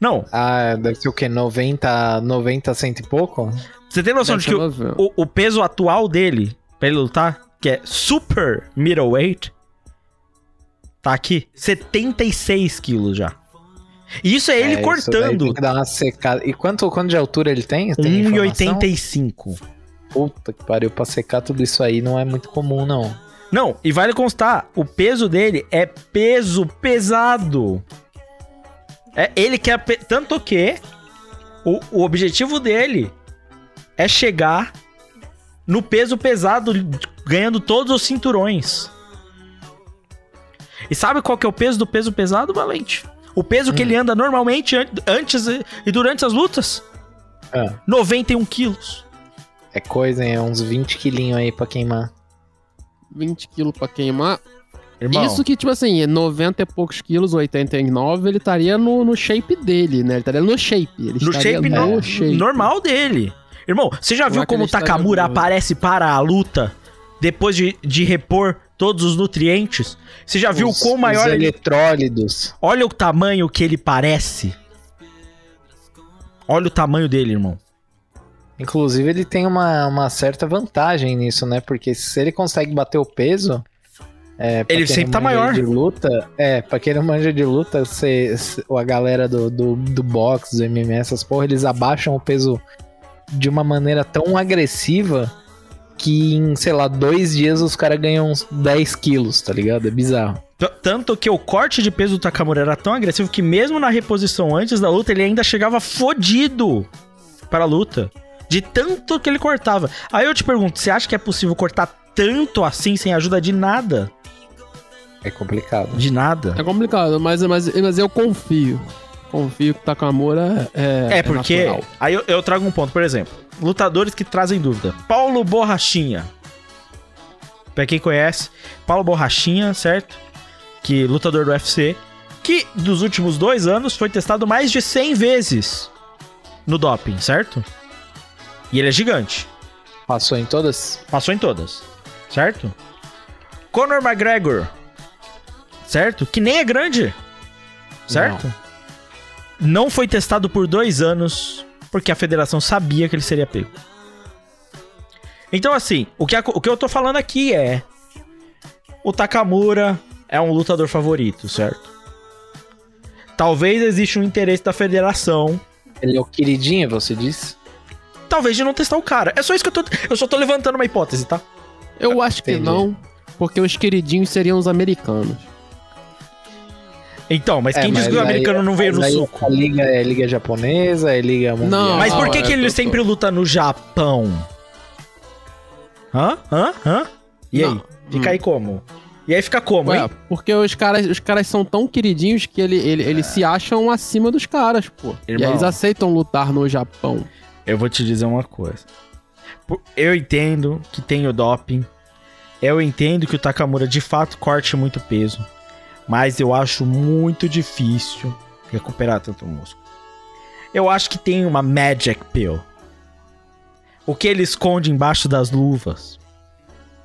Não, Ah, deve ser o quê? 90, 90 cento e pouco? você tem noção Deve de que o, o- o peso atual dele, pra ele lutar, que é Super Middleweight, tá aqui, 76 quilos já. E isso é ele É, cortando Tem que dar uma secada. E quanto, quanto de altura ele tem? Tem informação? 1,85. Puta que pariu, pra secar tudo isso aí não é muito comum, não. Não, e vale constar, o peso dele é peso pesado. É ele quer. Tanto que o, o objetivo dele é chegar no peso pesado, ganhando todos os cinturões. E sabe qual que é o peso do peso pesado, Valente? O peso que ele anda normalmente an- antes e- e durante as lutas? Ah. 91 quilos. É coisa, hein? É uns 20 quilinhos aí pra queimar. 20 quilos pra queimar. Irmão, Isso que, tipo assim, é 90 e poucos quilos, 89, ele estaria no, no shape dele, né? Ele estaria no shape. Ele no estaria shape, no no- shape. normal dele. Irmão, você já Como viu é como o Takamura aparece para a luta depois de, de repor todos os nutrientes? Você já viu Os- quão maior os ele... eletrólidos. Olha o tamanho que ele parece. Olha o tamanho dele, irmão. Inclusive, ele tem uma, uma certa vantagem nisso, né? Porque se ele consegue bater o peso. É, Ele sempre tá maior. De luta, é, pra quem não manja de luta, cê, cê- a galera do, do, do boxe, do MMA, essas porra, eles abaixam o peso de uma maneira tão agressiva que em, sei lá, dois dias os caras ganham uns 10 quilos, tá ligado? É bizarro. Tanto que o corte de peso do Takamura era tão agressivo que mesmo na reposição antes da luta, ele ainda chegava fodido para a luta. De tanto que ele cortava. Aí eu te pergunto, você acha que é possível cortar tanto assim sem ajuda de nada? É complicado. De nada. É complicado, mas, mas, mas eu confio. Confio que o Takamura é. É, porque. natural. aí eu, eu trago um ponto, por exemplo. Lutadores que trazem dúvida. Paulo Borrachinha. Pra quem conhece, Paulo Borrachinha, certo? Que lutador do UFC. Que dos últimos dois anos foi testado mais de 100 vezes no doping, certo? E ele é gigante. Passou em todas? Passou em todas, certo? Conor McGregor, certo? Que nem é grande, certo? Não. foi testado por dois anos porque a federação sabia que ele seria pego. Então, assim, o que, a- o que eu tô falando aqui é. O Takamura é um lutador favorito, certo? Talvez exista um interesse da federação. Ele é o queridinho, você disse? Talvez de não testar o cara. É só isso que eu tô. Eu só tô levantando uma hipótese, tá? Eu acho que Entendi. não, porque os queridinhos seriam os americanos. Então, mas É, quem disse que o aí- americano não veio mas no aí suco? A liga é liga japonesa, é liga mundial. Não, Mas por que, é, que ele tô- sempre luta no Japão? Hã? Hã? Hã? E aí? Não. Fica Hum. aí como? E aí fica como, Ué, hein? porque os caras, os caras são tão queridinhos que ele, ele- eles se acham acima dos caras, pô. E Irmão. aí eles aceitam lutar no Japão. Eu vou te dizer uma coisa. Eu entendo que tem o doping. Eu entendo que o Takamura de fato corte muito peso. Mas eu acho muito difícil recuperar tanto músculo. Eu acho que tem uma Magic Pill. O que ele esconde embaixo das luvas.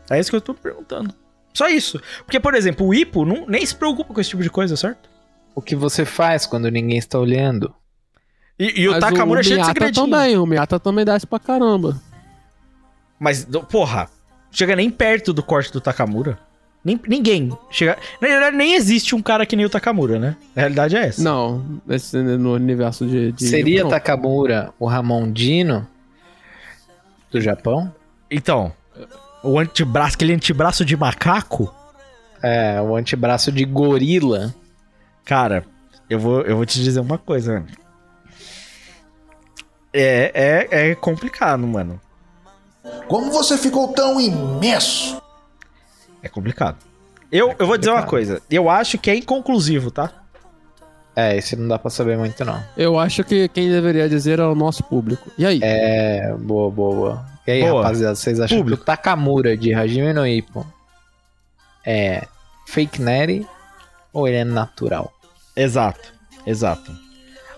É isso que eu tô perguntando. Só isso. Porque, por exemplo, o Ipo não, nem se preocupa com esse tipo de coisa, certo? O que você faz quando ninguém está olhando? E, e o Takamura é cheio de segredinho. também, o Miyata também desce pra caramba. Mas, do- porra, chega nem perto do corte do Takamura. Nem, ninguém. Chega... Na verdade, nem existe um cara que nem o Takamura, né? A realidade é essa. Não, esse, no universo de... de Seria não. Takamura o Ramon Dino? Do Japão? Então, o antebraço, aquele antebraço de macaco, É, o antebraço de gorila. cara, eu vou, eu vou te dizer uma coisa. É, é, é complicado, mano. Como você ficou tão imenso? É complicado. Eu, eu vou dizer uma coisa. Eu acho que é inconclusivo, tá? É, esse não dá pra saber muito, não. Eu acho que quem deveria dizer é o nosso público. E aí? É, boa, boa, boa. E aí, Boa. rapaziada, vocês acham Público. que o Takamura de Hajime no Ippo é fake neri ou ele é natural? Exato, exato.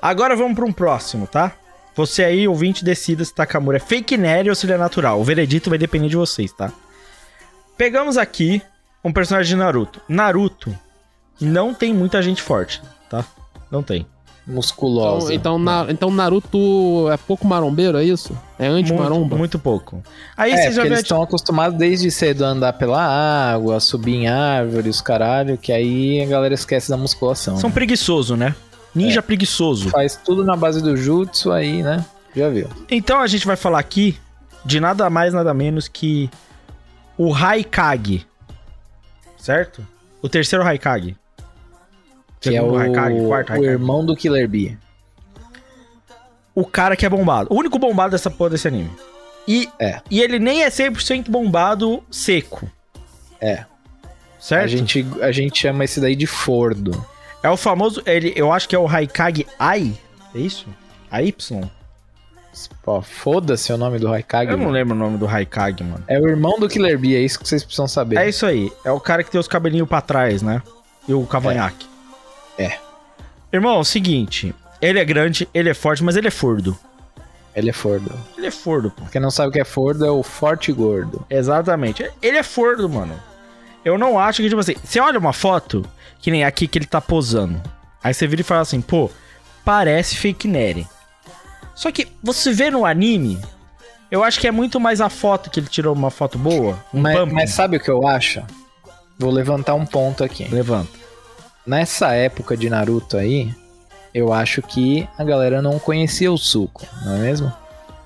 Agora vamos para um próximo, tá? Você aí, ouvinte, decida se Takamura é fake nerd ou se ele é natural. O veredito vai depender de vocês, tá? Pegamos aqui um personagem de Naruto. Naruto não tem muita gente forte, tá? Não tem. Então, Musculosa. então, Na- então Naruto é pouco marombeiro, é isso? É Muito, anti-maromba? muito pouco. Aí é, você já eles estão acostumados desde cedo a andar pela água, a subir em árvores, caralho, que aí a galera esquece da musculação. São preguiçosos, né? Ninja preguiçoso. Faz tudo na base do jutsu aí, né? Já viu. Então a gente vai falar aqui de nada mais, nada menos que o Haikage. Certo? O terceiro Haikage. Que é o, Haikage, quarto o Haikage. irmão do Killer Bee. O cara que é bombado. O único bombado dessa porra desse anime. E, É. e ele nem é 100% bombado seco. É. Certo? A gente, a gente chama esse daí de Fordo. É o famoso. Ele, eu acho que é o Haikage Ai. É isso? AY? Pô, foda-se o nome do Haikage. Eu não mano. lembro o nome do Haikage, mano. É o irmão do Killer Bee, é isso que vocês precisam saber. É isso aí. É o cara que tem os cabelinhos pra trás, né? E o cavanhaque. É. Irmão, é o seguinte. Ele é grande, ele é forte, mas ele é furdo. Ele é Fordo. Ele é furdo, pô. Quem não sabe o que é Fordo é o Forte Gordo. Exatamente. Ele é furdo, mano. Eu não acho que, tipo assim, você olha uma foto, que nem aqui que ele tá posando. Aí você vira e fala assim, pô, parece fake Neri. Só que você vê no anime, eu acho que é muito mais a foto que ele tirou uma foto boa. Um Mas, mas sabe o que eu acho? Vou levantar um ponto aqui. Levanta. Nessa época de Naruto aí, eu acho que a galera não conhecia o Suco, não é mesmo?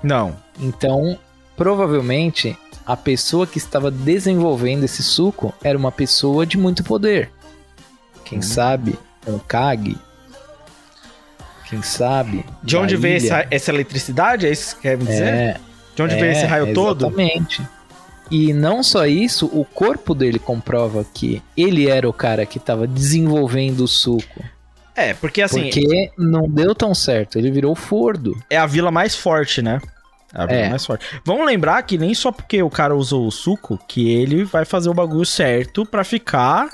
Não. Então, provavelmente, a pessoa que estava desenvolvendo esse suco era uma pessoa de muito poder. Quem sabe, um Kage. Quem sabe. De onde veio ilha. essa, essa eletricidade? É isso que quer dizer? É, De onde veio é, esse raio todo? Exatamente. E não só isso, o corpo dele comprova que ele era o cara que estava desenvolvendo o suco. É, porque assim, porque não deu tão certo, ele virou fordo. é a vila mais forte, né? É a vila É. mais forte. Vamos lembrar que nem só porque o cara usou o suco, que ele vai fazer o bagulho certo pra ficar,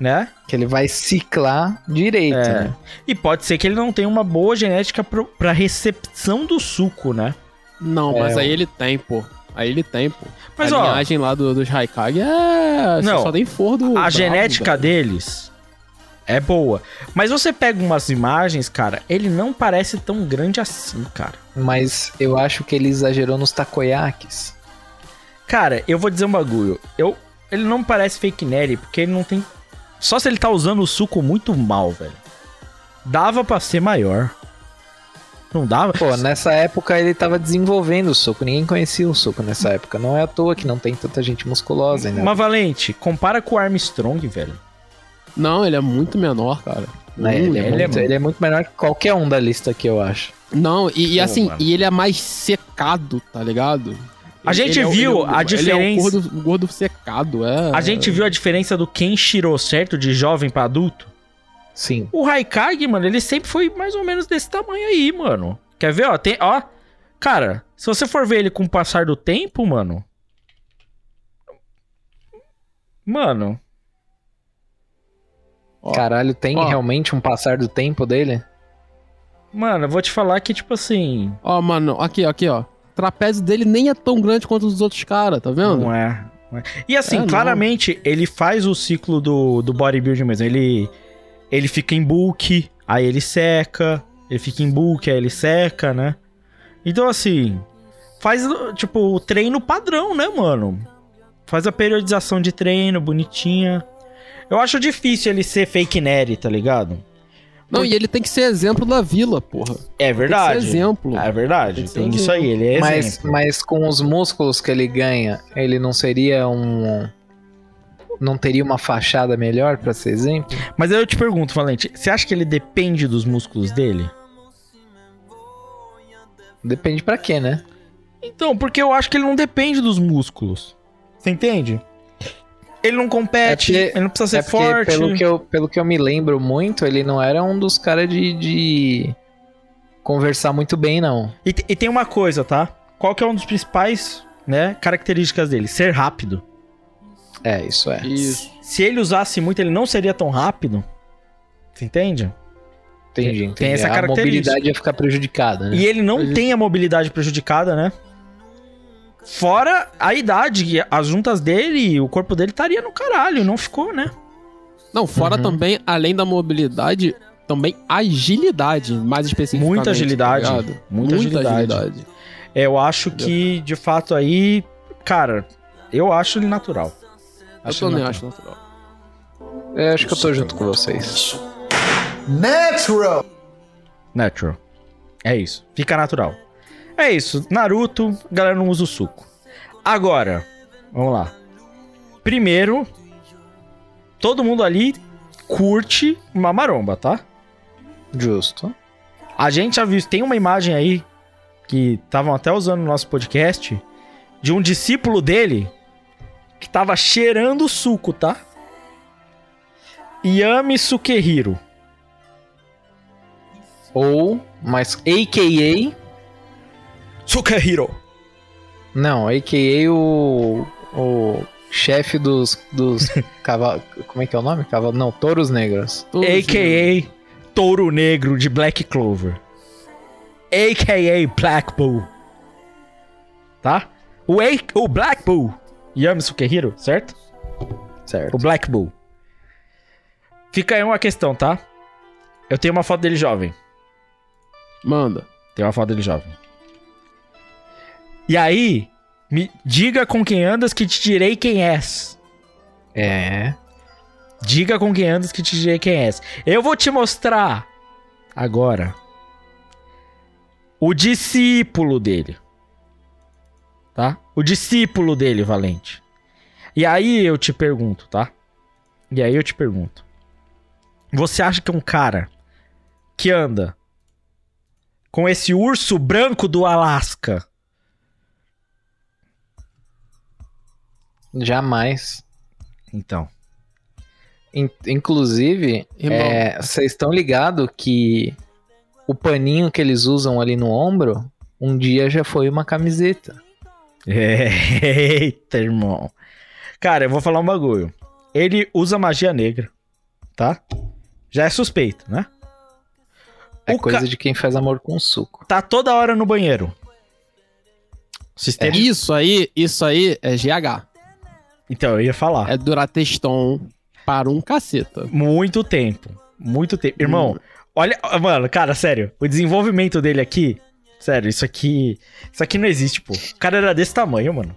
né? Que ele vai ciclar direito, É. né? E pode ser que ele não tenha uma boa genética pro, pra recepção do suco, né? Não, mas É, aí ele tem, pô. Aí ele tem, pô. Mas, a ó, linhagem lá do, dos Haikage é. Não, só tem fordo. A bravo, genética velho. deles é boa. Mas você pega umas imagens, cara, ele não parece tão grande assim, cara. Mas eu acho que ele exagerou nos takoyakis. Cara, eu vou dizer um bagulho. Eu, ele não parece fake nerd, porque ele não tem. Só se ele tá usando o suco muito mal, velho. Dava pra ser maior. Não dava? Pô, nessa época ele tava desenvolvendo o suco, ninguém conhecia o suco nessa época. Não é à toa que não tem tanta gente musculosa ainda. Mas Valente, compara com o Armstrong, velho. Não, ele é muito menor, cara. Hum, ele, é ele é muito, muito- ele é muito melhor que qualquer um da lista aqui, eu acho. Não, e, e Pô, assim, mano. e ele é mais secado, tá ligado? A gente ele é o- viu ele é o- a Ele é diferença- o gordo, gordo secado, é. A gente viu a diferença do Kenshiro, certo? De jovem pra adulto. Sim. O Raikage, mano, ele sempre foi mais ou menos desse tamanho aí, mano. Quer ver, ó? Tem, ó. Cara, se você for ver ele com o passar do tempo, mano. Mano. Ó. Caralho, tem Ó. realmente um passar do tempo dele? Mano, eu vou te falar que, tipo assim. Ó, mano, aqui, aqui, ó. O trapézio dele nem é tão grande quanto os dos outros caras, tá vendo? Não é. não é. E assim, É, não. claramente, ele faz o ciclo do, do bodybuilding mesmo. Ele, ele fica em bulk, aí ele seca. Ele fica em bulk, aí ele seca, né? Então, assim, faz, tipo, o treino padrão, né, mano? Faz a periodização de treino bonitinha. Eu acho difícil ele ser fake nerd, tá ligado? Não, e ele tem que ser exemplo da vila, porra. É verdade. Tem que ser exemplo. É verdade. Tem Tem isso aí, ele é Mas, exemplo. mas com os músculos que ele ganha, ele não seria um. Não teria uma fachada melhor pra ser exemplo? Mas aí eu te pergunto, Valente, você acha que ele depende dos músculos dele? Depende pra quê, né? Então, porque eu acho que ele não depende dos músculos. Você entende? Ele não compete, É porque- ele não precisa ser é porque, forte. Pelo que, eu, pelo que eu me lembro muito, ele não era um dos caras de, de conversar muito bem, não. E, e tem uma coisa, tá? Qual que é uma das principais né, características dele? Ser rápido. É, isso é. Isso. Se ele usasse muito, ele não seria tão rápido. Você entende? Entendi, tem entendi. essa A característica. mobilidade ia ficar prejudicada, né? E ele não tem a mobilidade prejudicada, né? Fora a idade, as juntas dele, o corpo dele estaria no caralho, não ficou, né? Não, fora Uhum. também, além da mobilidade, também agilidade, mais especificamente. Muita agilidade, tá ligado? muita agilidade. É, Eu acho que, de fato, aí, cara, eu acho ele natural. Eu Acho também ele acho natural. Eu acho que eu tô junto com vocês. Natural. Natural. É isso. Fica natural. É isso. Naruto, a galera não usa o suco. Agora, vamos lá. Primeiro, todo mundo ali curte uma maromba, tá? Justo. A gente já viu, tem uma imagem aí que estavam até usando no nosso podcast de um discípulo dele que tava cheirando suco, tá? Yami Sukehiro. Ou, mas AKA. Sukehiro. Não, AKA o. O chefe dos. dos cavalos. Como é que é o nome? Cavalo, não, touros negros. A.K.A. Touro Negro de Black Clover. A.K.A. Black Bull. Tá? O, A- o Black Bull. Yami Sukehiro, certo? Certo. O Black Bull. Fica aí uma questão, tá? Eu tenho uma foto dele jovem. Manda. Tem uma foto dele jovem. E aí, me diga com quem andas que te direi quem és. É. Diga com quem andas que te direi quem és. Eu vou te mostrar agora o discípulo dele. Tá? O discípulo dele, Valente. E aí eu te pergunto, tá? E aí eu te pergunto. Você acha que um cara que anda com esse urso branco do Alasca Jamais. Então, In- inclusive, é, vocês estão ligados que o paninho que eles usam ali no ombro, um dia já foi uma camiseta. Eita, irmão. Cara, eu vou falar um bagulho. Ele usa magia negra, tá? Já é suspeito, né? É O coisa ca- de quem faz amor com suco. Tá toda hora no banheiro. Sistema. Isso aí, isso aí é GH. Então, eu ia falar. É Durateston para um caceta. Muito tempo. Muito tempo. Irmão, olha. Mano, cara, sério. O desenvolvimento dele aqui. Sério, isso aqui. Isso aqui não existe, pô. O cara era desse tamanho, mano.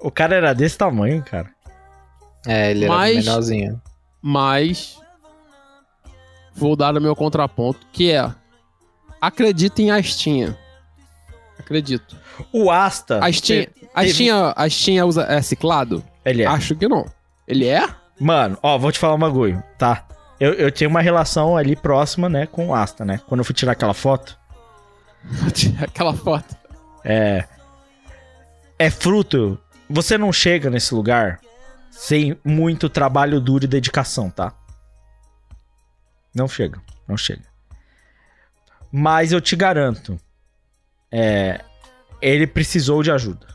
O cara era desse tamanho, cara. É, ele era Mas- menorzinho. Mas vou dar o meu contraponto, que é acredita em Astinha. Acredito. O Asta. Astinha, te- Astinha, Astinha usa é ciclado? Ele é. Acho que não. Ele é? Mano, ó, vou te falar um bagulho, tá? Eu, eu tinha uma relação ali próxima, né, com o Asta, né? Quando eu fui tirar aquela foto. Aquela foto. É. É fruto. Você não chega nesse lugar sem muito trabalho duro e dedicação, tá? Não chega, não chega. Mas eu te garanto, é, ele precisou de ajuda.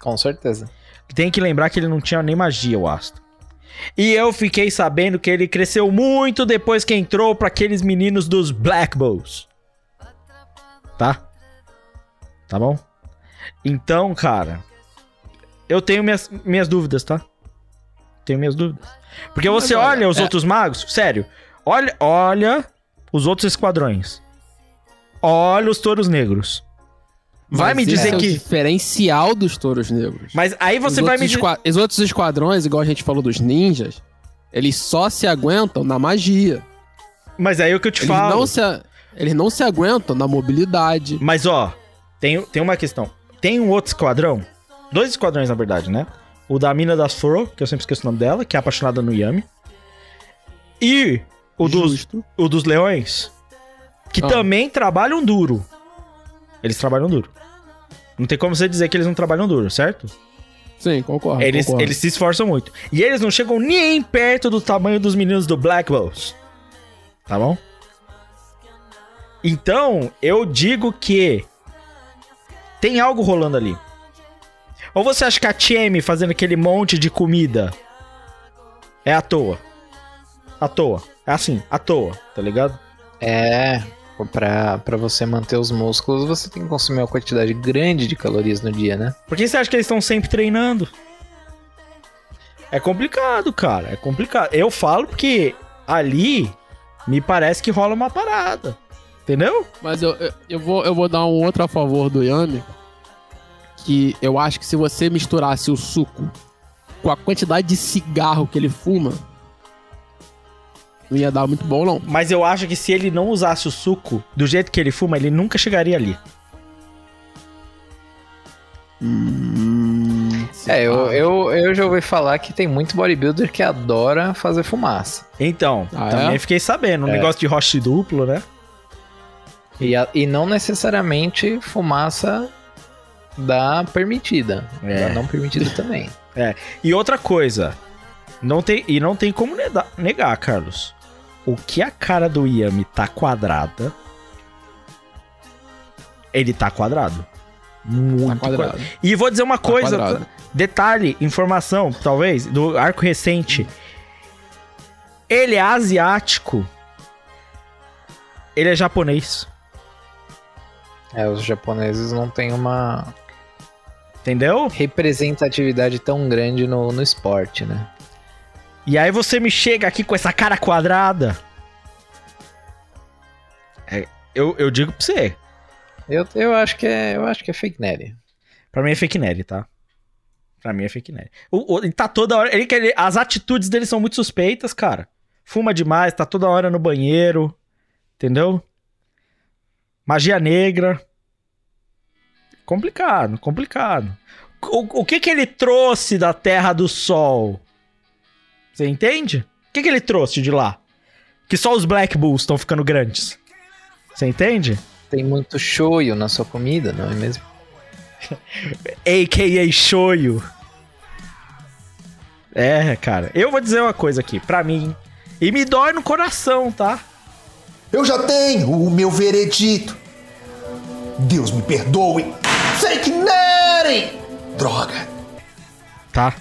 Com certeza. Tem que lembrar que ele não tinha nem magia, o Asta. E eu fiquei sabendo que ele cresceu muito depois que entrou para aqueles meninos dos Black Bulls. Tá? Tá bom? Então, cara, eu tenho minhas, minhas dúvidas, tá? Tenho minhas dúvidas. Porque você olha, olha os é- outros magos, sério, olha, olha os outros esquadrões. Olha os touros negros. Vai Mas me dizer é o que. diferencial dos touros negros. Mas aí você os, vai me dizer. esqua- os outros esquadrões, igual a gente falou dos ninjas, eles só se aguentam na magia. Mas aí é o que eu te Eles falo. não, se, eles não se aguentam na mobilidade. Mas ó, tem, tem uma questão. Tem um outro esquadrão, dois esquadrões na verdade, né? O da mina das Furo, que eu sempre esqueço o nome dela, que é apaixonada no Yami. E o dos, Justo. o dos leões, que Ah. também trabalham duro. Eles trabalham duro. Não tem como você dizer que eles não trabalham duro, certo? Sim, concordo. eles, concordo. eles se esforçam muito. E eles não chegam nem perto do tamanho dos meninos do Black Bulls. Tá bom? Então, eu digo que tem algo rolando ali. Ou você acha que a TM fazendo aquele monte de comida é à toa? À toa. É assim, à toa, tá ligado? É, pra, pra você manter os músculos, você tem que consumir uma quantidade grande de calorias no dia, né? Por que você acha que eles estão sempre treinando? É complicado, cara. É complicado. Eu falo porque ali me parece que rola uma parada. Entendeu? Mas eu, eu, eu vou, eu vou dar um outro a favor do Yami. Que eu acho que se você misturasse o suco com a quantidade de cigarro que ele fuma, não ia dar muito bom, não. Mas eu acho que se ele não usasse o suco do jeito que ele fuma, ele nunca chegaria ali. É, eu, eu, eu já ouvi falar que tem muito bodybuilder que adora fazer fumaça. Então, Ah, também é? fiquei sabendo. Um É. negócio de roche duplo, né? E, a- e não necessariamente fumaça da permitida. É. Da não permitida também. E outra coisa, não tem, e não tem como neda- negar, Carlos. O que a cara do Yami tá quadrada, ele tá quadrado. Muito Tá quadrado. quadrado. E vou dizer uma Tá coisa, quadrado. detalhe, informação, talvez, do arco recente. Ele é asiático. Ele é japonês. É, os japoneses não têm uma Entendeu? representatividade tão grande no, no esporte, né? E aí você me chega aqui com essa cara quadrada. É, eu, eu digo pra você. Eu, eu acho que é, eu acho que é fake nerd. Pra mim é fake nerd, tá? Pra mim é fake nerd. O, o- ele tá toda hora. Ele, ele- as atitudes dele são muito suspeitas, cara. Fuma demais, tá toda hora no banheiro. Entendeu? Magia negra. Complicado, complicado. O, o que que ele trouxe da Terra do Sol? Você entende? O que que ele trouxe de lá? Que só os Black Bulls estão ficando grandes. Você entende? Tem muito shoyu na sua comida, não é mesmo? a.k.a. Shoyu. É, cara. Eu vou dizer uma coisa aqui, pra mim. E me dói no coração, tá? Eu já tenho o meu veredito. Deus me perdoe. Fake nerd! Droga. Tá?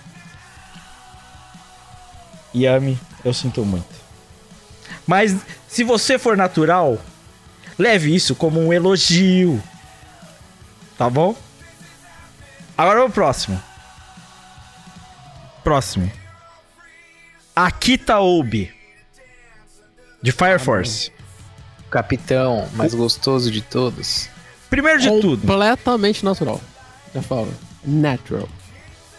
Yami, eu sinto muito. Mas se você for natural, leve isso como um elogio. Tá bom? Agora o próximo. Próximo. Akita Obi. De Fire Force. O capitão mais gostoso de todos. Primeiro de tudo, Completamente natural. Já falo. Natural.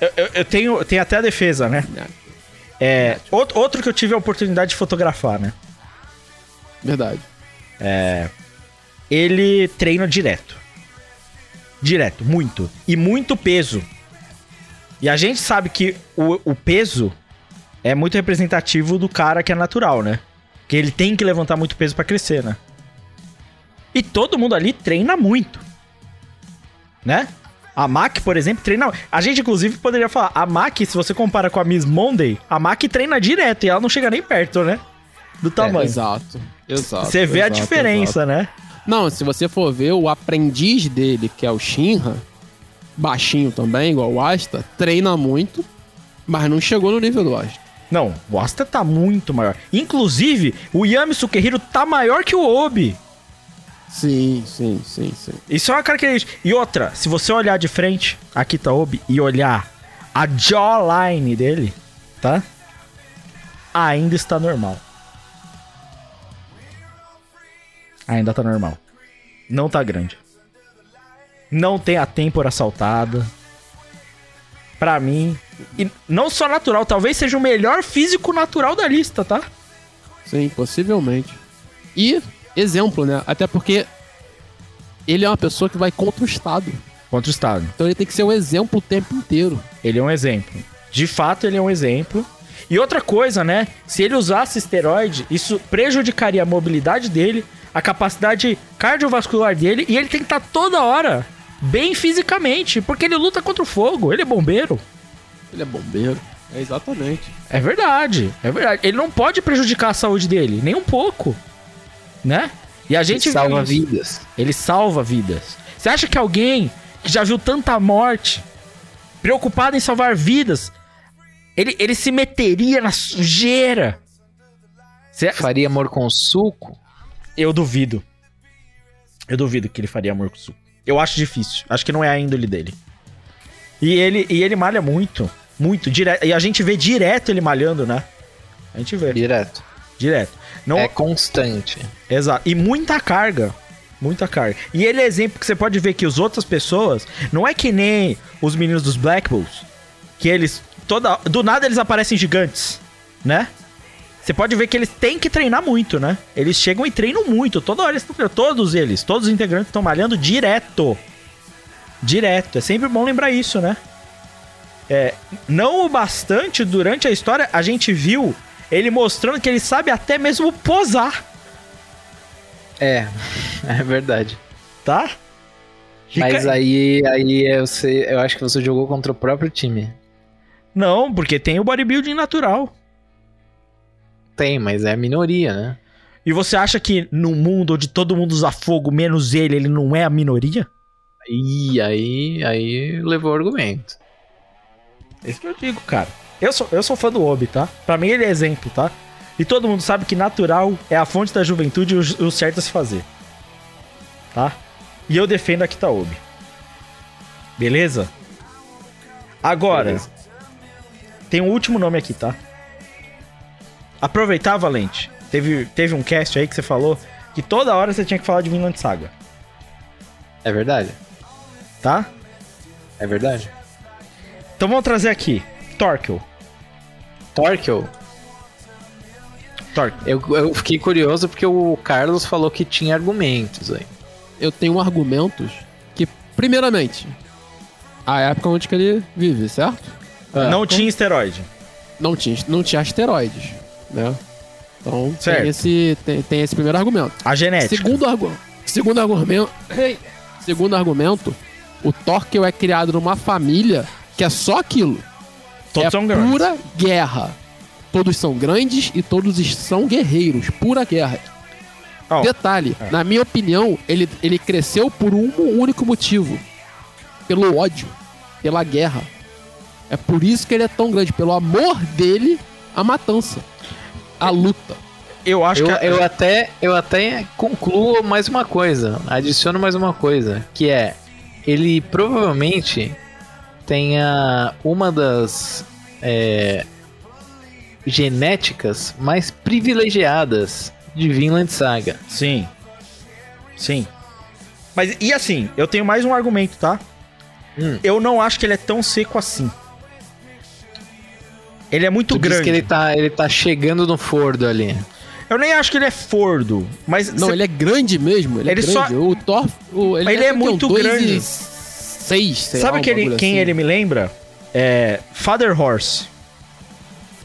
eu, eu- eu tenho, eu tenho até a defesa, né? Natural. É, outro, outro que eu tive a oportunidade de fotografar, né? Verdade. Ele treina direto. Direto, muito. E muito peso. E a gente sabe que o, o peso é muito representativo do cara que é natural, né? Que ele tem que levantar muito peso pra crescer, né? E todo mundo ali treina muito. Né? A Mac, por exemplo, treina. A gente, inclusive, poderia falar: a Mac, se você compara com a Miss Monday, a Mac treina direto e ela não chega nem perto, né? Do tamanho. Exato. Exato. Você vê a exato, diferença, exato. né? Não, se você for ver o aprendiz dele, que é o Shinra, baixinho também, igual o Asta, treina muito, mas não chegou no nível do Asta. Não, o Asta tá muito maior. Inclusive, o Yami Sukehiro tá maior que o Obi. Sim, sim, sim, sim. Isso é uma característica. E outra, se você olhar de frente, aqui tá Obi, e olhar a jawline dele, tá? Ainda está normal. Ainda tá normal. Não tá grande. Não tem a têmpora saltada. Pra mim, e não só natural, talvez seja o melhor físico natural da lista, tá? Sim, possivelmente. E, exemplo, né? Até porque ele é uma pessoa que vai contra o Estado. Contra o Estado. Então ele tem que ser um exemplo o tempo inteiro. Ele é um exemplo. De fato, ele é um exemplo. E outra coisa, né? Se ele usasse esteroide, isso prejudicaria a mobilidade dele, a capacidade cardiovascular dele, e ele tem que estar toda hora bem fisicamente, porque ele luta contra o fogo, ele é bombeiro. Ele é bombeiro. É exatamente. É verdade, é verdade. Ele não pode prejudicar a saúde dele, nem um pouco. Né? E a gente Ele salva vidas. Ele salva vidas. Você acha que alguém que já viu tanta morte, preocupado em salvar vidas, ele, ele se meteria na sujeira? Cê- Faria amor com suco? Eu duvido. Eu duvido que ele faria amor com suco. Eu acho difícil. Acho que não é a índole dele. E ele, e ele malha muito. Muito. Direto. E a gente vê direto ele malhando, né? A gente vê. Direto. Direto. Não, É constante. Exato. E muita carga. Muita carga. E ele é exemplo que você pode ver que as outras pessoas não é que nem os meninos dos Black Bulls, que eles toda do nada eles aparecem gigantes, né? Você pode ver que eles têm que treinar muito, né? Eles chegam e treinam muito, toda hora eles estão treinando. Todos eles, todos os integrantes estão malhando direto. Direto. É sempre bom lembrar isso, né? É, não o bastante durante a história, a gente viu ele mostrando que ele sabe até mesmo posar. É, é verdade. tá? Fica- Mas aí, aí eu, sei, eu acho que você jogou contra o próprio time. Não, porque tem o bodybuilding natural. Tem, mas é a minoria, né? E você acha que no mundo onde todo mundo usa fogo, menos ele, ele não é a minoria? E aí, aí levou o argumento. É isso que eu digo, cara. Eu sou, eu sou fã do Obi, tá? Pra mim ele é exemplo, tá? E todo mundo sabe que natural é a fonte da juventude e o, o certo a se fazer. Tá? E eu defendo a Kitaobi. Beleza? Agora, Beleza. tem um último nome aqui, tá? Aproveitar, Valente. Teve, teve um cast aí que você falou que toda hora você tinha que falar de Vinland Saga, É verdade? tá? É verdade? Então vamos trazer aqui. Torkel. Torkel, Torkel. eu, eu fiquei curioso porque o Carlos falou que tinha argumentos aí. Eu tenho argumentos que, primeiramente, a época onde que ele vive, certo? Ah, não tinha esteroide. Não tinha, não tinha asteroides, né? Então Certo. tem esse, tem, tem esse primeiro argumento. A genética. Segundo, argu segundo argumento. Ei. Segundo argumento, o Torkel é criado numa família que é só aquilo. Todos é são grandes. pura guerra. Todos são grandes e todos são guerreiros. Pura guerra. Ó, Detalhe, É. na minha opinião, ele, ele cresceu por um único motivo. Pelo ódio. Pela guerra. É por isso que ele é tão grande. Pelo amor dele, a matança. A luta. eu acho Eu, que. eu até, eu até concluo mais uma coisa, adiciono mais uma coisa, que é ele provavelmente tenha uma das é, genéticas mais privilegiadas de Vinland Saga. Sim. Sim. Mas e assim, eu tenho mais um argumento, tá? Hum. Eu não acho que ele é tão seco assim. Ele é muito Tu grande. que ele tá, ele tá chegando no fordo ali. Eu nem acho que ele é fordo, mas Não, cê- ele é grande mesmo. Ele, Ele é só- grande. O Thor. O, Ele é deve ter muito grande. e Seis, sei sabe lá, um que ele- bagulho quem assim. ele me lembra? É Father Horse.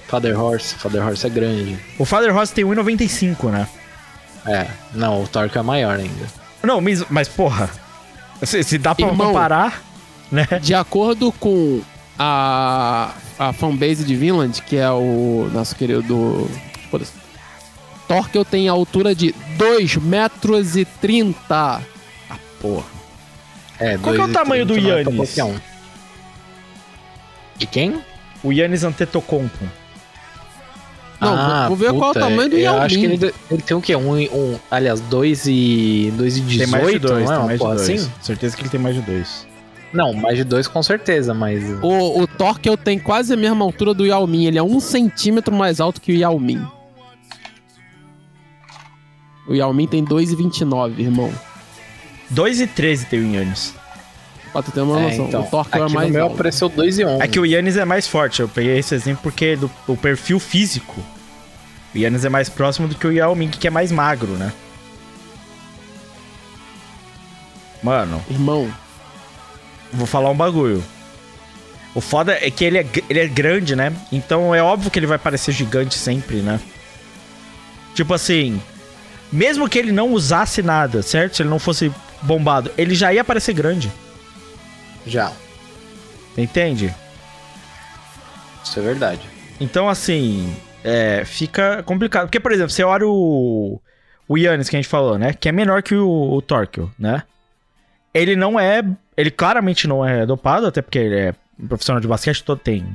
Father Horse, Father Horse é grande. O Father Horse tem 1,95, né? É, não, o Torque é maior ainda. Não, mas, mas porra. Se, se dá pra Irmão. comparar, né? De acordo com a, a fanbase de Vinland, que é o nosso querido. Foda-se. Torkel tem a altura de 2 metros e 30. Porra. É, Qual que é o 2,30 tamanho do é Yannis? um. De quem? O Yannis Antetokounmpo. Não, vou- vou ver qual é o tamanho do eu Yao acho que Ming. ele, ele tem o quê? Um, um, aliás, 2 e, dois e 18, Tem mais de dois, não é tem uma porra dois. assim? Certeza que ele tem mais de dois. Não, mais de 2 com certeza, mas... O, o Torkel tem quase a mesma altura do Yao Ming. Ele é um centímetro mais alto que o Yao Ming. O Yao Ming tem 2,29, irmão. 2 e 13 tem o Yannis. Pra tu ter uma É, noção. então, o Torkel é aqui mais no meu alto. apareceu 2 e 11. É que o Yannis é mais forte. Eu peguei esse exemplo porque do, o perfil físico O Yannis é mais próximo do que o Yao Ming, que é mais magro, né? Mano, Irmão, vou falar um bagulho. O foda é que ele é, ele é grande, né? Então é óbvio que ele vai parecer gigante sempre, né? Tipo assim, mesmo que ele não usasse nada, certo? Se ele não fosse bombado, ele já ia parecer grande. Já. Entende? Isso é verdade. Então, assim, é, fica complicado. Porque, por exemplo, você olha o, o Yannis que a gente falou, né? Que é menor que o, o Torquil, né? Ele não é. Ele claramente não é dopado, até porque ele é um profissional de basquete, todo tem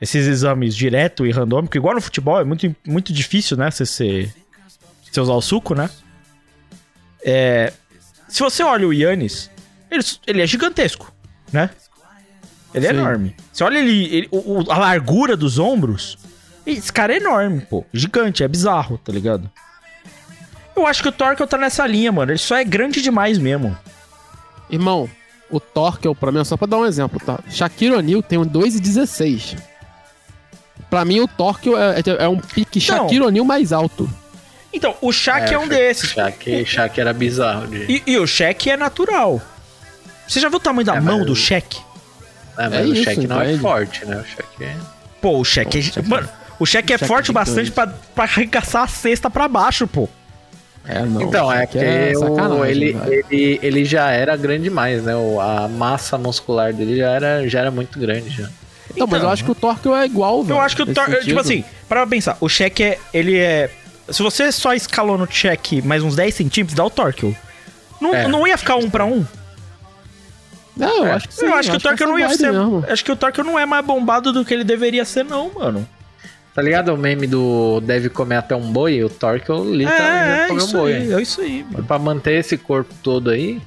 esses exames direto e randômico. Igual no futebol, é muito, muito difícil, né? Você, você, você usar o suco, né? É, se você olha o Yannis, ele, ele é gigantesco, né? Ele é Sim. enorme. Você olha ele, ele- o- o- a largura dos ombros. Esse cara é enorme, pô. Gigante, é bizarro, tá ligado? Eu acho que o Torkel tá nessa linha, mano. Ele só é grande demais mesmo. irmão, o Torkel, pra mim, só pra dar um exemplo, tá? Shaquille O'Neal tem um 2,16. Pra mim, o Torkel é, é- é um pique Não. Shaquille O'Neal mais alto. Então, o Shaq é, um desses. Shaq, Shaq era bizarro. De... E, e o Shaq é natural. Você já viu o tamanho da É, mão mas- do Shaq? É, mas É o isso, Shaq não é entende? forte, né? O Shaq é... Pô, o Shaq é. Shaq é- Mano, o Shaq é Shaq é forte o gigante. bastante pra, pra arregaçar a cesta pra baixo, pô. É, não. então, é Shaq que o- sacanagem, ele, velho. ele, ele já era grande demais, né? O- A massa muscular dele já era, já era muito grande. Já. Então, mas Então, eu acho que o Torkel é igual, velho. Eu acho que o Thor. Tipo assim, para pra pensar, o Shaq é. Ele é. Se você só escalou no Shaq mais uns 10 centímetros, dá o Torkel. Não, É. não ia ficar um pra um? Não, eu É. acho que sim. eu acho que o essa não ia ser. mesmo. Acho que o Torkel não é mais bombado do que ele deveria ser, não, mano. Tá ligado o meme do deve comer até um boi? O Torkel literalmente É, deve é comer um isso boi. aí, é isso aí, mano. Pra manter esse corpo todo aí,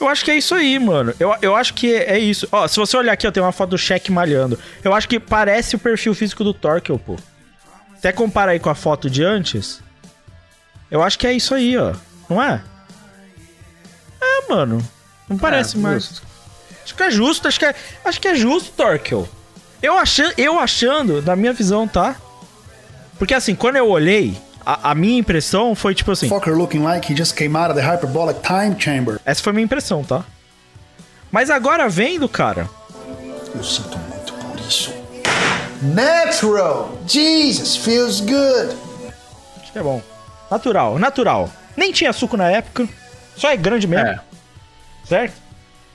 Eu acho que é isso aí, mano. Eu, eu acho que é isso. Ó, se você olhar aqui, ó, tem uma foto do Shaq malhando. Eu acho que parece o perfil físico do Torkel, pô. Até compara aí com a foto de antes. Eu acho que é isso aí, ó. Não é? É, mano. Não parece É, mais. justo. Acho que é justo, acho que é, acho que é justo, Torkel. Eu achando, eu achando, da minha visão, tá? Porque assim, quando eu olhei, a, a minha impressão foi tipo assim. Fucker looking like he just came out of the hyperbolic time chamber. Essa foi a minha impressão, tá? Mas agora vendo, cara. Eu sinto muito por isso. Natural! Jesus, feels good. Acho que é bom. Natural, natural. Nem tinha suco na época. Só é grande mesmo. É. Certo?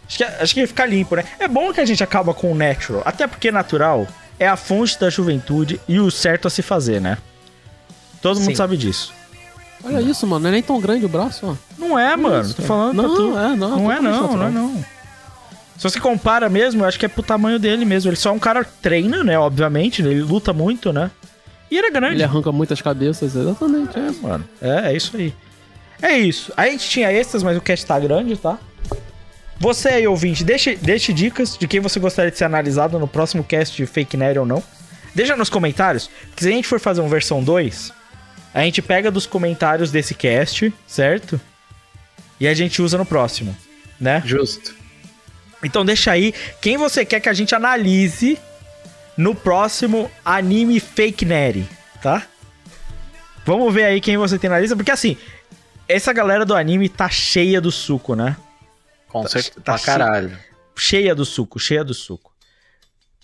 Acho que, acho que ia ficar limpo, né? É bom que a gente acaba com o natural. Até porque natural é a fonte da juventude e o certo a se fazer, né? Todo mundo Sim. sabe disso. Olha isso, mano. Não é nem tão grande o braço, ó. Não é, mano. isso, Tô falando Não, tu. é, não, Não é, não, não é, não. Se você compara mesmo, eu acho que é pro tamanho dele mesmo. Ele só é um cara que treina, né? Obviamente, ele luta muito, né? E ele é grande. Ele arranca muitas cabeças, exatamente. É. mano. É, é isso aí. É isso. A gente tinha extras, mas o cast tá grande, tá? Você aí, ouvinte, deixe, deixe dicas de quem você gostaria de ser analisado no próximo cast de Fake Nerd ou não. Deixa nos comentários, porque se a gente for fazer uma versão 2, a gente pega dos comentários desse cast, certo? E a gente usa no próximo, né? justo. Então deixa aí quem você quer que a gente analise no próximo anime Fake Nerd, tá? Vamos ver aí quem você tem na lista, porque assim, essa galera do anime tá cheia do suco, né? Com Tá- certeza. tá caralho. Cheia do suco, cheia do suco.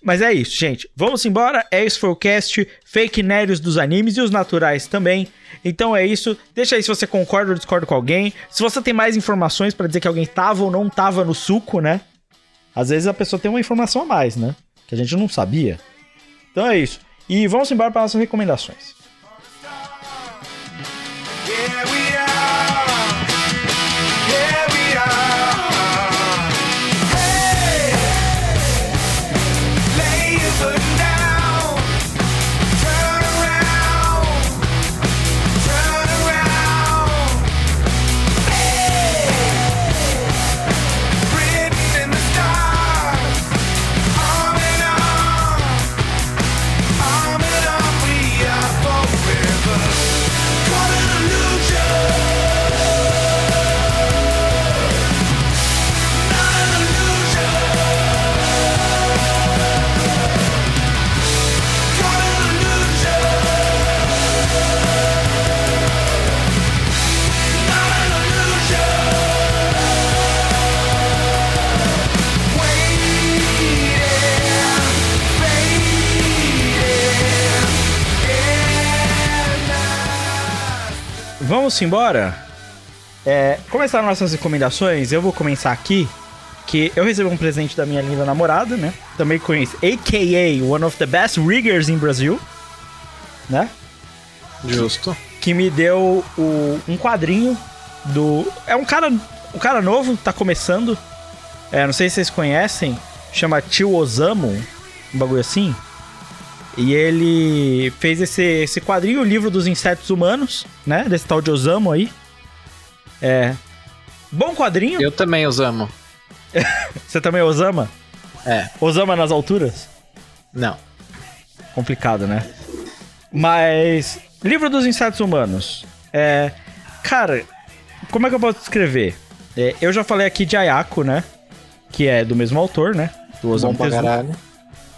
Mas é isso, gente. Vamos embora. Esse foi o cast Fake Nerds dos animes e os naturais também. Então é isso. Deixa aí se você concorda ou discorda com alguém. Se você tem mais informações pra dizer que alguém tava ou não tava no suco, né? Às vezes a pessoa tem uma informação a mais, né? Que a gente não sabia. Então é isso. E vamos embora para nossas recomendações. Yeah, we vamos embora? É, começar nossas recomendações, eu vou começar aqui. Que eu recebi um presente da minha linda namorada, né? Também conheço, a.k.a. one of the best riggers in Brazil, né? Justo. que me deu o- um quadrinho do. É um cara. Um cara novo, tá começando. É, não sei se vocês conhecem. Chama Tio Osamu. Um bagulho assim. E ele fez esse, esse quadrinho, o livro dos insetos humanos, né? Desse tal de Osamu aí. É. Bom quadrinho. Eu também os amo. Você também é Osama? É. Osama nas alturas? Não. complicado, né? Mas livro dos insetos humanos. É, cara, como é que eu posso descrever? É, eu já falei aqui de Ayako, né? Que é do mesmo autor, né? Do Bom Osamu pra Tezuka. caralho.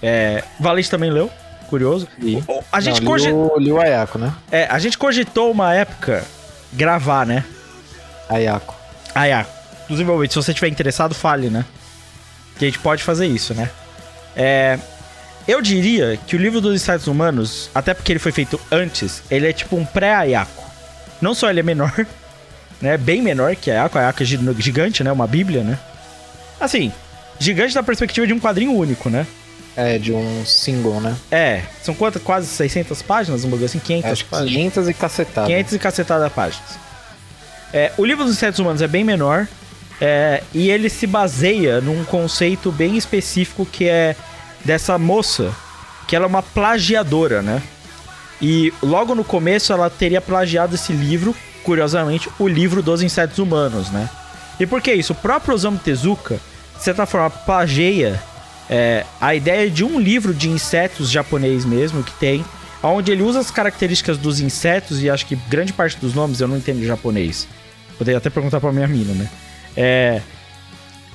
É, Valente também leu, curioso. O- A gente, Não, cogi- li, o, li o Ayako, né? é, a gente cogitou uma época gravar, né? Ayako. Ayako. Inclusive, ouvinte, se você estiver interessado, fale, né? Que a gente pode fazer isso, né? É, eu diria que o livro dos insetos humanos, até porque ele foi feito antes, ele é tipo um pré-Ayako. Não só ele é menor, né? Bem menor que Ayako. Ayako é gi- gigante, né? Uma bíblia, né? Assim, gigante da perspectiva de um quadrinho único, né? É, de um single, né? É, são quantas? Quase 600 páginas, um bagulho assim? 500 Acho páginas. 500 e cacetada. 500 e cacetada páginas. É, o livro dos insetos humanos é bem menor é, e ele se baseia num conceito bem específico que é dessa moça, que ela é uma plagiadora, né? E logo no começo ela teria plagiado esse livro, curiosamente, o livro dos insetos humanos, né? E por que isso? O próprio Osamu Tezuka, de certa forma, plageia é, a ideia de um livro de insetos japonês mesmo que tem, onde ele usa as características dos insetos e acho que grande parte dos nomes eu não entendo japonês. Poderia até perguntar pra minha mina, né? É,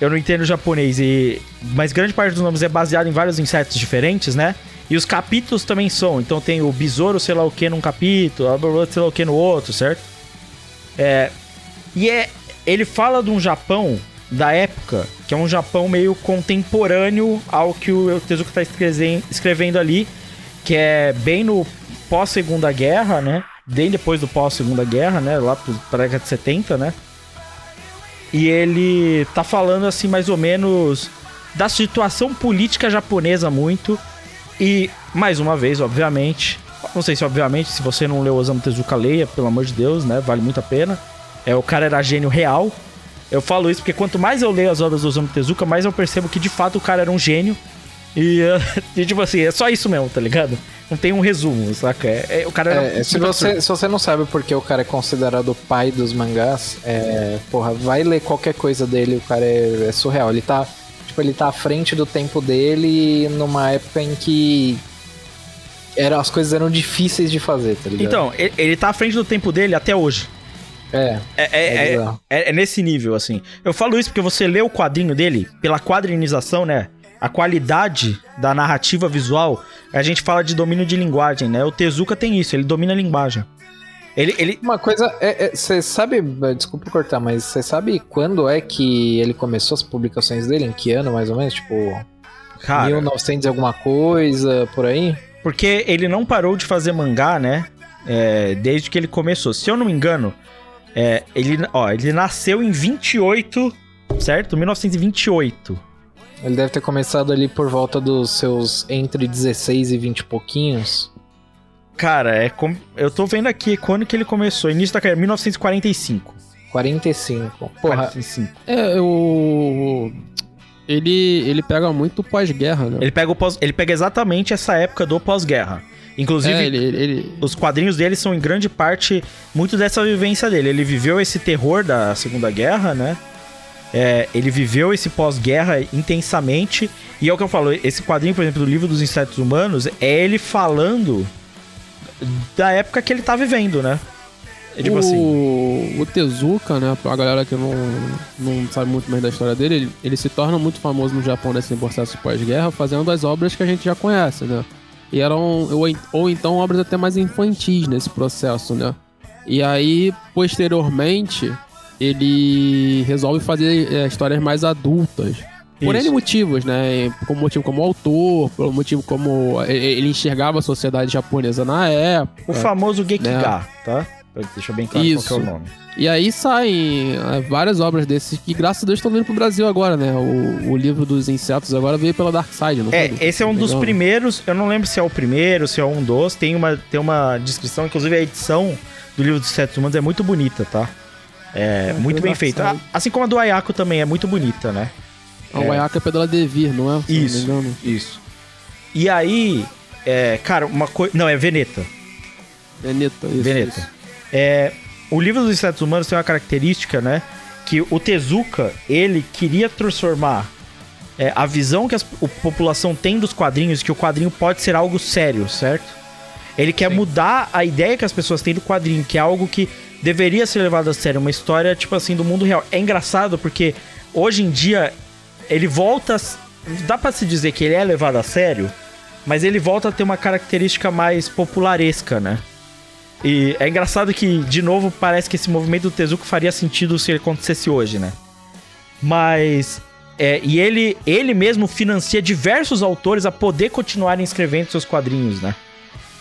eu não entendo japonês e mas grande parte dos nomes é baseado em vários insetos diferentes, né? E os capítulos também são. Então tem o besouro, sei lá o que num capítulo, borboleta, sei lá o que no outro, certo? É, e é, ele fala de um Japão da época, que é um Japão meio contemporâneo ao que o Tezuka está escrevendo, ali, que é bem no pós-segunda guerra, né? Bem depois do pós-segunda guerra, né? Lá pro- pra década de 70, né? E ele tá falando assim mais ou menos da situação política japonesa muito e mais uma vez, obviamente, não sei se obviamente, se você não leu Osamu Tezuka leia, pelo amor de Deus, né? Vale muito a pena. É o cara era gênio real. Eu falo isso porque quanto mais eu leio as obras do Osamu Tezuka, mais eu percebo que de fato o cara era um gênio. E, e, tipo assim, é só isso mesmo, tá ligado? Não tem um resumo, saca? É, é- o cara era É, se, muito você, absurdo. se você não sabe porque o cara é considerado o pai dos mangás, é, porra, vai ler qualquer coisa dele, o cara é, é surreal. Ele tá, tipo, ele tá à frente do tempo dele numa época em que era, as coisas eram difíceis de fazer, tá ligado? Então, ele, ele tá à frente do tempo dele até hoje. É, É, é, É é, é- é nesse nível, assim. Eu falo isso porque você lê o quadrinho dele, pela quadrinização, né? A qualidade da narrativa visual, a gente fala de domínio de linguagem, né? O Tezuka tem isso, ele domina a linguagem. Ele, ele, Uma coisa, você sabe, desculpa cortar, mas você sabe quando é que ele começou as publicações dele? Em que ano, mais ou menos? Tipo, cara, 1900 e alguma coisa, por aí? porque ele não parou de fazer mangá, né? É, desde que ele começou. Se eu não me engano, é, ele, ó, ele nasceu em 28, certo? 1928. Ele deve ter começado ali por volta dos seus entre 16 e 20 e pouquinhos. Cara, é com... eu tô vendo aqui quando que ele começou. Início da carreira, 1945. 45. Porra, 45. É, o. Ele, ele pega muito pós-guerra, né? Ele pega, o pós... ele pega exatamente essa época do pós-guerra. Inclusive, É, ele, ele, os quadrinhos dele são em grande parte muito dessa vivência dele. Ele viveu esse terror da Segunda Guerra, né? É, ele viveu esse pós-guerra intensamente. E é o que eu falo, esse quadrinho, por exemplo, do livro dos insetos humanos, é ele falando da época que ele tá vivendo, né? É tipo o, assim. o Tezuka, né? Pra galera que não, não sabe muito mais da história dele, ele, ele se torna muito famoso no Japão nesse processo pós-guerra, fazendo as obras que a gente já conhece, né? E eram, ou, ou então, obras até mais infantis nesse processo, né? E aí, posteriormente, ele resolve fazer é, histórias mais adultas. Por. N motivos, né? Como motivo como autor, pelo motivo como ele ele enxergava a sociedade japonesa na época. O famoso Gekiga, tá? Deixa bem claro Isso. qual que é o nome. E aí saem é, várias obras desses que, graças a Deus, estão vindo pro Brasil agora, né? O, o livro dos insetos agora veio pela Dark Side, não É, foi? esse é um dos né? primeiros, eu não lembro se é o primeiro, se é um dos, tem uma, tem uma descrição, inclusive a edição do livro dos Sete Humanos é muito bonita, tá? É, É, muito bem feita. Assim como a do Ayako também é muito bonita, né? A Wayaka é Pedala Devir, não é? Se não Isso. engano. Isso. E aí, é, cara, uma coisa. Não, é Veneta. Veneta, isso. Veneta. isso. É, o livro dos insetos humanos tem uma característica, né? Que o Tezuka, ele queria transformar é, a visão que a população tem dos quadrinhos, que o quadrinho pode ser algo sério, certo? Ele quer mudar a ideia que as pessoas têm do quadrinho, que é algo que deveria ser levado a sério, uma história, tipo assim, do mundo real. É engraçado porque hoje em dia ele volta. Dá pra se dizer que ele é levado a sério, mas ele volta a ter uma característica mais popularesca, né? E é engraçado que, de novo, parece que esse movimento do Tezuka faria sentido se ele acontecesse hoje, né? Mas. É, e ele, ele mesmo financia diversos autores a poder continuarem escrevendo seus quadrinhos, né?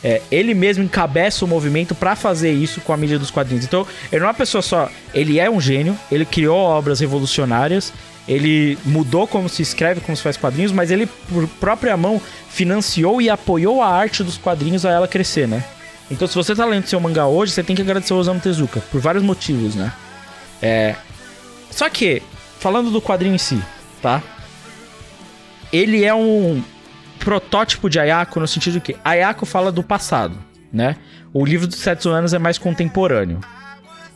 É, ele mesmo encabeça o movimento pra fazer isso com a mídia dos quadrinhos. Então, ele não é uma pessoa só. Ele é um gênio, ele criou obras revolucionárias, ele mudou como se escreve, como se faz quadrinhos, mas ele, por própria mão, financiou e apoiou a arte dos quadrinhos a ela crescer, né? Então, se você tá lendo seu mangá hoje, você tem que agradecer o Osamu Tezuka, por vários motivos, né? É. Só que, falando do quadrinho em si, tá? Ele é um protótipo de Ayako no sentido de que Ayako fala do passado, né? O livro dos Sete Anos é mais contemporâneo.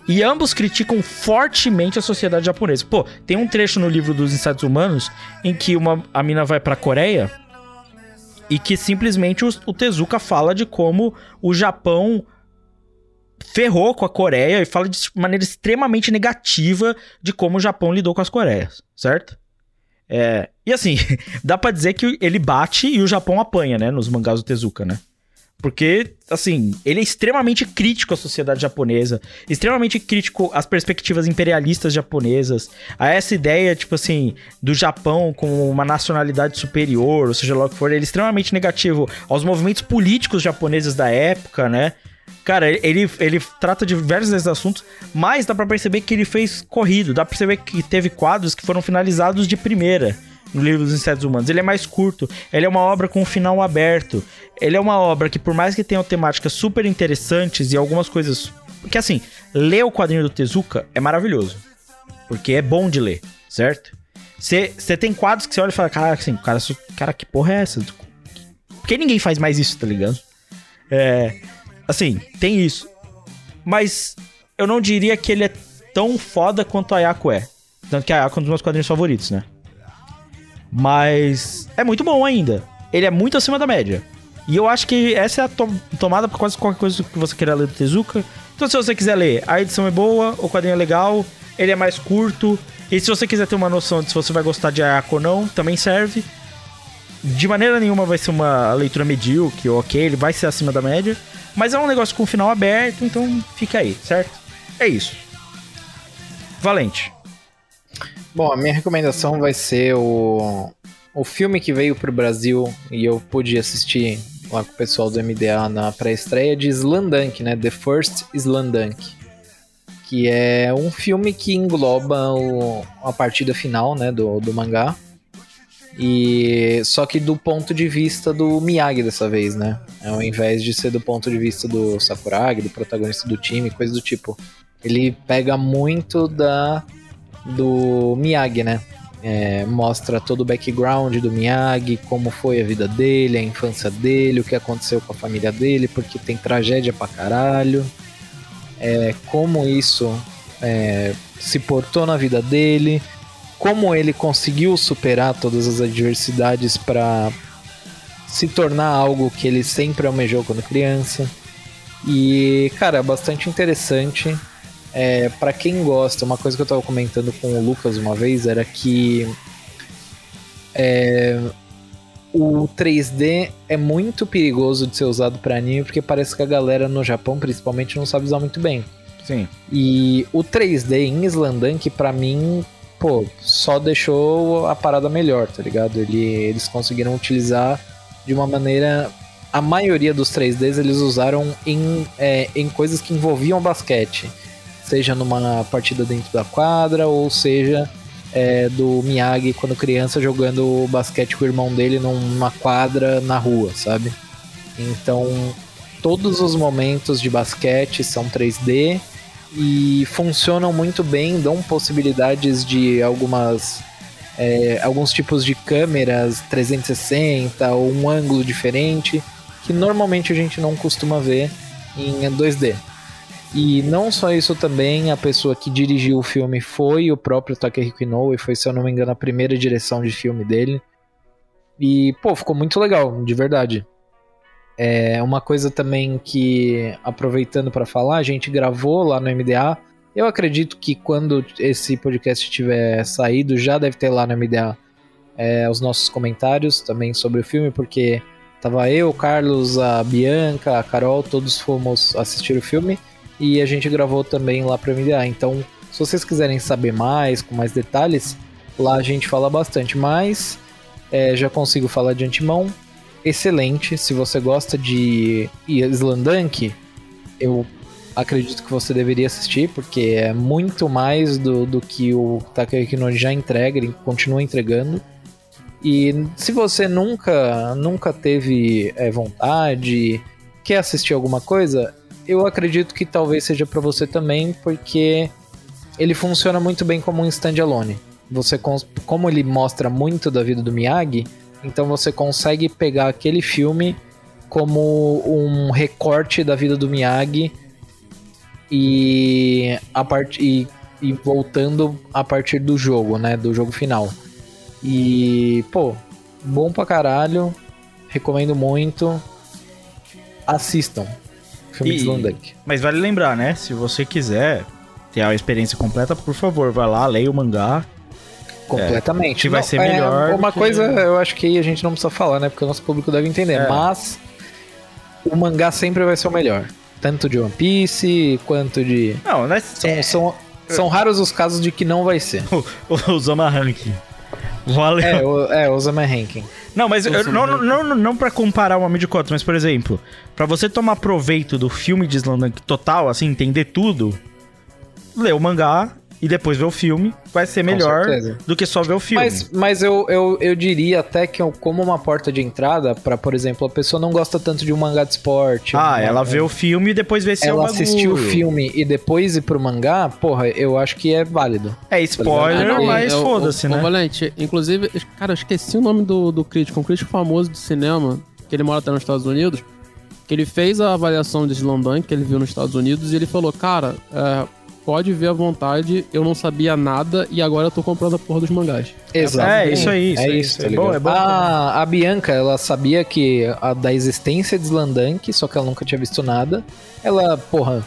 E ambos criticam fortemente a sociedade japonesa. Pô, tem um trecho no livro dos Insetos Humanos em que uma, a mina vai pra Coreia e que simplesmente o, o Tezuka fala de como o Japão ferrou com a Coreia e fala de maneira extremamente negativa de como o Japão lidou com as Coreias, certo? É, e assim, dá pra dizer que ele bate e o Japão apanha, né, nos mangás do Tezuka, né? Porque, assim, ele é extremamente crítico à sociedade japonesa, extremamente crítico às perspectivas imperialistas japonesas, a essa ideia, tipo assim, do Japão como uma nacionalidade superior, ou seja lá o que for, ele é extremamente negativo aos movimentos políticos japoneses da época, né? Cara, ele, ele trata de diversos desses assuntos, mas dá pra perceber que ele fez corrido, dá pra perceber que teve quadros que foram finalizados de primeira no livro dos insetos humanos. Ele é mais curto, ele é uma obra com um final aberto. Ele é uma obra que, por mais que tenha temáticas super interessantes e algumas coisas. Porque assim, ler o quadrinho do Tezuka é maravilhoso. Porque é bom de ler, certo? Você tem quadros que você olha e fala, cara, assim, cara, cara, que porra é essa? Por que ninguém faz mais isso, tá ligado? É. Assim, tem isso. Mas eu não diria que ele é tão foda quanto a Ayako é. Tanto que a Ayako é um dos meus quadrinhos favoritos, né? Mas é muito bom ainda. Ele é muito acima da média. E eu acho que essa é a to- tomada pra quase qualquer coisa que você queira ler do Tezuka. Então, se você quiser ler, a edição é boa, o quadrinho é legal, ele é mais curto. E se você quiser ter uma noção de se você vai gostar de Ayako ou não, também serve. De maneira nenhuma vai ser uma leitura medíocre, ok, ele vai ser acima da média. Mas é um negócio com final aberto, então fica aí, certo? É isso. Valente. Bom, a minha recomendação vai ser o, o filme que veio pro Brasil e eu pude assistir lá com o pessoal do MDA na pré-estreia de Slandunk, né? The First Slandunk. Que é um filme que engloba o, a partida final, né, do, do mangá. E só que do ponto de vista do Miyagi dessa vez, né? Ao invés de ser do ponto de vista do Sakuragi, do protagonista do time, coisa do tipo. Ele pega muito da do Miyagi, né? É, mostra todo o background do Miyagi, como foi a vida dele, a infância dele, o que aconteceu com a família dele, porque tem tragédia pra caralho. É, como isso é, se portou na vida dele, como ele conseguiu superar todas as adversidades para se tornar algo que ele sempre almejou quando criança. E, cara, bastante interessante. É, para quem gosta, uma coisa que eu tava comentando com o Lucas uma vez era que é, o 3D é muito perigoso de ser usado para anime porque parece que a galera no Japão, principalmente, não sabe usar muito bem. Sim. E o 3D em Slandunk, pra mim, pô, só deixou a parada melhor, tá ligado? Ele, eles conseguiram utilizar de uma maneira a maioria dos 3Ds eles usaram em, é, em coisas que envolviam basquete. Seja numa partida dentro da quadra, ou seja é, do Miyagi quando criança jogando basquete com o irmão dele numa quadra na rua, sabe? Então, todos os momentos de basquete são 3D e funcionam muito bem, dão possibilidades de algumas é, alguns tipos de câmeras 360 ou um ângulo diferente que normalmente a gente não costuma ver em 2D. E não só isso também, a pessoa que dirigiu o filme foi o próprio Takehiko Inoue, foi, se eu não me engano, a primeira direção de filme dele. E, pô, ficou muito legal, de verdade. É uma coisa também que, aproveitando para falar, a gente gravou lá no MDA. Eu acredito que quando esse podcast tiver saído, já deve ter lá no MDA é, os nossos comentários também sobre o filme, porque tava eu, Carlos, a Bianca, a Carol, todos fomos assistir o filme e a gente gravou também lá para MDA. Então, se vocês quiserem saber mais, com mais detalhes, lá a gente fala bastante. Mas é, já consigo falar de antemão. Excelente. Se você gosta de Slandunk, eu acredito que você deveria assistir, porque é muito mais do, do que o Takayuki no já entrega, ele continua entregando. E se você nunca, nunca teve é, vontade, quer assistir alguma coisa, eu acredito que talvez seja para você também, porque ele funciona muito bem como um standalone. Você como ele mostra muito da vida do Miyagi, então você consegue pegar aquele filme como um recorte da vida do Miyagi e a e, e voltando a partir do jogo, né, do jogo final. E, pô, bom pra caralho, recomendo muito. Assistam. Filme E- de Slumdunk. Mas vale lembrar, né? Se você quiser ter a experiência completa, por favor, vai lá, leia o mangá. Completamente. que vai ser melhor Uma que- coisa eu acho que a gente não precisa falar, né? Porque o nosso público deve entender. É. Mas o mangá sempre vai ser o melhor. Tanto de One Piece quanto de. Não, né? São, são, são raros os casos de que não vai ser. O, o Zama Ranking. Valeu. É, o, é, o Zama Ranking. Não, mas eu, não, não, não, não pra comparar um amigo com outro, mas por exemplo, pra você tomar proveito do filme de Slandunk total, assim, entender tudo, lê o mangá e depois ver o filme, vai ser melhor do que só ver o filme. Mas, mas eu, eu, eu diria até que eu- como uma porta de entrada, pra, por exemplo, a pessoa não gosta tanto de um mangá de esporte. ah, um- ela vê o filme e depois vê se é o Ela assistiu o filme e depois ir pro mangá, porra, eu acho que é válido. É spoiler, Ah, não, mas é, foda-se, né? o Valente, inclusive, cara, eu esqueci o nome do, do crítico, um crítico famoso de cinema, que ele mora até nos Estados Unidos, que ele fez a avaliação de Slandunk, que ele viu nos Estados Unidos, e ele falou, cara, é, pode ver à vontade, eu não sabia nada e agora eu tô comprando a porra dos mangás. Exato. É, isso aí, isso é aí, isso, tá aí. Bom, é bom a, a Bianca, ela sabia que a, da existência de Slandunk, só que ela nunca tinha visto nada. Ela, porra,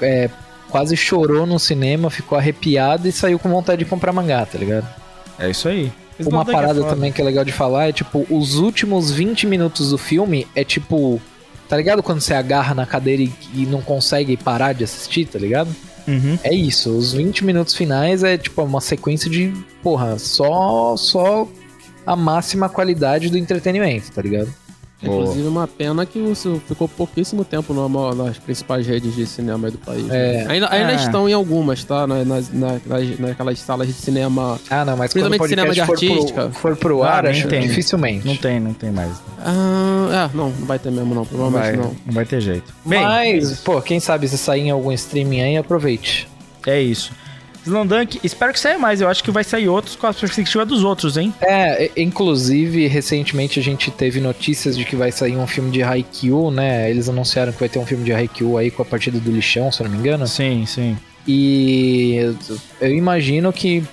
é, quase chorou no cinema, ficou arrepiada e saiu com vontade de comprar mangá, tá ligado? É isso aí. Uma é parada foda. também que é legal de falar é, tipo, os últimos 20 minutos do filme é tipo. Tá ligado quando você agarra na cadeira e, e não consegue parar de assistir, tá ligado? Uhum. É isso, os 20 minutos finais é tipo uma sequência de, porra, só só a máxima qualidade do entretenimento, tá ligado? Inclusive, uma pena que você ficou pouquíssimo tempo numa, nas principais redes de cinema aí do país. É. né? Ainda, ainda É. estão em algumas, tá? Na- Nas, na- nas- naquelas salas de cinema. Ah, não, mas quando o Principalmente cinema de podcast for artística. pro, for pro Ah, ar, nem acho tem. dificilmente. Não tem, não tem mais. Ah, é, não, não vai ter mesmo, não. Não Provavelmente vai, não. não vai ter jeito. Bem, Mas, pô, quem sabe se sair em algum streaming aí, aproveite. é isso. Slandunk, espero que saia mais. Eu acho que vai sair outros com a perspectiva dos outros, hein? É, inclusive, recentemente a gente teve notícias de que vai sair um filme de Haikyuu, né? Eles anunciaram que vai ter um filme de Haikyuu aí com a partida do lixão, se eu não me engano. Sim, sim. E eu imagino que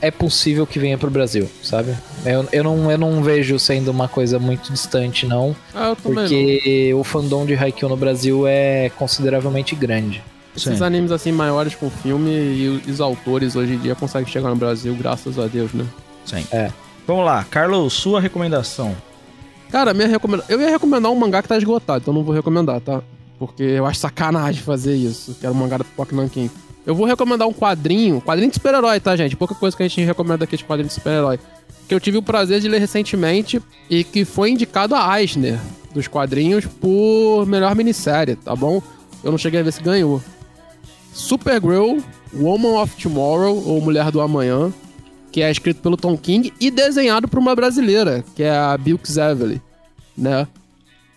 é possível que venha pro Brasil, sabe? Eu, eu, não, eu não vejo sendo uma coisa muito distante, não. Ah, eu também não. Porque o fandom de Haikyuu no Brasil é consideravelmente grande. Esses Sim. animes assim maiores com filme e os autores hoje em dia conseguem chegar no Brasil, graças a Deus, né? sim. É. Vamos lá, Carlos, sua recomendação. Cara, minha recomenda... eu ia recomendar um mangá que tá esgotado, então não vou recomendar, tá? Porque eu acho sacanagem fazer isso, que era o mangá do Pock Nankin. Eu vou recomendar um quadrinho, quadrinho de super-herói, tá, gente? Pouca coisa que a gente recomenda aqui de quadrinho de super-herói. Que eu tive o prazer de ler recentemente e que foi indicado a Eisner dos quadrinhos por melhor minissérie, tá bom? Eu não cheguei a ver se ganhou. Supergirl, Woman of Tomorrow, ou Mulher do Amanhã, que é escrito pelo Tom King e desenhado por uma brasileira, que é a Bilks Evely, né?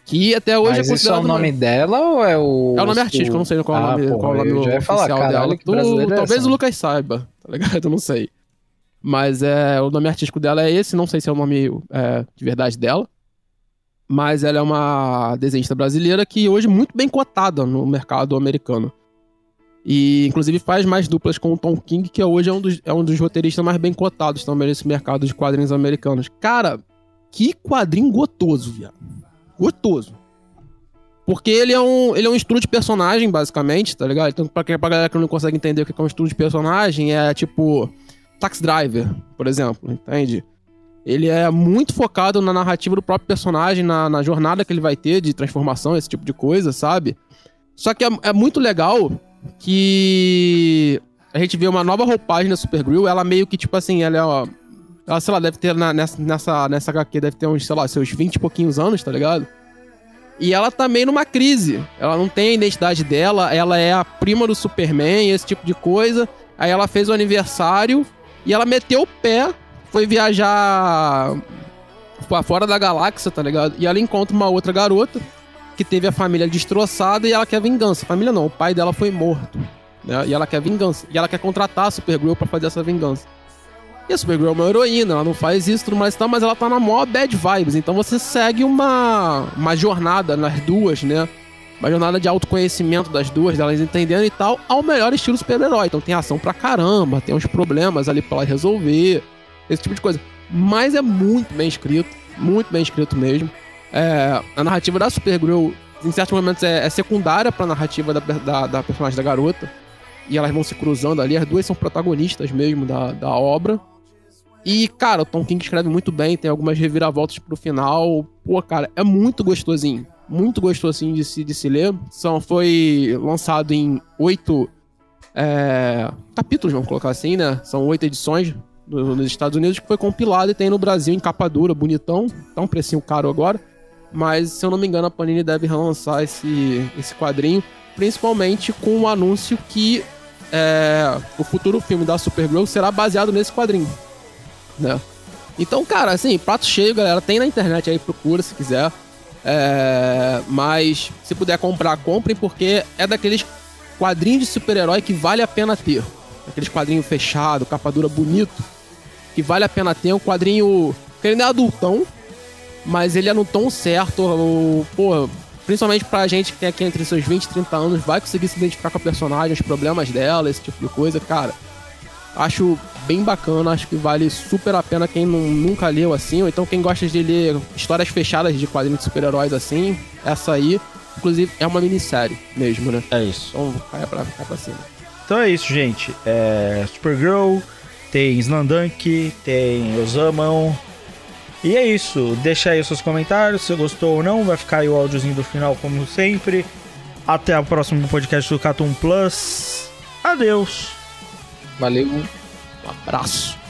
Que até hoje Mas é isso é o nome dela ou é o. É o nome artístico, eu não sei qual é o Ah, nome, qual é o nome já ia falar, oficial caralho, dela. que Tu- é talvez essa? o Lucas saiba, tá ligado? Eu não sei. Mas é, o nome artístico dela é esse, não sei se é o nome é, de verdade dela. Mas ela é uma desenhista brasileira que hoje é muito bem cotada no mercado americano. E inclusive faz mais duplas com o Tom King, que hoje é um dos, é um dos roteiristas mais bem cotados também nesse mercado de quadrinhos americanos. Cara, que quadrinho gotoso, viado. Gotoso. Porque ele é um, ele é um estudo de personagem, basicamente, tá ligado? Então, pra, pra galera que não consegue entender o que é um estudo de personagem, é tipo Taxi Driver, por exemplo, entende? Ele é muito focado na narrativa do próprio personagem, na, na jornada que ele vai ter de transformação, esse tipo de coisa, sabe? Só que é, é muito legal que a gente vê uma nova roupagem da Supergirl, ela meio que, tipo assim, ela é ó, ela, sei lá, deve ter na- nessa, nessa, nessa HQ, deve ter uns, sei lá, seus 20 e pouquinhos anos, tá ligado? E ela tá meio numa crise. Ela não tem a identidade dela, ela é a prima do Superman, esse tipo de coisa. Aí ela fez o aniversário e ela meteu o pé, foi viajar pra fora da galáxia, tá ligado? E ela encontra uma outra garota que teve a família destroçada e ela quer vingança. Família não, o pai dela foi morto. Né? E ela quer vingança. E ela quer contratar a Supergirl pra fazer essa vingança. E a Supergirl é uma heroína, ela não faz isso, tudo mais mas ela tá na maior bad vibes. Então você segue uma, uma jornada nas duas, né? Uma jornada de autoconhecimento das duas, delas entendendo e tal, ao melhor estilo super-herói. Então tem ação pra caramba, tem uns problemas ali pra ela resolver, esse tipo de coisa. Mas é muito bem escrito, muito bem escrito mesmo. É, a narrativa da Supergirl, em certos momentos, é, é secundária pra narrativa da, da, da personagem da garota. E elas vão se cruzando ali, as duas são protagonistas mesmo da, da obra. E, cara, o Tom King escreve muito bem, tem algumas reviravoltas pro final. Pô, cara, é muito gostosinho. Muito gostosinho de se, de se ler. São, foi lançado em oito é, capítulos, vamos colocar assim, né? São oito edições no- nos Estados Unidos, que foi compilado e tem no Brasil em capa dura, bonitão. Tá um precinho caro agora. Mas, se eu não me engano, a Panini deve relançar esse, esse quadrinho. Principalmente com o anúncio que é, o futuro filme da Supergirl será baseado nesse quadrinho né? Então, cara, assim, prato cheio, galera. Tem na internet aí, procura se quiser. É, mas se puder comprar, comprem, porque é daqueles quadrinhos de super-herói que vale a pena ter. Aqueles quadrinhos fechados, capa dura bonito, que vale a pena ter. Um quadrinho que ele não é adultão, mas ele é no tom certo. O, pô, principalmente pra gente que tem aqui entre seus 20 e 30 anos, vai conseguir se identificar com a personagem, os problemas dela, esse tipo de coisa, cara. Acho bem bacana, acho que vale super a pena quem não- nunca leu assim, ou então quem gosta de ler histórias fechadas de quadrinhos de super-heróis assim, essa aí, inclusive, é uma minissérie mesmo, né? É isso. Então cai pra, cai pra cima. Então é isso, gente. É Supergirl, tem Slandunk, tem Osamon. E é isso. Deixa aí os seus comentários, se gostou ou não. Vai ficar aí o áudiozinho do final, como sempre. Até o próximo podcast do Catum Plus. Adeus. Valeu. Um abraço.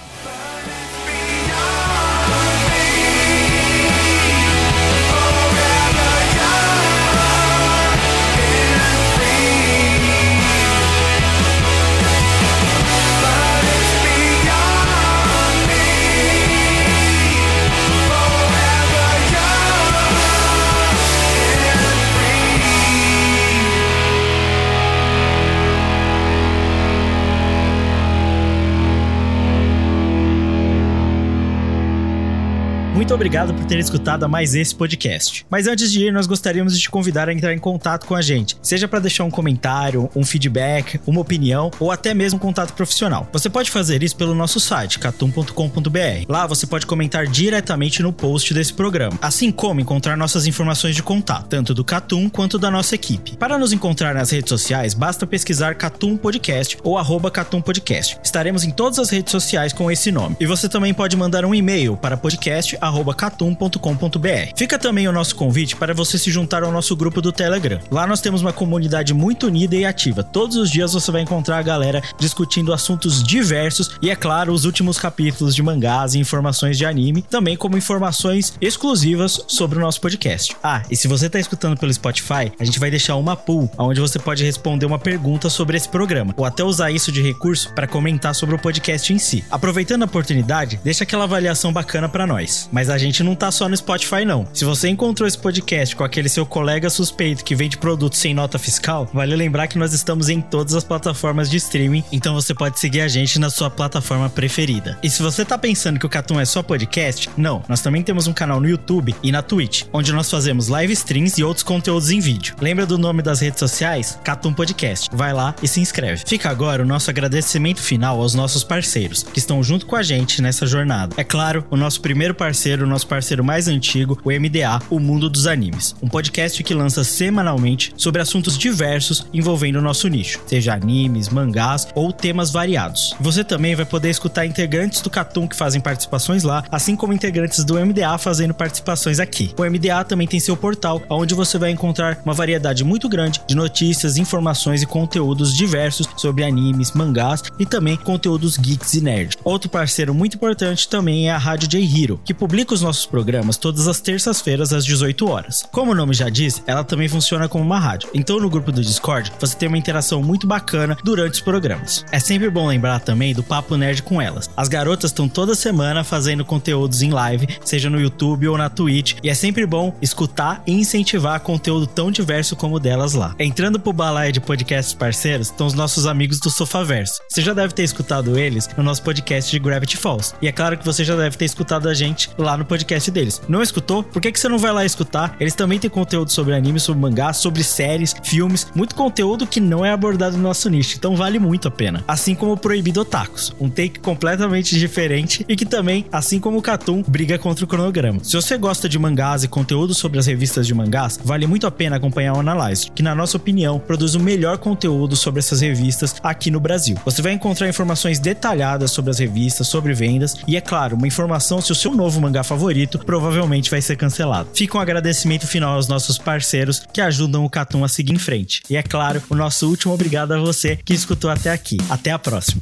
Muito obrigado por ter escutado mais esse podcast. Mas antes de ir, nós gostaríamos de te convidar a entrar em contato com a gente, seja para deixar um comentário, um feedback, uma opinião ou até mesmo um contato profissional. Você pode fazer isso pelo nosso site catum.com.br. Lá você pode comentar diretamente no post desse programa, assim como encontrar nossas informações de contato, tanto do Catum quanto da nossa equipe. Para nos encontrar nas redes sociais, basta pesquisar Catum Podcast ou arroba Catum Podcast. Estaremos em todas as redes sociais com esse nome. E você também pode mandar um e-mail para podcast arroba catum.com.br. Fica também o nosso convite para você se juntar ao nosso grupo do Telegram. Lá nós temos uma comunidade muito unida e ativa. Todos os dias você vai encontrar a galera discutindo assuntos diversos e, é claro, os últimos capítulos de mangás e informações de anime, também como informações exclusivas sobre o nosso podcast. Ah, e se você está escutando pelo Spotify, a gente vai deixar uma pool onde você pode responder uma pergunta sobre esse programa, ou até usar isso de recurso para comentar sobre o podcast em si. Aproveitando a oportunidade, deixa aquela avaliação bacana para nós. Mas a gente não tá só no Spotify não. Se você encontrou esse podcast com aquele seu colega suspeito que vende produtos sem nota fiscal, vale lembrar que nós estamos em todas as plataformas de streaming, então você pode seguir a gente na sua plataforma preferida. E se você tá pensando que o Catum é só podcast, não, nós também temos um canal no YouTube e na Twitch, onde nós fazemos live streams e outros conteúdos em vídeo. Lembra do nome das redes sociais? Catum Podcast. Vai lá e se inscreve. Fica agora o nosso agradecimento final aos nossos parceiros, que estão junto com a gente nessa jornada. É claro, o nosso primeiro parceiro, o nosso parceiro mais antigo, o MDA, o Mundo dos Animes. Um podcast que lança semanalmente sobre assuntos diversos envolvendo o nosso nicho, seja animes, mangás ou temas variados. Você também vai poder escutar integrantes do Catum que fazem participações lá, assim como integrantes do MDA fazendo participações aqui. O MDA também tem seu portal, onde você vai encontrar uma variedade muito grande de notícias, informações e conteúdos diversos sobre animes, mangás e também conteúdos geeks e nerd. Outro parceiro muito importante também é a Rádio J Hero, que publica os nossos programas todas as terças-feiras às 18 horas. Como o nome já diz, ela também funciona como uma rádio. Então no grupo do Discord você tem uma interação muito bacana durante os programas. É sempre bom lembrar também do Papo Nerd com elas. As garotas estão toda semana fazendo conteúdos em live, seja no YouTube ou na Twitch, e é sempre bom escutar e incentivar conteúdo tão diverso como o delas lá. Entrando pro balaio de podcasts parceiros, estão os nossos amigos do Sofaverso. Você já deve ter escutado eles no nosso podcast de Gravity Falls. E é claro que você já deve ter escutado a gente lá no podcast deles. Não escutou? Por que, que você não vai lá escutar? Eles também têm conteúdo sobre anime, sobre mangá, sobre séries, filmes, muito conteúdo que não é abordado no nosso nicho, então vale muito a pena. Assim como o Proibido Otakus, um take completamente diferente e que também, assim como o Catum, briga contra o cronograma. Se você gosta de mangás e conteúdo sobre as revistas de mangás, vale muito a pena acompanhar o Analyze, que na nossa opinião produz o melhor conteúdo sobre essas revistas aqui no Brasil. Você vai encontrar informações detalhadas sobre as revistas, sobre vendas e, é claro, uma informação se o seu novo mangá favorito provavelmente vai ser cancelado. Fica um agradecimento final aos nossos parceiros que ajudam o Catum a seguir em frente. E, é claro, o nosso último obrigado a você que escutou até aqui. Até a próxima.